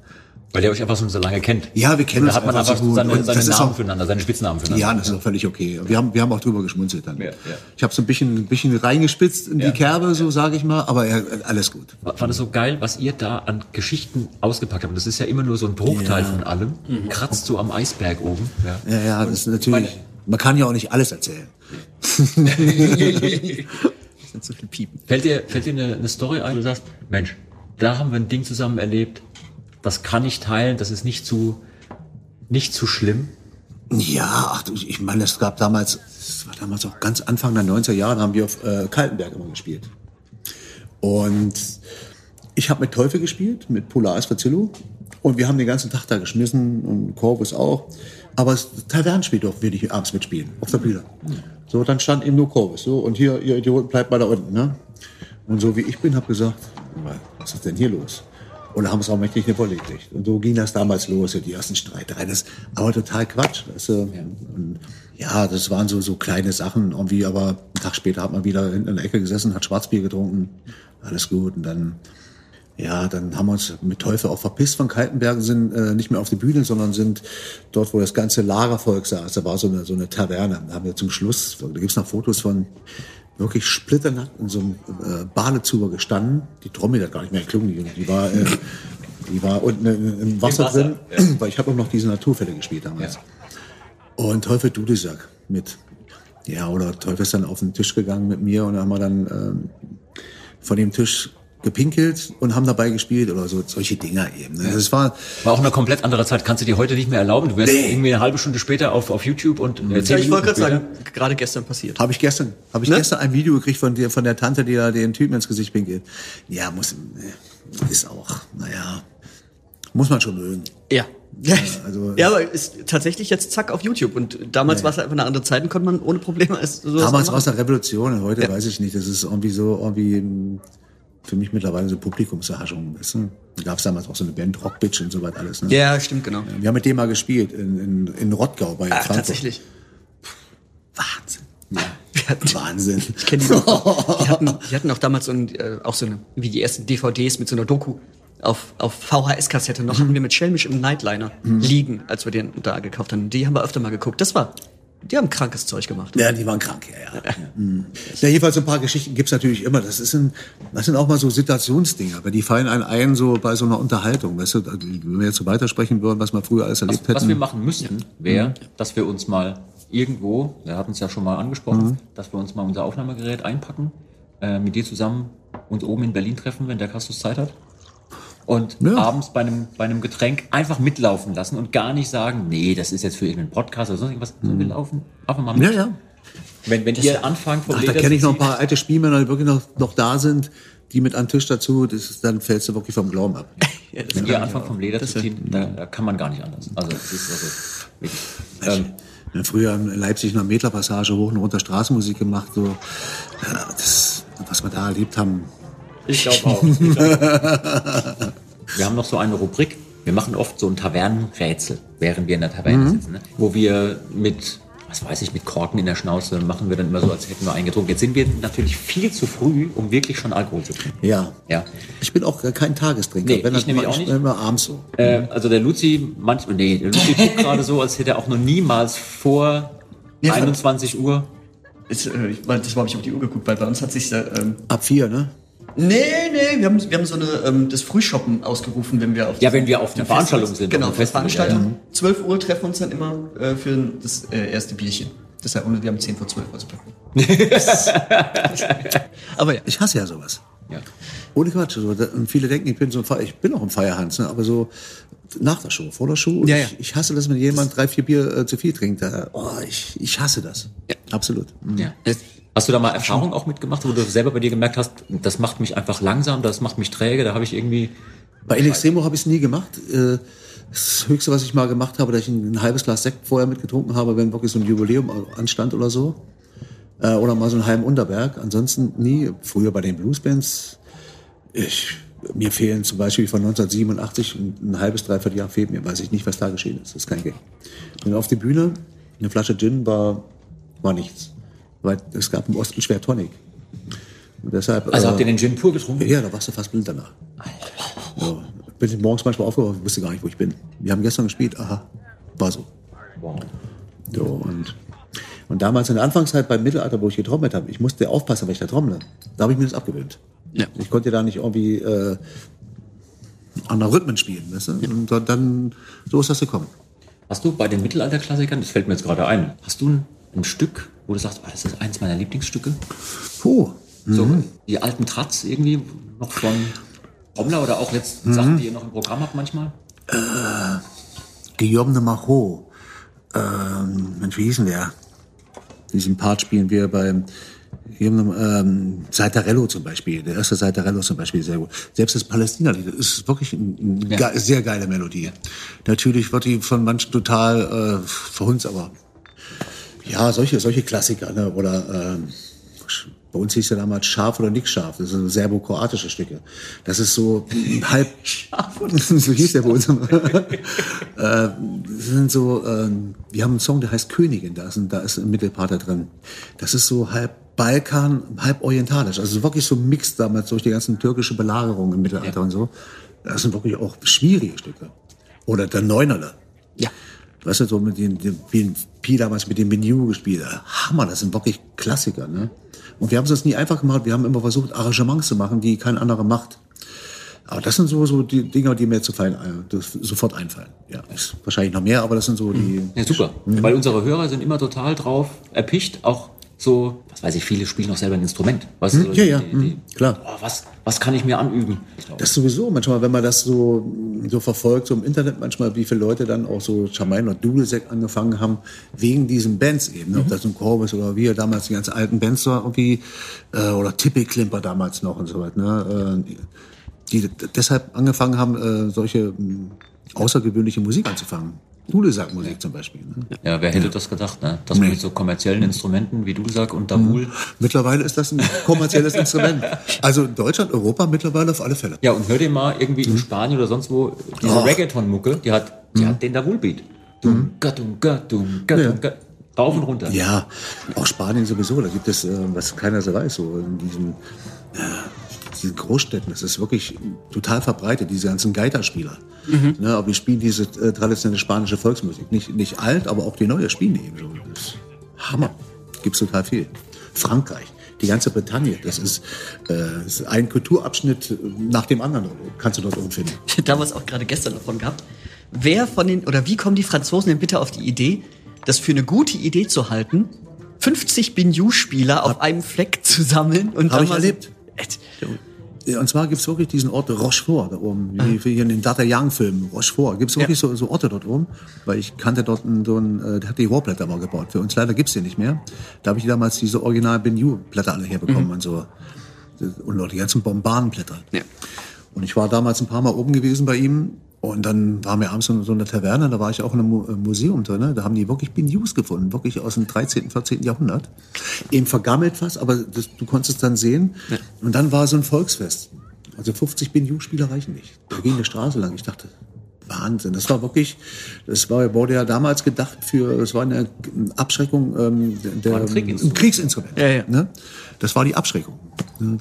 Weil der euch einfach schon so lange kennt. Ja, wir kennen Und da uns hat man einfach so gut. seine, seine Namen auch- füreinander, seine Spitznamen füreinander. Ja, das ist auch völlig okay. Wir haben, wir haben auch drüber geschmunzelt dann. Ja, ja. Ich habe so ein bisschen, ein bisschen reingespitzt in die Kerbe, so sage ich mal, aber ja, alles gut. fand es so geil, was ihr da an Geschichten ausgepackt habt. Das ist ja immer nur so ein Bruchteil von allem. Kratzt so am Eisberg oben. Ja. Ja, ja, das ist natürlich, man kann ja auch nicht alles erzählen. Das sind so viel Piepen. Fällt dir, fällt dir eine, eine Story ein, wo du sagst, Mensch, da haben wir ein Ding zusammen erlebt, das kann ich teilen, das ist nicht zu, nicht zu schlimm. Ja, ach ich meine, es gab damals, das war damals auch ganz Anfang der 90er Jahre, haben wir auf äh, Kaltenberg immer gespielt. Und ich habe mit Teufel gespielt, mit Polaris Fazillo. Und wir haben den ganzen Tag da geschmissen und Corvus auch. Aber das Tavernenspiel durften wir nicht abends mitspielen, auf der Bühne. So, dann stand eben nur Corvus. So, und hier, ihr Idioten, bleibt mal da unten. Ne? Und so wie ich bin, habe gesagt, was ist denn hier los? Und haben es auch mächtig eine Wolle gekriegt. Und so ging das damals los, ja, die ersten Streitereien. Das aber total Quatsch. Weißt du? Und ja, das waren so, so kleine Sachen irgendwie, aber einen Tag später hat man wieder hinten in der Ecke gesessen, hat Schwarzbier getrunken. Alles gut. Und dann, ja, dann haben wir uns mit Teufel auch verpisst von Kaltenberg, sind äh, nicht mehr auf die Bühne, sondern sind dort, wo das ganze Lagervolk saß. Da war so eine, so eine Taverne. Da haben wir zum Schluss, da gibt's noch Fotos von wirklich splitternackt in so einem äh, Badezuber gestanden. Die Trommel hat gar nicht mehr geklungen, die, die war, äh, die war unten im, im Wasser, Wasser, drin, weil ich habe auch noch diese Naturfälle gespielt damals. Und Teufel Dudelsack mit. Ja, oder Teufel ist dann auf den Tisch gegangen mit mir und haben wir dann ähm, von dem Tisch gepinkelt und haben dabei gespielt oder so solche Dinger eben. Ne? Das war War auch eine komplett andere Zeit. Kannst du dir heute nicht mehr erlauben. Du wärst irgendwie eine halbe Stunde später auf, auf YouTube und äh, Ja, ich wollte gerade sagen, gerade gestern passiert. Habe ich gestern, habe ich Ne? gestern ein Video gekriegt von dir, von der Tante, die da den Typen ins Gesicht pinkelt. Ja, muss, äh, ist auch, naja, muss man schon mögen. Ja. also- ja, aber ist tatsächlich jetzt zack auf YouTube. Und damals war es einfach eine andere Zeit und konnte man ohne Probleme es so Damals war es eine Revolution, heute Ja. weiß ich nicht. Das ist irgendwie so, irgendwie ähm, für mich mittlerweile so Publikumserhaschung. Weißt du? Da gab es damals auch so eine Band, Rockbitch und so was alles. Ne? Ja, stimmt, genau. Wir haben mit dem mal gespielt in, in, in Rottgau bei Ah, Frankfurt. tatsächlich. Wahnsinn. Wir hatten, Wahnsinn. ich kenne die noch. Die hatten, die hatten auch damals so ein, äh, auch so eine, wie die ersten DVDs mit so einer Doku. auf, auf VHS-Kassette noch hatten wir mit Schelmisch im Nightliner liegen, als wir den da gekauft haben. Die haben wir öfter mal geguckt. Das war, die haben krankes Zeug gemacht. Ja, die waren krank, ja, ja. Mhm. Ja, jedenfalls so ein paar Geschichten gibt's natürlich immer. Das, ist ein, das sind auch mal so Situationsdinger, aber die fallen einem ein so bei so einer Unterhaltung. Weißt du, wenn wir jetzt so weitersprechen würden, was wir früher alles erlebt Was, hätten. was wir machen müssten, wäre, dass wir uns mal irgendwo, wir hatten es ja schon mal angesprochen, dass wir uns mal unser Aufnahmegerät einpacken, äh, mit dir zusammen uns oben in Berlin treffen, wenn der Kastus Zeit hat. Und Ja. abends bei einem, bei einem Getränk einfach mitlaufen lassen und gar nicht sagen, nee, das ist jetzt für irgendeinen Podcast oder sonst irgendwas. So, wir laufen einfach mal mit. ja, ja. Wenn, wenn ihr anfangt vom Ach, da Leder kenne ich noch ein paar alte Spielmänner, die wirklich noch, noch da sind, die mit am Tisch dazu, das ist, dann fällst du wirklich vom Glauben ab. Wenn ihr anfangt vom Leder zu ziehen, da, da kann man gar nicht anders. Also das ist also wirklich. Ähm, Ja, früher in Leipzig in der Mädlerpassage hoch und runter Straßenmusik gemacht, so, ja, das, was wir da erlebt haben. Ich glaube auch. wir haben noch so eine Rubrik. Wir machen oft so ein Tavernenrätsel, während wir in der Taverne sitzen, ne? wo wir mit, was weiß ich, mit Korken in der Schnauze machen wir dann immer so, als hätten wir eingetrunken. Jetzt sind wir natürlich viel zu früh, um wirklich schon Alkohol zu trinken. Ja. Ja. Ich bin auch kein Tagestrinker. Nee, Wenn ich mal- auch nicht. Immer abends so. Äh, also der Luzi, manchmal, nee, der Luzi guckt gerade so, als hätte er auch noch niemals vor Ja, 21 Uhr. Ist, äh, ich- das habe ich auf die Uhr geguckt, weil bei uns hat sich ähm, Ab vier, ne? Nee, nee, wir haben, wir haben so eine, ähm, das Frühshoppen ausgerufen, wenn wir auf Ja, wenn wir auf einer Festival Veranstaltung sind, Genau, auf auf einem einer Festival, Veranstaltung. 12 Uhr treffen wir uns dann immer äh, für das äh, erste Bierchen. Deshalb, und wir haben 10 vor 12, also perfekt. Aber ja. Ich hasse ja sowas. Ja. Ohne Quatsch. So, da, und viele denken, ich bin so ein Feier, ich bin auch ein Feierhans, ne? aber so nach der Show, vor der Show. Und Ja, ja. Ich, ich hasse das, wenn jemand drei, vier Bier äh, zu viel trinkt. Da, oh, ich, ich hasse das. Ja. Absolut. Ja. Hast du da mal Erfahrung auch mitgemacht, wo du selber bei dir gemerkt hast, das macht mich einfach langsam, das macht mich träge, da habe ich irgendwie. Bei El Extremo habe ich es nie gemacht. Äh, Das Höchste, was ich mal gemacht habe, dass ich ein, ein halbes Glas Sekt vorher mitgetrunken habe, wenn wirklich so ein Jubiläum anstand oder so. Äh, Oder mal so einen halben Unterberg. Ansonsten nie. Früher bei den Bluesbands. Ich, mir fehlen zum Beispiel von 1987 ein, ein halbes, dreiviertel Jahr fehlt mir. Weiß ich nicht, was da geschehen ist. Das ist kein Game. Und auf die Bühne, eine Flasche Gin war, war nichts. Weil es gab im Osten schwer Tonic. Und deshalb, Also äh, habt ihr den Gin pur getrunken? ja, da warst du fast blind danach. Ja, bin ich morgens manchmal aufgewacht, wusste gar nicht, wo ich bin. Wir haben gestern gespielt, aha, war so. Wow. so und, und damals in der Anfangszeit beim Mittelalter, wo ich getrommelt habe, ich musste aufpassen, weil ich da trommle. Da habe ich mir das abgewöhnt. Ja. Ich konnte da nicht irgendwie äh, andere Rhythmen spielen. Weißt du? Und dann, dann, so ist das gekommen. Hast du bei den Mittelalterklassikern, das fällt mir jetzt gerade ein, hast du ein, ein Stück, wo du sagst, oh, das ist eins meiner Lieblingsstücke? Puh. So, Mhm. die alten Tratz irgendwie noch von Trommler oder auch jetzt Mhm. Sachen, die ihr noch im Programm habt manchmal? Guillaume de Marot. Ähm, Mensch, wie hieß denn der? Diesen Part spielen wir beim ähm, Seitarello zum Beispiel. Der erste Seitarello zum Beispiel sehr gut. Selbst das Palästina-Lied ist wirklich eine Ja. ge sehr geile Melodie. Natürlich wird die von manchen total äh, verhunzt, aber ja, solche, solche Klassiker. Ne? Oder ähm, bei uns hieß ja damals Scharf oder nix scharf. Das sind serbo-kroatische Stücke. Das ist so halb scharf. so hieß der bei uns. äh, sind so, ähm, wir haben einen Song, der heißt Königin. Da ist, ein, da ist ein Mittelpart da drin. Das ist so halb Balkan, halb orientalisch. Also wirklich so ein Mix damals durch die ganzen türkische Belagerungen im Mittelalter und so. Das sind wirklich auch schwierige Stücke. Oder der Neunerle. Ja. Weißt du, so mit den, den wie Pi damals mit dem Menü gespielt. Hammer, das sind wirklich Klassiker, ne? Und wir haben es uns nie einfach gemacht. Wir haben immer versucht, Arrangements zu machen, die kein anderer macht. Aber das sind so, so die Dinger, die mir jetzt sofort, sofort einfallen. Ja, ist wahrscheinlich noch mehr, aber das sind so die. Ja, super. Weil unsere Hörer sind immer total drauf erpicht, auch so, was weiß ich, viele spielen auch selber ein Instrument. Weißt du, so ja, ja, die- die- hm, klar. Oh, was, was kann ich mir anüben? Das sowieso manchmal, wenn man das so, so verfolgt, so im Internet manchmal, wie viele Leute dann auch so Jamain oder Dudelsek angefangen haben, wegen diesen Bands eben, ne? ob das ein Corbus oder wir damals die ganzen alten Bands war irgendwie, äh, oder Tippy Klimper damals noch und so weiter, ne? äh, die deshalb angefangen haben, äh, solche mh, außergewöhnliche Musik anzufangen. Dudelsack-Musik zum Beispiel. Ne? Ja, wer hätte das gedacht, ne? Dass man mit so kommerziellen Instrumenten wie Dudelsack und Dabul. Mittlerweile ist das ein kommerzielles Instrument. Also in Deutschland, Europa mittlerweile auf alle Fälle. Ja, und hör dir mal irgendwie in Spanien oder sonst wo diese Oh. Reggaeton-Mucke, die hat, die hat den Dabul-Beat. Dunga, dunga, dunga, Ja. dunga. Rauf und runter. Ja, auch Spanien sowieso. Da gibt es, äh, was keiner so weiß, so in diesem, äh, diesen Großstädten, das ist wirklich total verbreitet, diese ganzen Geiterspieler. Ne, aber die spielen diese äh, traditionelle spanische Volksmusik. Nicht, nicht alt, aber auch die neue spielen die eben so. Das ist Hammer. Gibt's total viel. Frankreich, die ganze Bretagne, das ist, äh, ist ein Kulturabschnitt nach dem anderen, kannst du dort oben finden. damals auch gerade gestern davon gehabt. Wer von den, oder wie kommen die Franzosen denn bitte auf die Idee, das für eine gute Idee zu halten, 50 Binju-Spieler auf einem Fleck zu sammeln und Hab dann ich mal so- erlebt. Ja, Und zwar gibt's wirklich diesen Ort Rochefort da oben, wie wie hier in den Data Young-Filmen, Rochefort. Gibt's wirklich so, so Orte dort oben? Weil ich kannte dort einen, so einen, äh, der hat die Rohrblätter mal gebaut. Für uns leider gibt's die nicht mehr. Da habe ich damals diese original Benju-Blätter alle herbekommen und so. Und auch die ganzen Bombardenblätter. Ja. Und ich war damals ein paar Mal oben gewesen bei ihm. Und dann waren wir abends in so einer Taverne, da war ich auch in einem äh, Museum drin. ne? Da haben die wirklich Binjus gefunden, wirklich aus dem 13., 14. Jahrhundert. Eben vergammelt fast, aber das, du konntest es dann sehen. Und dann war so ein Volksfest. Also 50 Binju-Spieler reichen nicht. Da ging eine Straße lang. Ich dachte, Wahnsinn. Das war wirklich, das war, wurde ja damals gedacht für, das war eine Abschreckung ähm, der, War ein Krieginstrument. ein Kriegsinstrument. Ja, ja. Ne? Das war die Abschreckung.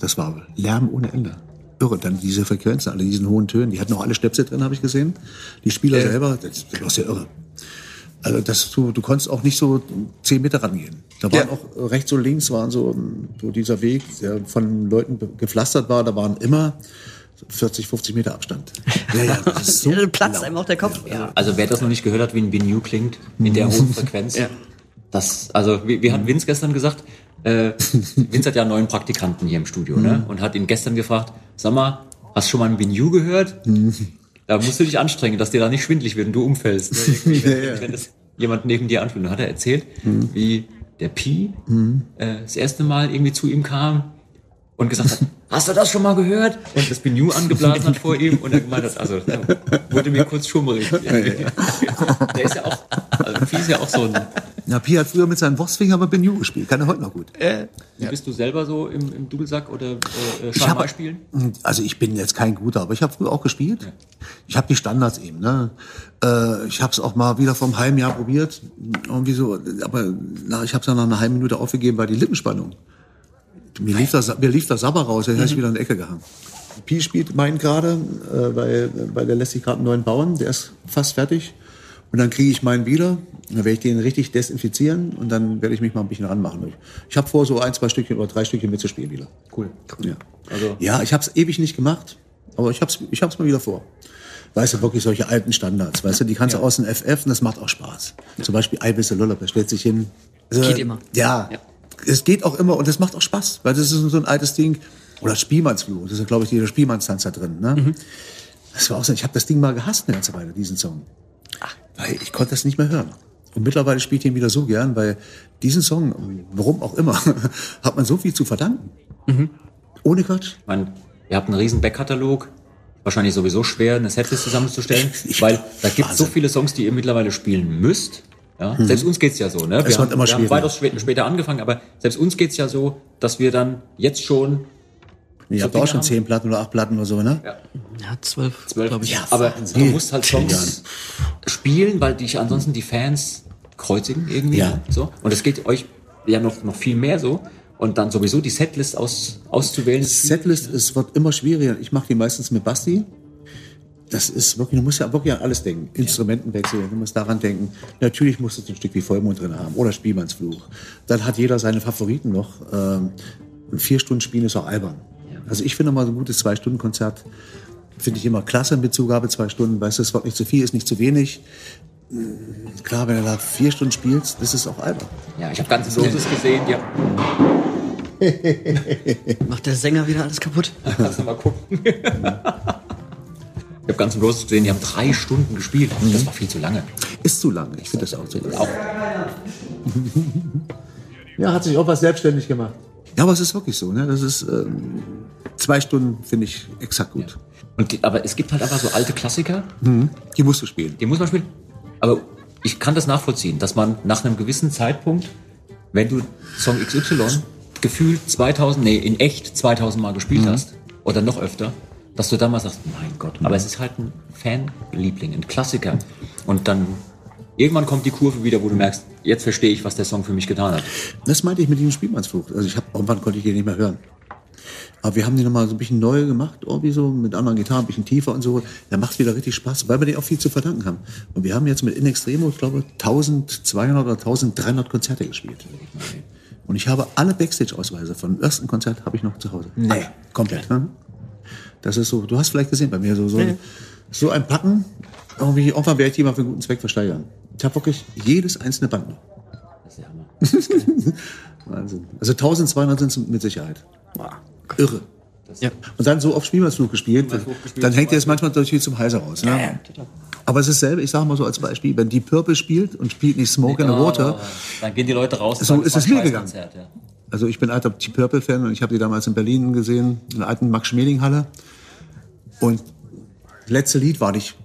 Das war Lärm ohne Ende. Irre. Dann diese Frequenzen, alle diesen hohen Tönen. Die hatten auch alle Stöpsel drin, habe ich gesehen. Die Spieler selber, das, das war ja irre. Also das, du, du konntest auch nicht so zehn Meter rangehen. Da waren Ja. auch rechts und links waren so, so dieser Weg, der von Leuten gepflastert war. Da waren immer 40, 50 Meter Abstand. Ja, ja, das ist so Ja, dann platzt laut. einem auch der Kopf. Ja. Also wer das noch nicht gehört hat, wie ein Binju klingt, in der hohen Frequenz, das, also wie, wie hat Vince gestern gesagt, äh, Vince hat ja einen neuen Praktikanten hier im Studio, ne? Und hat ihn gestern gefragt, sag mal, hast du schon mal einen Binju gehört? Da musst du dich anstrengen, dass dir da nicht schwindlig wird und du umfällst. Ne? Wenn, Ja, ja. wenn das jemand neben dir anfühlt. Dann hat er erzählt, wie der Pi äh, das erste Mal irgendwie zu ihm kam und gesagt hat, hast du das schon mal gehört? Und das Binju angeblasen hat vor ihm und er gemeint hat, also wurde mir kurz schummrig. Der ist ja auch, also Pi ist ja auch so ein, Ja, Pi hat früher mit seinen Wurstfinger aber Benju gespielt. Kann er heute noch gut. wie bist du selber so im, im Dudelsack oder äh, Schalmei spielen? Also ich bin jetzt kein guter, aber ich habe früher auch gespielt. Ich habe die Standards eben. Ne? Äh, ich habe es auch mal wieder vor einem halben Jahr probiert. Irgendwie so, aber na, ich habe es dann nach einer halben Minute aufgegeben, weil die Lippenspannung. Mir lief das, mir lief das Sabber raus, dann Mhm. hab ich wieder in die Ecke gehangen. Pi spielt meinen gerade, äh, weil, weil der lässt sich gerade einen neuen bauen, der ist fast fertig. Und dann kriege ich meinen wieder, dann werde ich den richtig desinfizieren und dann werde ich mich mal ein bisschen ranmachen. Ich habe vor, so ein, zwei Stückchen oder drei Stückchen mitzuspielen wieder. Cool. Ja, Also- ja ich habe es ewig nicht gemacht, aber ich habe es ich hab's mal wieder vor. Weißt du, wirklich solche alten Standards, weißt du, die kannst du aus dem FF und das macht auch Spaß. Zum Beispiel a Lullaby, stellt sich hin. Also, Geht immer. Ja, es geht auch immer und das macht auch Spaß, weil das ist so ein altes Ding. Oder Spielmannsfluch, das ist, glaube ich, dieser Spielmannstanz da drin. Ne? Mhm. Das war auch so, ich habe das Ding mal gehasst eine ganze Weile, diesen Song. Weil ich konnte das nicht mehr hören. Und mittlerweile spiele ich ihn wieder so gern, weil diesen Song, warum auch immer, hat man so viel zu verdanken. Mhm. Ohne Quatsch. Ich meine, ihr habt einen riesen Backkatalog. Wahrscheinlich sowieso schwer, eine Setlist zusammenzustellen, Ich- weil da gibt es so viele Songs, die ihr mittlerweile spielen müsst. Ja? Selbst uns geht's ja so. Ne? Es wird haben, immer wir haben weitaus spä- später angefangen, aber selbst uns geht's ja so, dass wir dann jetzt schon Ihr So habt auch schon haben- zehn Platten oder acht Platten oder so, ne? Ja. Ja, zwölf, zwölf, glaube ich. Ja, aber du musst halt Songs spielen, weil dich ansonsten die Fans kreuzigen irgendwie. Ja. So. Und es geht euch ja noch, noch viel mehr so. Und dann sowieso die Setlist aus, auszuwählen. Setlist, es wird immer schwieriger. Ich mache die meistens mit Basti. Das ist wirklich, du musst ja wirklich an alles denken. Instrumentenwechsel, du musst daran denken. Natürlich musst du ein Stück wie Vollmond drin haben oder Spielmannsfluch. Dann hat jeder seine Favoriten noch. Ähm, vier Stunden spielen ist auch albern. Also ich finde mal so ein gutes Zwei-Stunden-Konzert finde ich immer klasse mit Zugabe zwei Stunden. Weißt du, es wird nicht zu viel, ist nicht zu wenig. Mm, Klar, wenn du da vier Stunden spielst, das ist auch albern. Ja, ich habe ganze Dosis gesehen, ja. Macht der Sänger wieder alles kaputt? Du mal gucken. ich habe Guns N' Roses gesehen, die haben drei Stunden gespielt. Das war viel zu lange. Ist zu lang. Ich finde das auch zu lang. Auch Ja, hat sich auch was selbstständig gemacht. Ja, aber es ist wirklich so. Ne? Das ist ähm, zwei Stunden finde ich exakt gut. Und die, aber es gibt halt einfach so alte Klassiker, Die musst du spielen. die muss man spielen. Aber ich kann das nachvollziehen, dass man nach einem gewissen Zeitpunkt, wenn du Song XY gefühlt 2000, nee, in echt 2000 Mal gespielt hast, oder noch öfter, dass du dann mal sagst, mein Gott, aber es ist halt ein Fanliebling, ein Klassiker. Und dann irgendwann kommt die Kurve wieder, wo du merkst, jetzt verstehe ich, was der Song für mich getan hat. Das meinte ich mit diesem Spielmannsfluch. Also ich habe irgendwann konnte ich den nicht mehr hören. Aber wir haben die nochmal so ein bisschen neu gemacht, irgendwie so, mit anderen Gitarren, ein bisschen tiefer und so. Da macht wieder richtig Spaß, weil wir denen auch viel zu verdanken haben. Und wir haben jetzt mit In Extremo, ich glaube, 1200 oder 1300 Konzerte gespielt. Und ich habe alle Backstage-Ausweise vom ersten Konzert habe ich noch zu Hause. Nee. Alle, komplett. Ne? Das ist so, du hast vielleicht gesehen bei mir, so, so, so ein Packen, irgendwie, irgendwann werde ich die mal für einen guten Zweck versteigern. Ich habe wirklich jedes einzelne Band noch. Das ist ja Hammer. Wahnsinn. Also 1200 sind es mit Sicherheit. Wow. Irre. Ja. Und dann so auf Spielmannsflug gespielt, gespielt, dann hängt dir das manchmal natürlich zum Hals raus. Ne? Ja, ja, Aber es ist selber, ich sage mal so als Beispiel, wenn die Purple spielt und spielt nicht Smoke in the Water, dann gehen die Leute raus. So ist es mir gegangen. Konzert, ja. Also ich bin alter Deep Purple Fan und ich habe die damals in Berlin gesehen, in der alten Max Schmeling Halle. Und das letzte Lied war nicht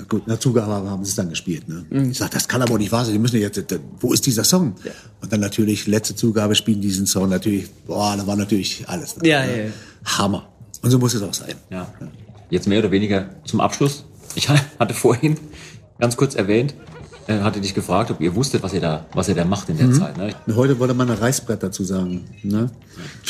na gut, na Zugabe haben sie es dann gespielt. Ne? Mhm. Ich sag, das kann aber nicht wahr sein. Die müssen jetzt, wo ist dieser Song? Ja. Und dann natürlich letzte Zugabe spielen diesen Song natürlich. Boah, da war natürlich alles. Ne? ja, ja. Hammer. Und so muss es auch sein. Ja. Jetzt mehr oder weniger zum Abschluss. Ich hatte vorhin ganz kurz erwähnt, äh, hatte dich gefragt, ob ihr wusstet, was ihr da, was ihr da macht in der mhm. Zeit. Ne? Heute wollte man ein Reißbrett dazu sagen. Ne?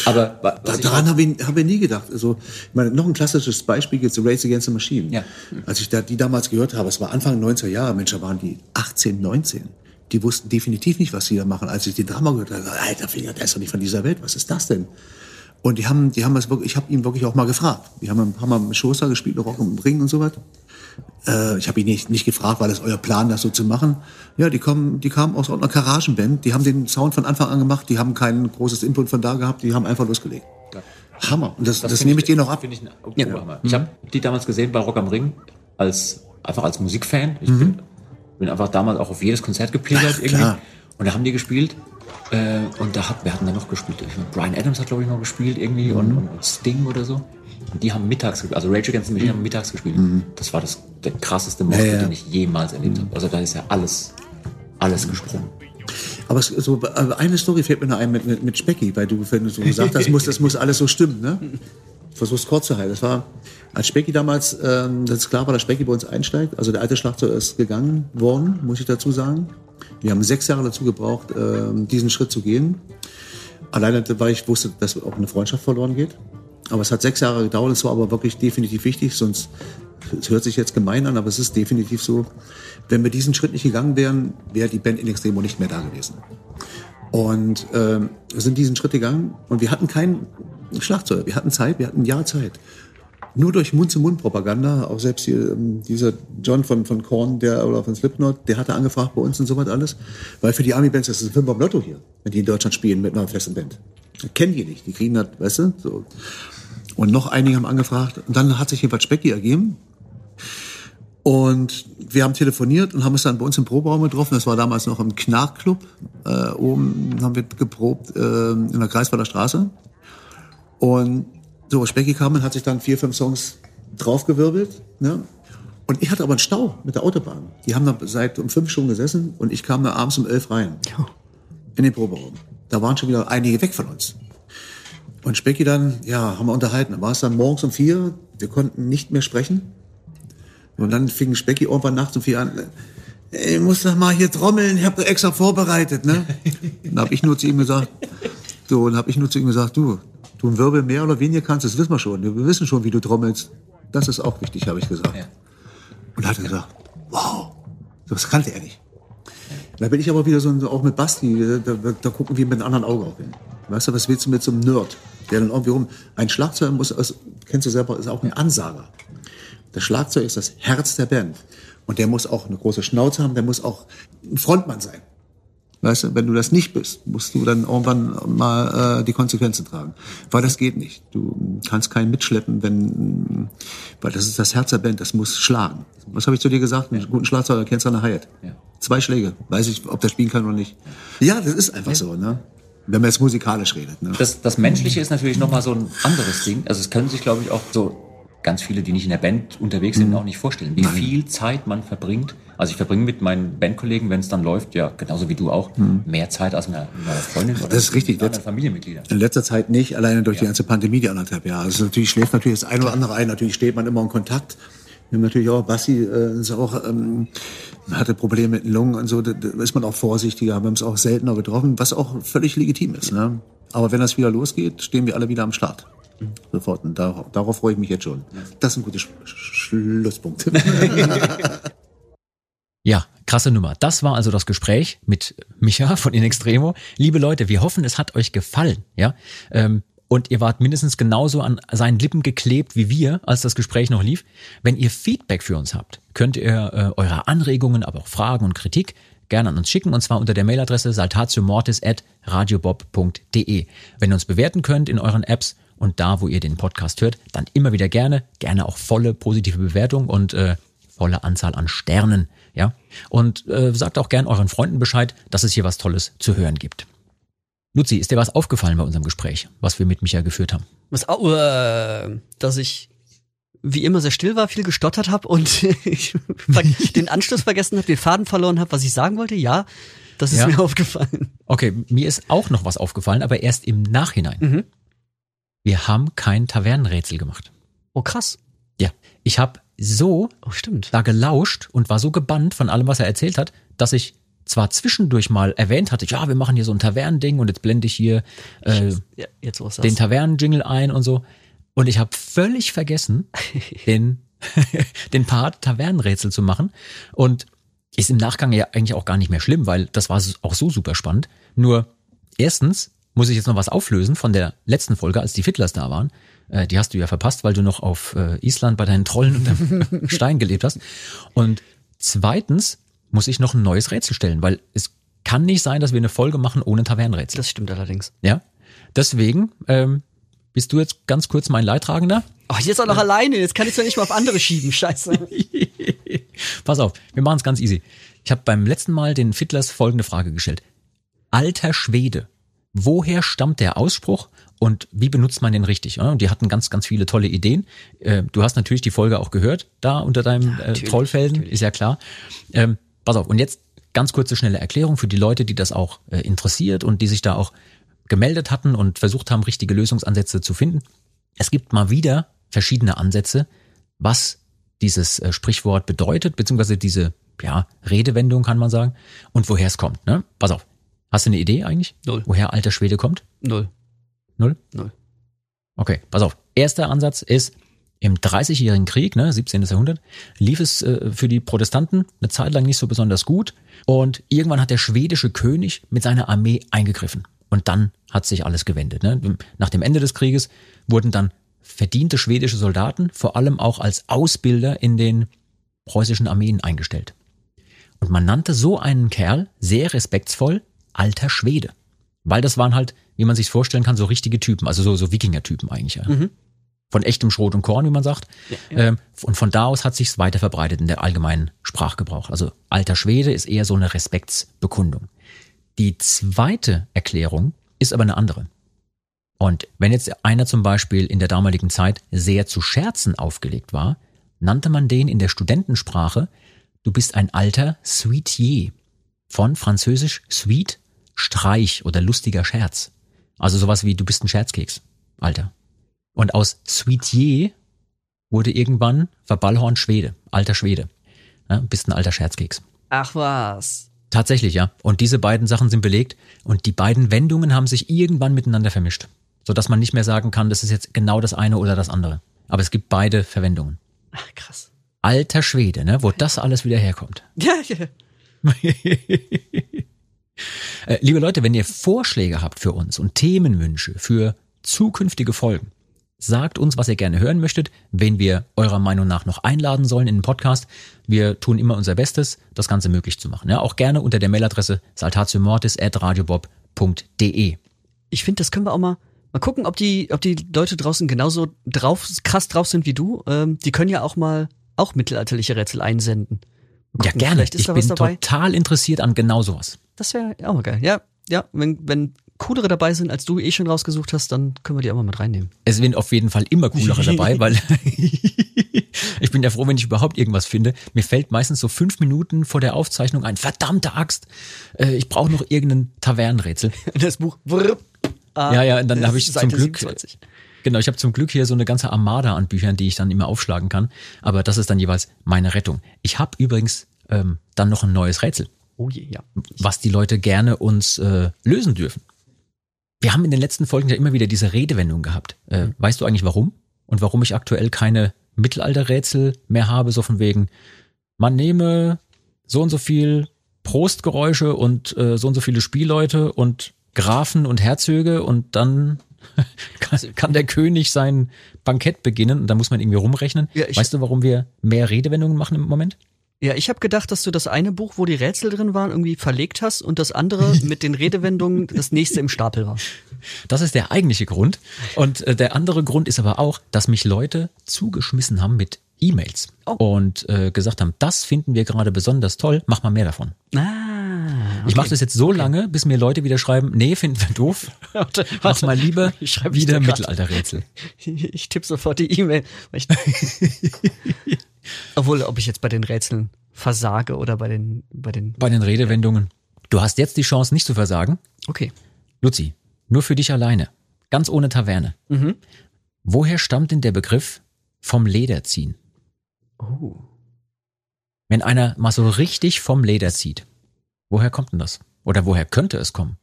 Aber da, daran habe ich, hab ich nie gedacht. Also, ich meine, noch ein klassisches Beispiel gibt es Race Against the Machine. Ja. Als ich da, die damals gehört habe, es war Anfang 90er Jahre, Mensch, da waren die 18, 19. Die wussten definitiv nicht, was sie da machen. Als ich die Drama gehört habe, alter Finger, der ist doch nicht von dieser Welt. Was ist das denn? Und die haben, die haben das wirklich, ich habe ihn wirklich auch mal gefragt. Die haben ein paar Mal mit Schoster gespielt, Rock im Ring und so was. Äh, ich habe ihn nicht, nicht gefragt, war das euer Plan, das so zu machen? Ja, die kommen, die kamen aus einer Garagenband, die haben den Sound von Anfang an gemacht, die haben kein großes Input von da gehabt, die haben einfach losgelegt. Ja. Hammer. Und das, das, das nehme ich dir noch ab. Ich, ja. ich habe die damals gesehen bei Rock am Ring als einfach als Musikfan. Ich mhm. bin, bin, einfach damals auch auf jedes Konzert gepilgert irgendwie. Klar. Und da haben die gespielt. Äh, und da hat, wer hat denn da noch gespielt? Brian Adams hat, glaube ich, noch gespielt irgendwie mhm. und, und Sting oder so. Und die haben mittags gespielt, also Rage Against the Machine haben mittags gespielt. Mhm. Das war das, der krasseste Moshpit, ja, ja. den ich jemals erlebt mhm. habe. Also da ist ja alles, alles gesprungen. Aber so, eine Story fällt mir noch ein mit, mit, mit Specki, weil du, wenn du so gesagt hast, muss, das muss alles so stimmen, ne? Ich versuch's kurz zu halten. Das war, als Specki damals, ähm, das ist klar war, dass Specki bei uns einsteigt. Also der alte Schlagzeug ist gegangen worden, muss ich dazu sagen. Wir haben sechs Jahre dazu gebraucht, ähm, diesen Schritt zu gehen. Alleine, weil ich wusste, dass auch eine Freundschaft verloren geht. Aber es hat sechs Jahre gedauert, es war aber wirklich definitiv wichtig, sonst, es hört sich jetzt gemein an, aber es ist definitiv so, wenn wir diesen Schritt nicht gegangen wären, wäre die Band in Extremo nicht mehr da gewesen. Und wir sind diesen Schritt gegangen und wir hatten keinen Schlagzeug, wir hatten Zeit, wir hatten ein Jahr Zeit. Nur durch Mund-zu-Mund-Propaganda, auch selbst hier, ähm, dieser John von, von Korn, der, oder von Slipknot, der hatte angefragt bei uns und so was alles. Weil für die Army-Bands, das ist ein Film Lotto hier, wenn die in Deutschland spielen mit einer festen Band. Kennen die nicht, die kriegen das, weißt du, so. Und noch einige haben angefragt. Und dann hat sich jedenfalls Specki ergeben. Und wir haben telefoniert und haben uns dann bei uns im Proberaum getroffen. Das war damals noch im Knarrclub. Äh, oben haben wir geprobt äh, in der Kreiswalder Straße. Und so, Specki kam und hat sich dann vier, fünf Songs draufgewirbelt. Ne? Und ich hatte aber einen Stau mit der Autobahn. Die haben da seit um fünf Stunden gesessen und ich kam da abends um elf rein. In den Proberaum. Da waren schon wieder einige weg von uns. Und Specki dann, ja, haben wir unterhalten. Dann war es dann morgens um vier, wir konnten nicht mehr sprechen. Und dann fing Specki irgendwann nachts um vier an, ich muss doch mal hier trommeln, ich habe extra vorbereitet, ne? dann habe ich nur zu ihm gesagt, so, und habe ich nur zu ihm gesagt, du, du ein Wirbel mehr oder weniger kannst, das wissen wir schon. Wir wissen schon, wie du trommelst. Das ist auch wichtig, habe ich gesagt. Ja. Und hat er gesagt, wow, das kannte er nicht. Da bin ich aber wieder so, auch mit Basti, da, da, da gucken wir mit einem anderen Auge auch hin. Weißt du, was willst du mit so einem Nerd? Der dann irgendwie rum, ein Schlagzeug muss, also, kennst du selber, ist auch ein Ansager. Das Schlagzeug ist das Herz der Band. Und der muss auch eine große Schnauze haben, der muss auch ein Frontmann sein. Weißt du, wenn du das nicht bist, musst du dann irgendwann mal äh, die Konsequenzen tragen. Weil das geht nicht. Du kannst keinen mitschleppen, wenn, weil das ist das Herz der Band, das muss schlagen. Was habe ich zu dir gesagt? Einen guten Schlagzeuger kennst du an der Hyatt. Ja. Zwei Schläge. Weiß ich, ob der spielen kann oder nicht. Ja, das ist einfach so, ne? Wenn man jetzt musikalisch redet. Ne? Das, das Menschliche ist natürlich nochmal so ein anderes Ding. Also es können sich, glaube ich, auch so ganz viele, die nicht in der Band unterwegs sind, mhm. auch nicht vorstellen, wie Nein. viel Zeit man verbringt. Also ich verbringe mit meinen Bandkollegen, wenn es dann läuft, ja, genauso wie du auch, mhm. mehr Zeit als mit einer Freundin oder das ist richtig. mit anderen Familienmitgliedern. In letzter Zeit nicht, alleine durch ja. die ganze Pandemie, die anderthalb Jahre. Also natürlich schläft natürlich das eine oder andere ein, natürlich steht man immer in Kontakt. Wir haben natürlich auch, Bassi äh, ist auch, ähm, hatte Probleme mit den Lungen und so, da, da ist man auch vorsichtiger, wir haben es auch seltener getroffen, was auch völlig legitim ist. Ne? Aber wenn das wieder losgeht, stehen wir alle wieder am Start. Sofort. Und da, darauf freue ich mich jetzt schon. Das ist ein guter Sch Schlusspunkt. Ja, krasse Nummer. Das war also das Gespräch mit Micha von In Extremo. Liebe Leute, wir hoffen, es hat euch gefallen. Ja, ähm, und ihr wart mindestens genauso an seinen Lippen geklebt wie wir, als das Gespräch noch lief. Wenn ihr Feedback für uns habt, könnt ihr äh, eure Anregungen, aber auch Fragen und Kritik gerne an uns schicken und zwar unter der Mailadresse saltatiomortis@radiobob.de. Wenn ihr uns bewerten könnt in euren Apps und da, wo ihr den Podcast hört, dann immer wieder gerne, gerne auch volle positive Bewertung und äh, volle Anzahl an Sternen, ja. Und äh, sagt auch gern euren Freunden Bescheid, dass es hier was Tolles zu hören gibt. Luzi, ist dir was aufgefallen bei unserem Gespräch, was wir mit Micha geführt haben? Was, äh, dass ich wie immer sehr still war, viel gestottert habe und den Anschluss vergessen habe, den Faden verloren habe, was ich sagen wollte. Ja, das ist Ja. mir aufgefallen. Okay, mir ist auch noch was aufgefallen, aber erst im Nachhinein. Mhm. Wir haben kein Tavernenrätsel gemacht. Oh krass. Ja, ich habe so Oh stimmt. da gelauscht und war so gebannt von allem, was er erzählt hat, dass ich zwar zwischendurch mal erwähnt hatte, ja, wir machen hier so ein Tavernending und jetzt blende ich hier äh, Ja, jetzt den Tavernenjingle ein und so. Und ich habe völlig vergessen, den, den Part Tavernenrätsel zu machen. Und ist im Nachgang ja eigentlich auch gar nicht mehr schlimm, weil das war auch so super spannend. Nur erstens muss ich jetzt noch was auflösen von der letzten Folge, als die Fiddlers da waren. Äh, die hast du ja verpasst, weil du noch auf äh, Island bei deinen Trollen unterm Stein gelebt hast. Und zweitens muss ich noch ein neues Rätsel stellen, weil es kann nicht sein, dass wir eine Folge machen ohne Tavernenrätsel. Das stimmt allerdings. Ja. Deswegen ähm, bist du jetzt ganz kurz mein Leidtragender. Oh, jetzt auch noch alleine. Jetzt kann ich doch nicht mal auf andere schieben. Scheiße. Pass auf, wir machen es ganz easy. Ich habe beim letzten Mal den Fiddlers folgende Frage gestellt. Alter Schwede, woher stammt der Ausspruch und wie benutzt man den richtig? Ja, Und die hatten ganz, ganz viele tolle Ideen. Äh, Du hast natürlich die Folge auch gehört, da unter deinem äh, natürlich, Trollfelden, ist ja klar. Pass auf, und jetzt ganz kurze, schnelle Erklärung für die Leute, die das auch äh, interessiert und die sich da auch gemeldet hatten und versucht haben, richtige Lösungsansätze zu finden. Es gibt mal wieder verschiedene Ansätze, was dieses äh, Sprichwort bedeutet, beziehungsweise diese ja, Redewendung kann man sagen, und woher es kommt. Ne? Pass auf. Hast du eine Idee eigentlich? Null. Woher alter Schwede kommt? Null. Null? Null. Okay, pass auf. Erster Ansatz ist, im Dreißigjährigen Krieg, ne, 17. Jahrhundert, lief es äh, für die Protestanten eine Zeit lang nicht so besonders gut. Und irgendwann hat der schwedische König mit seiner Armee eingegriffen. Und dann hat sich alles gewendet. Ne? Nach dem Ende des Krieges wurden dann verdiente schwedische Soldaten vor allem auch als Ausbilder in den preußischen Armeen eingestellt. Und man nannte so einen Kerl sehr respektsvoll alter Schwede. Weil das waren halt, wie man sich vorstellen kann, so richtige Typen, also so, so Wikinger-Typen eigentlich. Ja. Von echtem Schrot und Korn, wie man sagt. Ähm, und von da aus hat sich's weiter verbreitet in der allgemeinen Sprachgebrauch. Also alter Schwede ist eher so eine Respektsbekundung. Die zweite Erklärung ist aber eine andere. Und wenn jetzt einer zum Beispiel in der damaligen Zeit sehr zu Scherzen aufgelegt war, nannte man den in der Studentensprache, du bist ein alter Sweetier. Von französisch sweet, Streich oder lustiger Scherz. Also sowas wie du bist ein Scherzkeks, Alter. Und aus Sweetier wurde irgendwann Verballhorn Schwede, alter Schwede. Ja, bist ein alter Scherzkeks. Ach was. Tatsächlich, ja. Und diese beiden Sachen sind belegt und die beiden Wendungen haben sich irgendwann miteinander vermischt. Sodass man nicht mehr sagen kann, das ist jetzt genau das eine oder das andere. Aber es gibt beide Verwendungen. Ach, krass. Alter Schwede, ne? Wo das alles wieder herkommt. Ja, ja. Äh, liebe Leute, wenn ihr Vorschläge habt für uns und Themenwünsche für zukünftige Folgen, sagt uns, was ihr gerne hören möchtet, wen wir eurer Meinung nach noch einladen sollen in den Podcast. Wir tun immer unser Bestes, das Ganze möglich zu machen. Ja, auch gerne unter der Mailadresse saltatiomortis.radiobob.de. Ich finde, das können wir auch mal mal gucken, ob die, ob die Leute draußen genauso drauf, krass drauf sind wie du. Ähm, die können ja auch mal auch mittelalterliche Rätsel einsenden. Mal Ja, gucken, gerne. Ich da was bin total interessiert an genau sowas. Das wäre auch mal geil. Ja, ja. Wenn, wenn coolere dabei sind, als du eh schon rausgesucht hast, dann können wir die auch mal mit reinnehmen. Es sind auf jeden Fall immer coolere dabei, weil ich bin ja froh, wenn ich überhaupt irgendwas finde. Mir fällt meistens so fünf Minuten vor der Aufzeichnung ein, verdammte Axt, äh, ich brauche noch irgendein Tavernenrätsel. Das Buch. Brrr, ah, Ja, ja, und dann habe ich Seite zum Glück, 27. genau, ich habe zum Glück hier so eine ganze Armada an Büchern, die ich dann immer aufschlagen kann. Aber das ist dann jeweils meine Rettung. Ich habe übrigens ähm, dann noch ein neues Rätsel, Oh je, ja. was die Leute gerne uns äh, lösen dürfen. Wir haben in den letzten Folgen ja immer wieder diese Redewendung gehabt. Äh, weißt du eigentlich warum? Und warum ich aktuell keine Mittelalterrätsel mehr habe, so von wegen, man nehme so und so viel Prostgeräusche und äh, so und so viele Spielleute und Grafen und Herzöge und dann kann, kann der König sein Bankett beginnen und da muss man irgendwie rumrechnen. Ja, weißt du, warum wir mehr Redewendungen machen im Moment? Ja, ich habe gedacht, dass du das eine Buch, wo die Rätsel drin waren, irgendwie verlegt hast und das andere mit den Redewendungen das nächste im Stapel war. Das ist der eigentliche Grund. Und äh, der andere Grund ist aber auch, dass mich Leute zugeschmissen haben mit E-Mails Oh. und äh, gesagt haben, das finden wir gerade besonders toll, mach mal mehr davon. Ah, Ich mache das jetzt so lange, bis mir Leute wieder schreiben, nee, finden wir doof. Warte, Mach warte. mal lieber Ich ich wieder. Mittelalterrätsel. Ich tippe sofort die E-Mail. ich- Obwohl, ob ich jetzt bei den Rätseln versage oder bei den, bei den. Bei den Redewendungen. Du hast jetzt die Chance, nicht zu versagen. Okay. Luzi, nur für dich alleine. Ganz ohne Taverne. Mhm. Woher stammt denn der Begriff vom Leder ziehen? Oh. Wenn einer mal so richtig vom Leder zieht, woher kommt denn das? Oder woher könnte es kommen?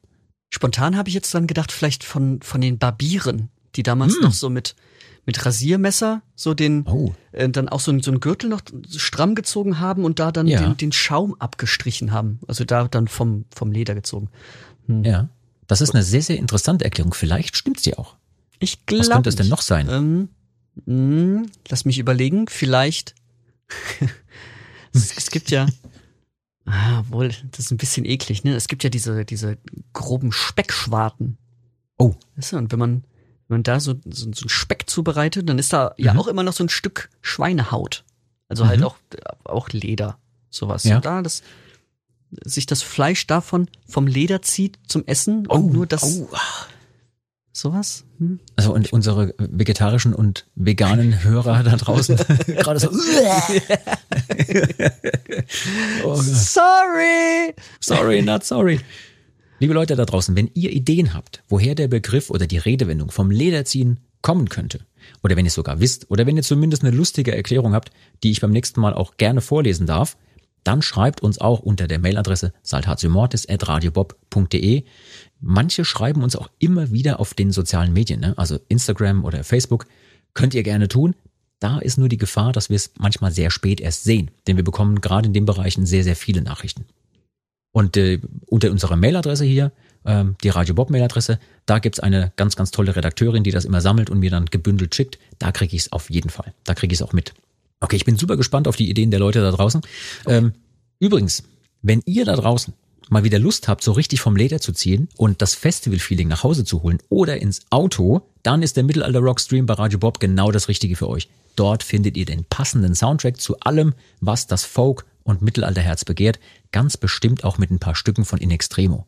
Spontan habe ich jetzt dann gedacht, vielleicht von, von den Barbieren, die damals Hm. noch so mit, mit Rasiermesser so den, Oh. äh, dann auch so, ein- so einen Gürtel noch stramm gezogen haben und da dann Ja. den, den Schaum abgestrichen haben. Also da dann vom, vom Leder gezogen. Ja. Das ist eine sehr, sehr interessante Erklärung. Vielleicht stimmt sie auch. Ich glaube. Was könnte es denn noch sein? Ähm, mh, lass mich überlegen. Vielleicht. es gibt ja. Ah, wohl, das ist ein bisschen eklig, ne? Es gibt ja diese, diese groben Speckschwarten. Oh. Weißt du, und wenn man, wenn man da so, so, so einen Speck zubereitet, dann ist da ja Mhm. auch immer noch so ein Stück Schweinehaut. Also halt Mhm. auch, auch Leder. Sowas. Ja. Und da das, sich das Fleisch davon vom Leder zieht zum Essen und nur das, oh. Sowas? Hm? Also und unsere vegetarischen und veganen Hörer da draußen gerade so. oh. Sorry! Sorry, not sorry. Liebe Leute da draußen, wenn ihr Ideen habt, woher der Begriff oder die Redewendung vom Lederziehen kommen könnte, oder wenn ihr es sogar wisst, oder wenn ihr zumindest eine lustige Erklärung habt, die ich beim nächsten Mal auch gerne vorlesen darf, dann schreibt uns auch unter der Mailadresse saltatiomortis.radiobob.de. Manche schreiben uns auch immer wieder auf den sozialen Medien, ne? also Instagram oder Facebook. Könnt ihr gerne tun. Da ist nur die Gefahr, dass wir es manchmal sehr spät erst sehen, denn wir bekommen gerade in den Bereichen sehr, sehr viele Nachrichten. Und äh, unter unserer Mailadresse hier, ähm, die Radio Bob Mailadresse, da gibt's eine ganz, ganz tolle Redakteurin, die das immer sammelt und mir dann gebündelt schickt. Da kriege ich es auf jeden Fall. Da kriege ich es auch mit. Okay, ich bin super gespannt auf die Ideen der Leute da draußen. Ähm, übrigens, wenn ihr da draußen mal wieder Lust habt, so richtig vom Leder zu ziehen und das Festival-Feeling nach Hause zu holen oder ins Auto, dann ist der Mittelalter Rock Stream bei Radio Bob genau das Richtige für euch. Dort findet ihr den passenden Soundtrack zu allem, was das Folk- und Mittelalterherz begehrt, ganz bestimmt auch mit ein paar Stücken von In Extremo.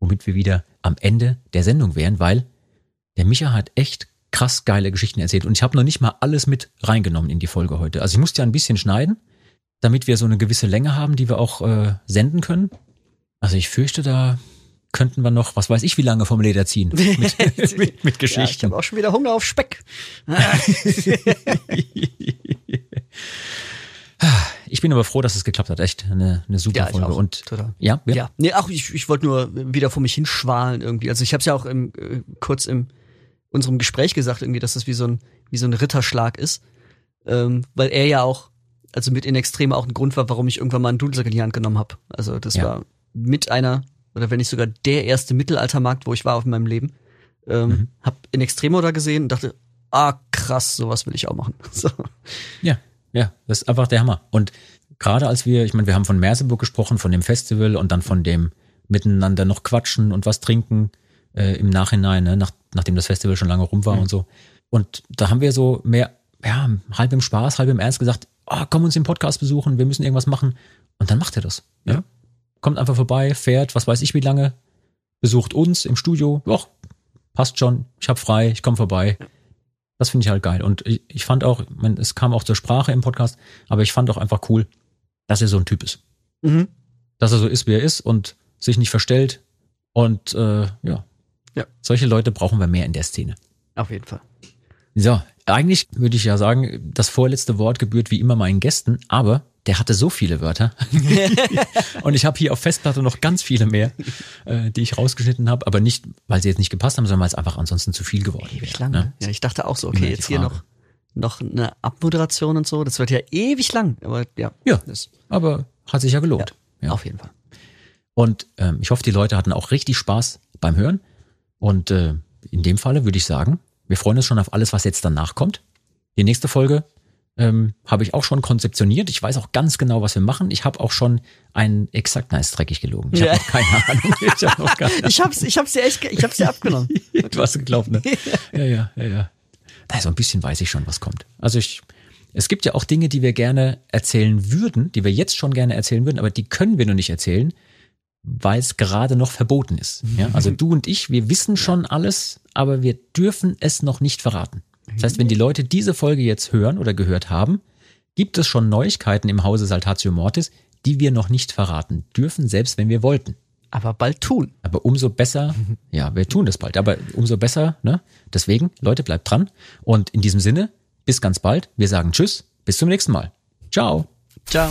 Womit wir wieder am Ende der Sendung wären, weil der Micha hat echt krass geile Geschichten erzählt und ich habe noch nicht mal alles mit reingenommen in die Folge heute. Also ich musste ja ein bisschen schneiden, damit wir so eine gewisse Länge haben, die wir auch äh, senden können. Also ich fürchte, da könnten wir noch, was weiß ich, wie lange vom Leder ziehen mit, mit, mit Ja, ich Geschichten. habe auch schon wieder Hunger auf Speck. ich bin aber froh, dass es geklappt hat. Echt eine, eine super Ja, ich Folge. auch. Und Total. ja, ja, Ja, nee, auch ich, ich wollte nur wieder vor mich hinschwalen irgendwie. Also ich habe es ja auch im, äh, kurz im unserem Gespräch gesagt irgendwie, dass das wie so ein wie so ein Ritterschlag ist, ähm, weil er ja auch also mit in Extreme auch ein Grund war, warum ich irgendwann mal einen Dudelsack in die Hand genommen habe. Also das Ja. war mit einer oder wenn nicht sogar der erste Mittelaltermarkt, wo ich war auf meinem Leben. Ähm, Mhm. Hab in Extremo da gesehen und dachte, ah krass, sowas will ich auch machen. So. Ja, ja, das ist einfach der Hammer. Und gerade als wir, ich meine, wir haben von Merseburg gesprochen, von dem Festival und dann von dem miteinander noch quatschen und was trinken äh, im Nachhinein, ne, nach, nachdem das Festival schon lange rum war und so. Und da haben wir so mehr, ja, halb im Spaß, halb im Ernst gesagt, oh, komm uns im Podcast besuchen, wir müssen irgendwas machen. Und dann macht er das. Ja. Kommt einfach vorbei, fährt, was weiß ich wie lange, besucht uns im Studio. Och, passt schon, ich hab frei, ich komme vorbei. Das finde ich halt geil. Und ich, ich fand auch, mein, es kam auch zur Sprache im Podcast, aber ich fand auch einfach cool, dass er so ein Typ ist. Mhm. Dass er so ist, wie er ist und sich nicht verstellt. Und äh, ja. Ja. solche Leute brauchen wir mehr in der Szene. Auf jeden Fall. So, eigentlich würde ich ja sagen, das vorletzte Wort gebührt wie immer meinen Gästen, aber der hatte so viele Wörter. und ich habe hier auf Festplatte noch ganz viele mehr, äh, die ich rausgeschnitten habe, aber nicht, weil sie jetzt nicht gepasst haben, sondern weil es einfach ansonsten zu viel geworden Ewig wäre. lang. Ne? Ne? Ja, ich dachte auch so, okay, jetzt hier Frage. noch, noch eine Abmoderation und so. Das wird ja ewig lang. Aber ja, Ja, das, aber hat sich ja gelohnt. ja, Ja. auf jeden Fall. Und ähm, ich hoffe, die Leute hatten auch richtig Spaß beim Hören. Und äh, in dem Falle würde ich sagen, wir freuen uns schon auf alles, was jetzt danach kommt. Die nächste Folge ähm, habe ich auch schon konzeptioniert. Ich weiß auch ganz genau, was wir machen. Ich habe auch schon einen exakt, nein, ist dreckig gelogen. Ich Ja. habe keine Ahnung. Ich habe noch keine Ich hab's, ich hab's dir echt, ich hab's dir abgenommen. Du hast geglaubt, ne? Ja, ja, ja, ja. Na, so ein bisschen weiß ich schon, was kommt. Also ich, es gibt ja auch Dinge, die wir gerne erzählen würden, die wir jetzt schon gerne erzählen würden, aber die können wir nur nicht erzählen, weil es gerade noch verboten ist. Ja? Also du und ich, wir wissen schon alles, aber wir dürfen es noch nicht verraten. Das heißt, wenn die Leute diese Folge jetzt hören oder gehört haben, gibt es schon Neuigkeiten im Hause Saltatio Mortis, die wir noch nicht verraten dürfen, selbst wenn wir wollten. Aber bald tun. Aber umso besser, ja, wir tun das bald, aber umso besser, ne? Deswegen, Leute, bleibt dran. Und in diesem Sinne, bis ganz bald. Wir sagen Tschüss, bis zum nächsten Mal. Ciao. Ciao.